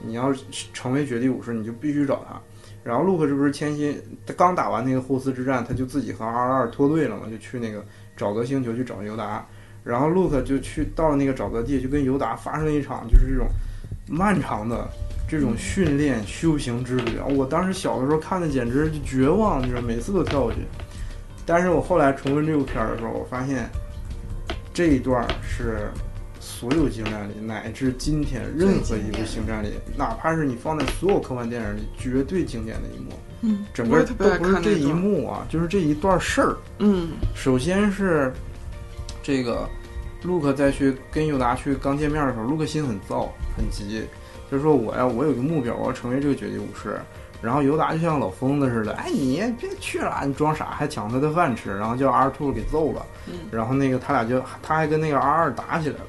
你要成为绝地武士，你就必须找他。然后陆克这不是千辛，他刚打完那个霍斯之战，他就自己和 R 二脱队了嘛，就去那个沼泽星球去找尤达。然后陆克就去到了那个沼泽地，就跟尤达发生了一场就是这种漫长的这种训练修行之旅。我当时小的时候看的简直就绝望，就是每次都跳过去。但是我后来重温这部片儿的时候，我发现这一段是所有星战里，乃至今天任何一部星战里，哪怕是你放在所有科幻电影里，绝对经典的一幕。
嗯，
整个都不是这一幕啊，就是这一段事儿。
嗯
首先是这个陆克在去跟尤达去刚见面的时候，陆克心很燥很急，就说我要我有个目标，我要成为这个绝地武士。然后尤达就像老疯子似的，哎，你别去了，你装傻，还抢他的饭吃，然后叫 R two 给揍了。
嗯
然后那个他俩就他还跟那个 R 二打起来了。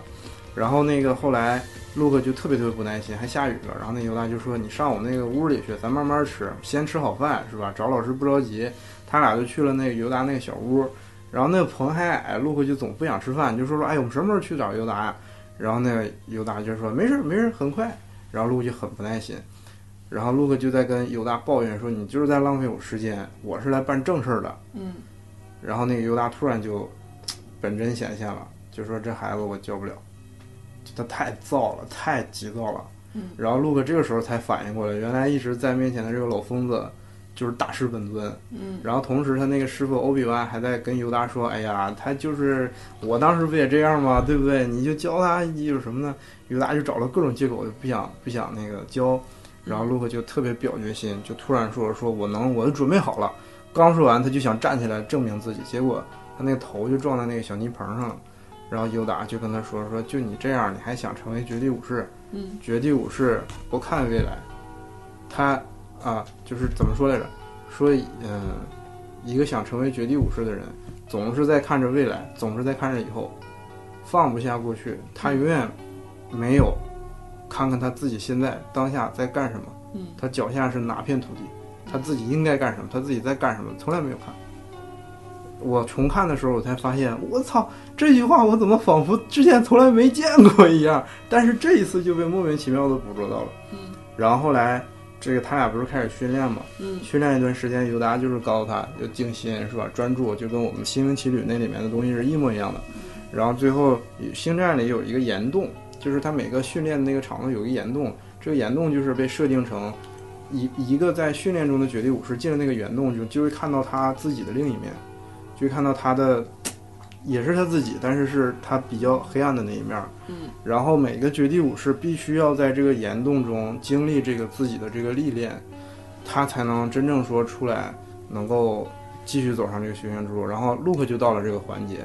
然后那个后来陆克就特别特别不耐心，还下雨了。然后那尤达就说：“你上我那个屋里去，咱慢慢吃，先吃好饭是吧？找老师不着急。”他俩就去了那个尤达那个小屋。然后那个棚还矮，陆克就总不想吃饭，就说说：“哎，我们什么时候去找尤达呀？”然后那个尤达就说：“没事没事，很快。”然后陆克就很不耐心。然后陆克就在跟尤达抱怨说：“你就是在浪费我时间，我是来办正事儿的。”
嗯
然后那个尤达突然就本真显现了，就说这孩子我教不了，他太躁了，太急躁了。
嗯
然后陆克这个时候才反应过来，原来一直在面前的这个老疯子就是大师本尊。
嗯
然后同时他那个师傅欧比万还在跟尤达说：“哎呀，他就是我当时不也这样吗？对不对？你就教他有什么呢？”尤达就找了各种借口，就不想不想那个教。然后陆克就特别表决心，就突然说：“说我能，我都准备好了。”刚说完，他就想站起来证明自己，结果他那个头就撞在那个小泥棚上了。然后尤达就跟他说：“说就你这样，你还想成为绝地武士？
嗯
绝地武士不看未来，他啊，就是怎么说来着？说，嗯、一个想成为绝地武士的人，总是在看着未来，总是在看着以后，放不下过去，他永远没有看看他自己现在当下在干什么，
嗯
他脚下是哪片土地，他自己应该干什么，他自己在干什么，从来没有看。我重看的时候，我才发现，我操，这句话我怎么仿佛之前从来没见过一样？但是这一次就被莫名其妙的捕捉到了。
嗯
然后后来，这个他俩不是开始训练嘛？
嗯
训练一段时间，尤达就是告诉他要静心，是吧？专注，就跟我们《心灵奇旅》那里面的东西是一模一样的。然后最后，星战里有一个岩洞，就是他每个训练的那个场子有一个岩洞，这个岩洞就是被设定成一一个在训练中的绝地武士进了那个岩洞，就就会看到他自己的另一面，就会看到他的。也是他自己，但是是他比较黑暗的那一面。
嗯
然后每个绝地武士必须要在这个岩洞中经历这个自己的这个历练，他才能真正说出来，能够继续走上这个修行之路。然后 Luke 就到了这个环节，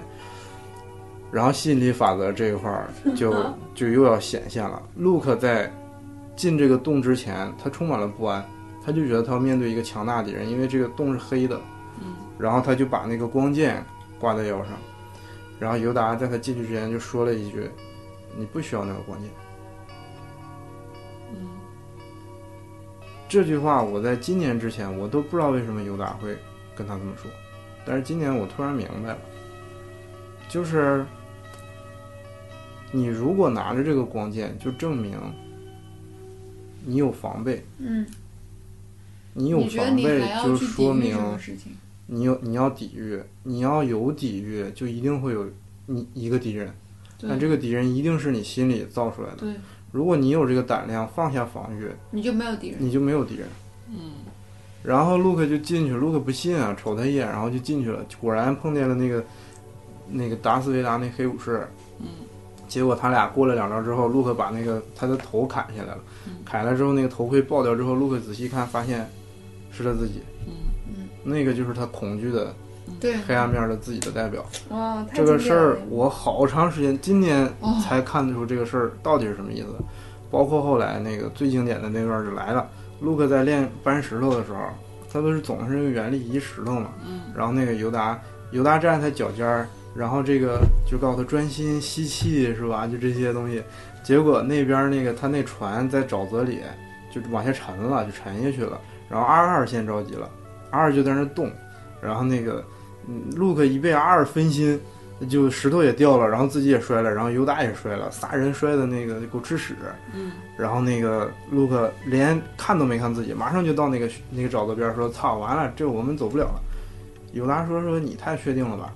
然后吸引力法则这一块儿就 就又要显现了。陆克在进这个洞之前，他充满了不安，他就觉得他要面对一个强大敌人，因为这个洞是黑的。
嗯
然后他就把那个光剑挂在腰上，然后尤达在他进去之前就说了一句：“你不需要那个光剑。
嗯”
这句话我在今年之前我都不知道为什么尤达会跟他这么说，但是今年我突然明白了，就是你如果拿着这个光剑，就证明你有防备，
嗯，
你有防备就说明？你有你要抵御，你要有抵御，就一定会有你一个敌人。但这个敌人一定是你心里造出来的。
对，
如果你有这个胆量放下防御，
你就没有敌人。
你就没有敌人。
嗯
然后陆克就进去，陆克不信啊，瞅他一眼，然后就进去了。果然碰见了那个那个达斯维达那黑武士。
嗯
结果他俩过了两招之后，陆克把那个他的头砍下来了。
嗯。
砍了之后，那个头盔爆掉之后，陆克仔细看，发现是他自己。
嗯。
那个就是他恐惧的
对，
黑暗面的自己的代表。
哇，
这个事儿我好长时间，今年
哦。
才看得出这个事儿到底是什么意思。包括后来那个最经典的那段就来了，卢克在练搬石头的时候，他不是总是用原力移石头嘛，
嗯。
然后那个尤达尤达站在他脚尖儿，然后这个就告诉他专心吸气是吧？就这些东西，结果那边那个他那船在沼泽里就往下沉了，就沉下去了。然后阿二先着急了阿二就在那儿动，然后那个嗯，陆克一被阿二分心，就石头也掉了，然后自己也摔了，然后尤达也摔了，仨人摔的那个狗吃屎。
嗯，
然后那个卢克连看都没看自己，马上就到那个那个沼泽边说：“操，完了，这我们走不了了。”尤达说：“说你太确定了吧？”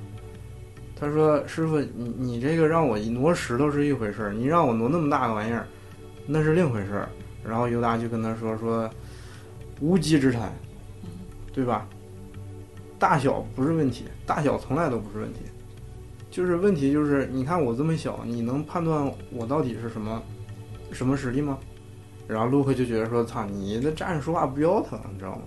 他说：“师傅，你你这个让我挪石头是一回事儿，你让我挪那么大个玩意儿，那是另回事儿。”然后尤达就跟他说：“说无稽之谈，对吧？大小不是问题，大小从来都不是问题，就是问题就是你看我这么小，你能判断我到底是什么什么实力吗？”然后卢克就觉得说：“操，你这站着说话不腰疼，你知道吗？”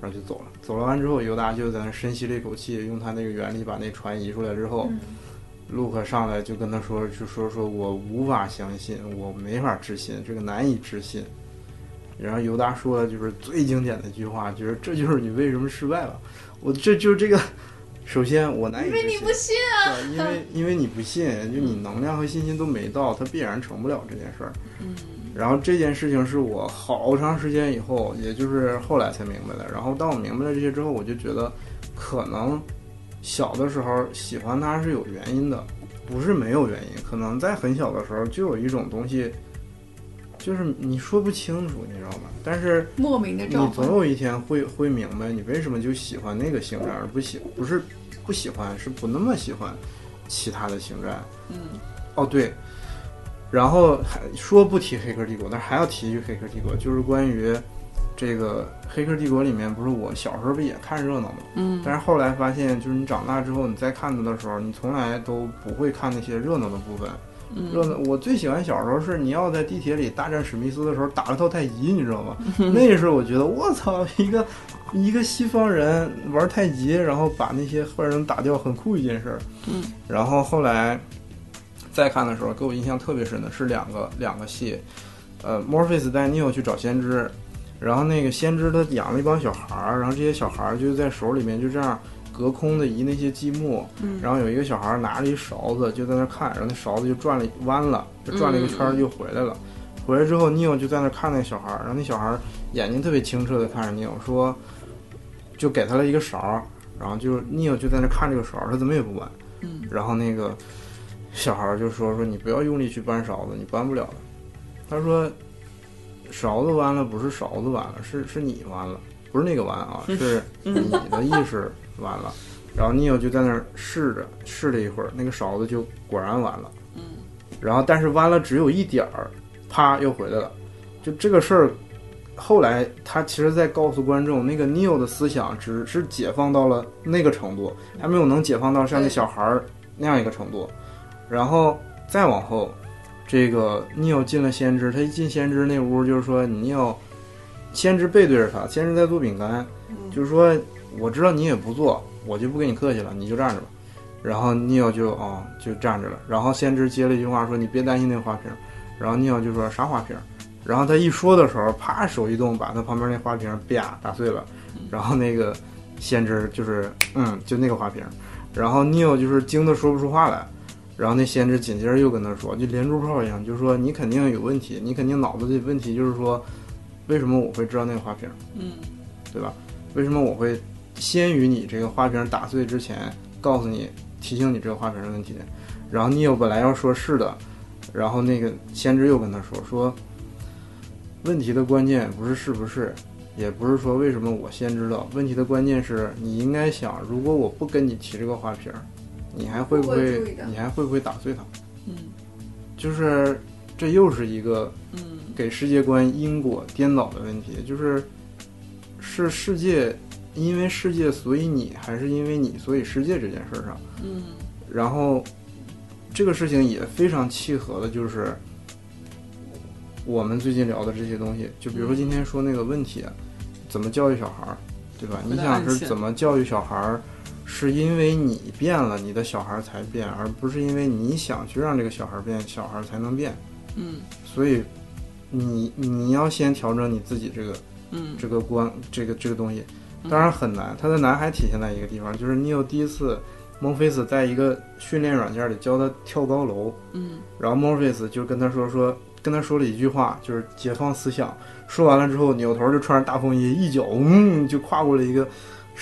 然后就走了。走了完之后，犹大就在那深吸了一口气，用他那个原理把那船移出来之后，卢克上来就跟他说：“就说说我无法相信，我没法置信，这个难以置信。”然后犹大说的就是最经典的一句话，就是这就是你为什么失败了。我这就是这个，首先我难以
因为你不信啊，
因为因为你不信，就你能量和信心都没到，它必然成不了这件事儿。
嗯。
然后这件事情是我好长时间以后，也就是后来才明白的。然后当我明白了这些之后，我就觉得，可能小的时候喜欢他是有原因的，不是没有原因。可能在很小的时候就有一种东西，就是你说不清楚，你知道吗？但是
莫名的
你。总有一天会会明白，你为什么就喜欢那个星战，而不喜不是不喜欢，是不那么喜欢其他的星战。
嗯，
哦对，然后还说不提《黑客帝国》，但是还要提一句《黑客帝国》，就是关于这个《黑客帝国》里面，不是我小时候不也看热闹吗？
嗯，
但是后来发现，就是你长大之后，你再看它的时候，你从来都不会看那些热闹的部分。
嗯
热闹，我最喜欢小时候是你要在地铁里大战史密斯的时候打了套太极，你知道吗？那时候我觉得我操，一个一个西方人玩太极，然后把那些坏人打掉，很酷一件事儿。
嗯，
然后后来再看的时候，给我印象特别深的是两个两个戏，呃，，Morpheus 带 Neo 去找先知，然后那个先知他养了一帮小孩儿，然后这些小孩儿就在手里面就这样隔空的移那些积木，
嗯
然后有一个小孩儿拿着一勺子就在那看，然后那勺子就转了弯了，就转了一个圈儿就回来了。回来之后，Neo 就在那看那个小孩儿，然后那小孩儿眼睛特别清澈的看着 Neo 说，就给他了一个勺儿，然后就是 Neo 就在那看这个勺儿，他怎么也不弯。
嗯
然后那个小孩儿就说说你不要用力去搬勺子，你搬不了的。他说勺子弯了不是勺子弯了，是是你弯了，不是那个弯啊，是 你的意识弯了。然后 Neo 就在那儿试着试了一会儿，那个勺子就果然弯了。
嗯
然后但是弯了只有一点儿，啪又回来了。就这个事儿，后来他其实在告诉观众，那个 Neil 的思想只是解放到了那个程度，还没有能解放到像那小孩儿那样一个程度。然后再往后，这个 Neo 进了先知，他一进先知那屋，就是说你要先知背对着他，先知在做饼干，就是说我知道你也不做，我就不跟你客气了，你就站着吧。然后 Neo 就啊、就站着了，然后先知接了一句话说你别担心那个花瓶，然后 Neo 就说啥花瓶，然后他一说的时候，啪手一动，把他旁边那花瓶啪打碎了，然后那个先知就是嗯就那个花瓶，然后 Neo 就是惊得说不出话来。然后那先知紧接着又跟他说，就连珠炮一样，就是说你肯定有问题，你肯定脑子里问题就是说，为什么我会知道那个花瓶，
嗯
对吧？为什么我会先于你这个花瓶打碎之前告诉你，提醒你这个花瓶的问题？然后 Neo 本来要说是的，然后那个先知又跟他说说，问题的关键不是是不是，也不是说为什么我先知道，问题的关键是你应该想，如果我不跟你提这个花瓶，你还会不
会
你还会不会打碎它？
嗯
就是这又是一个
嗯
给世界观因果颠倒的问题，就是是世界因为世界所以你，还是因为你所以世界这件事儿上？
嗯
然后这个事情也非常契合的，就是我们最近聊的这些东西，就比如说今天说那个问题，怎么教育小孩儿，对吧？你想是怎么教育小孩儿，是因为你变了，你的小孩儿才变，而不是因为你想去让这个小孩儿变，小孩儿才能变。
嗯
所以你你要先调整你自己这个
嗯
这个观这个这个东西，当然很难。它的难还体现在一个地方，就是你有第一次，孟菲斯在一个训练软件里教他跳高楼，
嗯
然后孟菲斯就跟他说说，跟他说了一句话，就是解放思想。说完了之后，扭头就穿着大风衣，一脚嗯就跨过了一个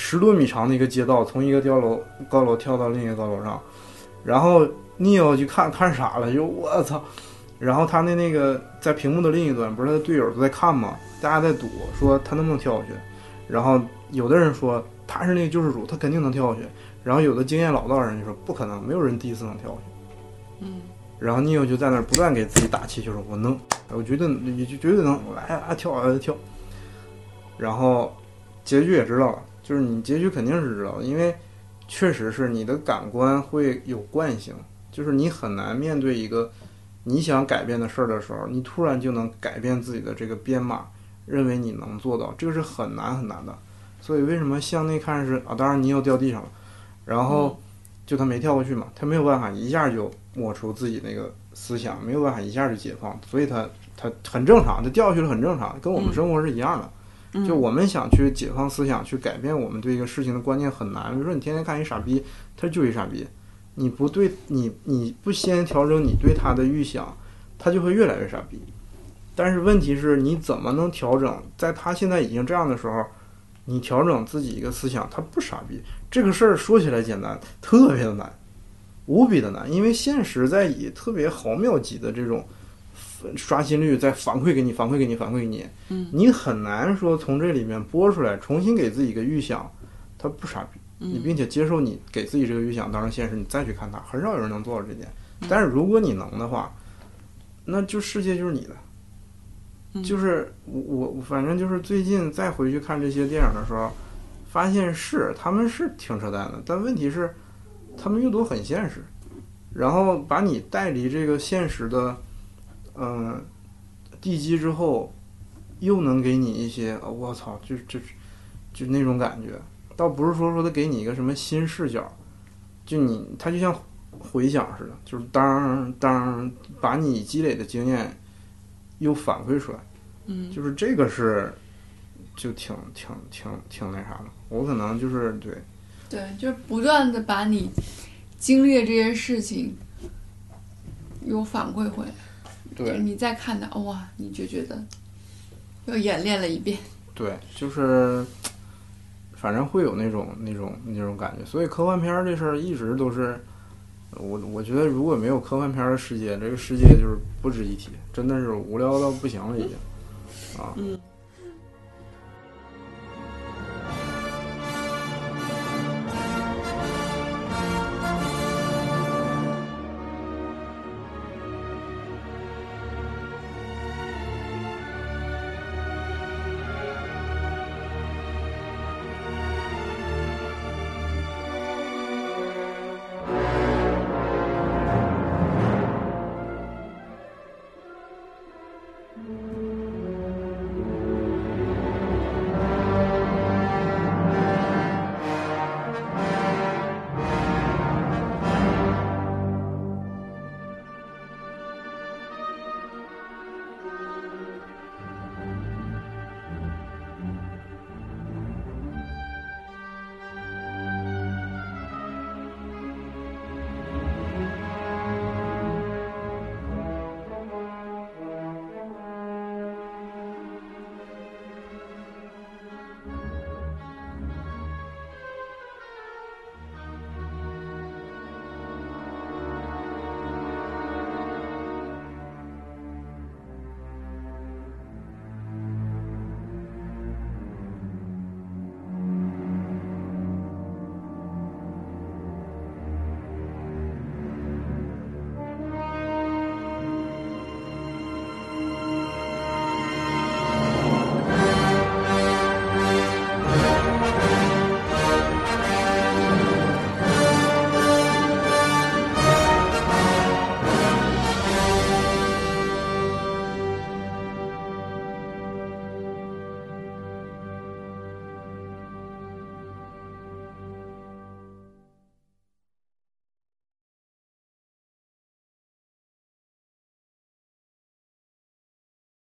十多米长的一个街道，从一个高楼高楼跳到另一个高楼上。然后 Neo 就看看傻了，就我操！然后他的那个在屏幕的另一端，不是他的队友都在看吗？大家在赌，说他能不能跳下去。然后有的人说他是那个救世主，他肯定能跳下去。然后有的经验老道人就说不可能，没有人第一次能跳下去。
嗯，
然后 Neo 就在那儿不断给自己打气，就说我能，我绝对你就绝对能，我来啊跳啊跳。然后结局也知道了，就是你结局肯定是知道的，因为确实是你的感官会有惯性，就是你很难面对一个你想改变的事儿的时候，你突然就能改变自己的这个编码，认为你能做到，这个是很难很难的。所以为什么向内看是啊？当然你又掉地上了，然后就他没跳过去嘛，他没有办法一下就抹除自己那个思想，没有办法一下就解放，所以他他很正常，他掉下去了很正常，跟我们生活是一样的。就我们想去解放思想，去改变我们对一个事情的观念很难。比如说你天天看一傻逼，他就一傻逼，你不对你你不先调整你对他的预想，他就会越来越傻逼。但是问题是你怎么能调整，在他现在已经这样的时候，你调整自己一个思想，他不傻逼。这个事儿说起来简单，特别的难，无比的难，因为现实在以特别毫秒级的这种。刷新率再反馈给你，反馈给你，反馈给你，
嗯，
你很难说从这里面播出来，重新给自己一个预想，他不傻逼，你并且接受你给自己这个预想当成现实，你再去看它，很少有人能做到这点。但是如果你能的话，那就世界就是你的，就是我我反正就是最近再回去看这些电影的时候，发现是他们是挺扯淡的，但问题是他们又都很现实，然后把你带离这个现实的。嗯，地基之后，又能给你一些，我操，就就就那种感觉，倒不是说说他给你一个什么新视角，就你他就像回响似的，就是当当把你积累的经验又反馈出来，
嗯，
就是这个是就挺挺挺挺那啥的，我可能就是对，
对，就是不断的把你经历的这些事情又反馈回来。
对，
你再看的哇，你就觉得又演练了一遍。
对，就是反正会有那种那种那种感觉。所以科幻片这事儿一直都是我我觉得如果没有科幻片的世界，这个世界就是不值一提，真的是无聊到不行了已经啊。
嗯。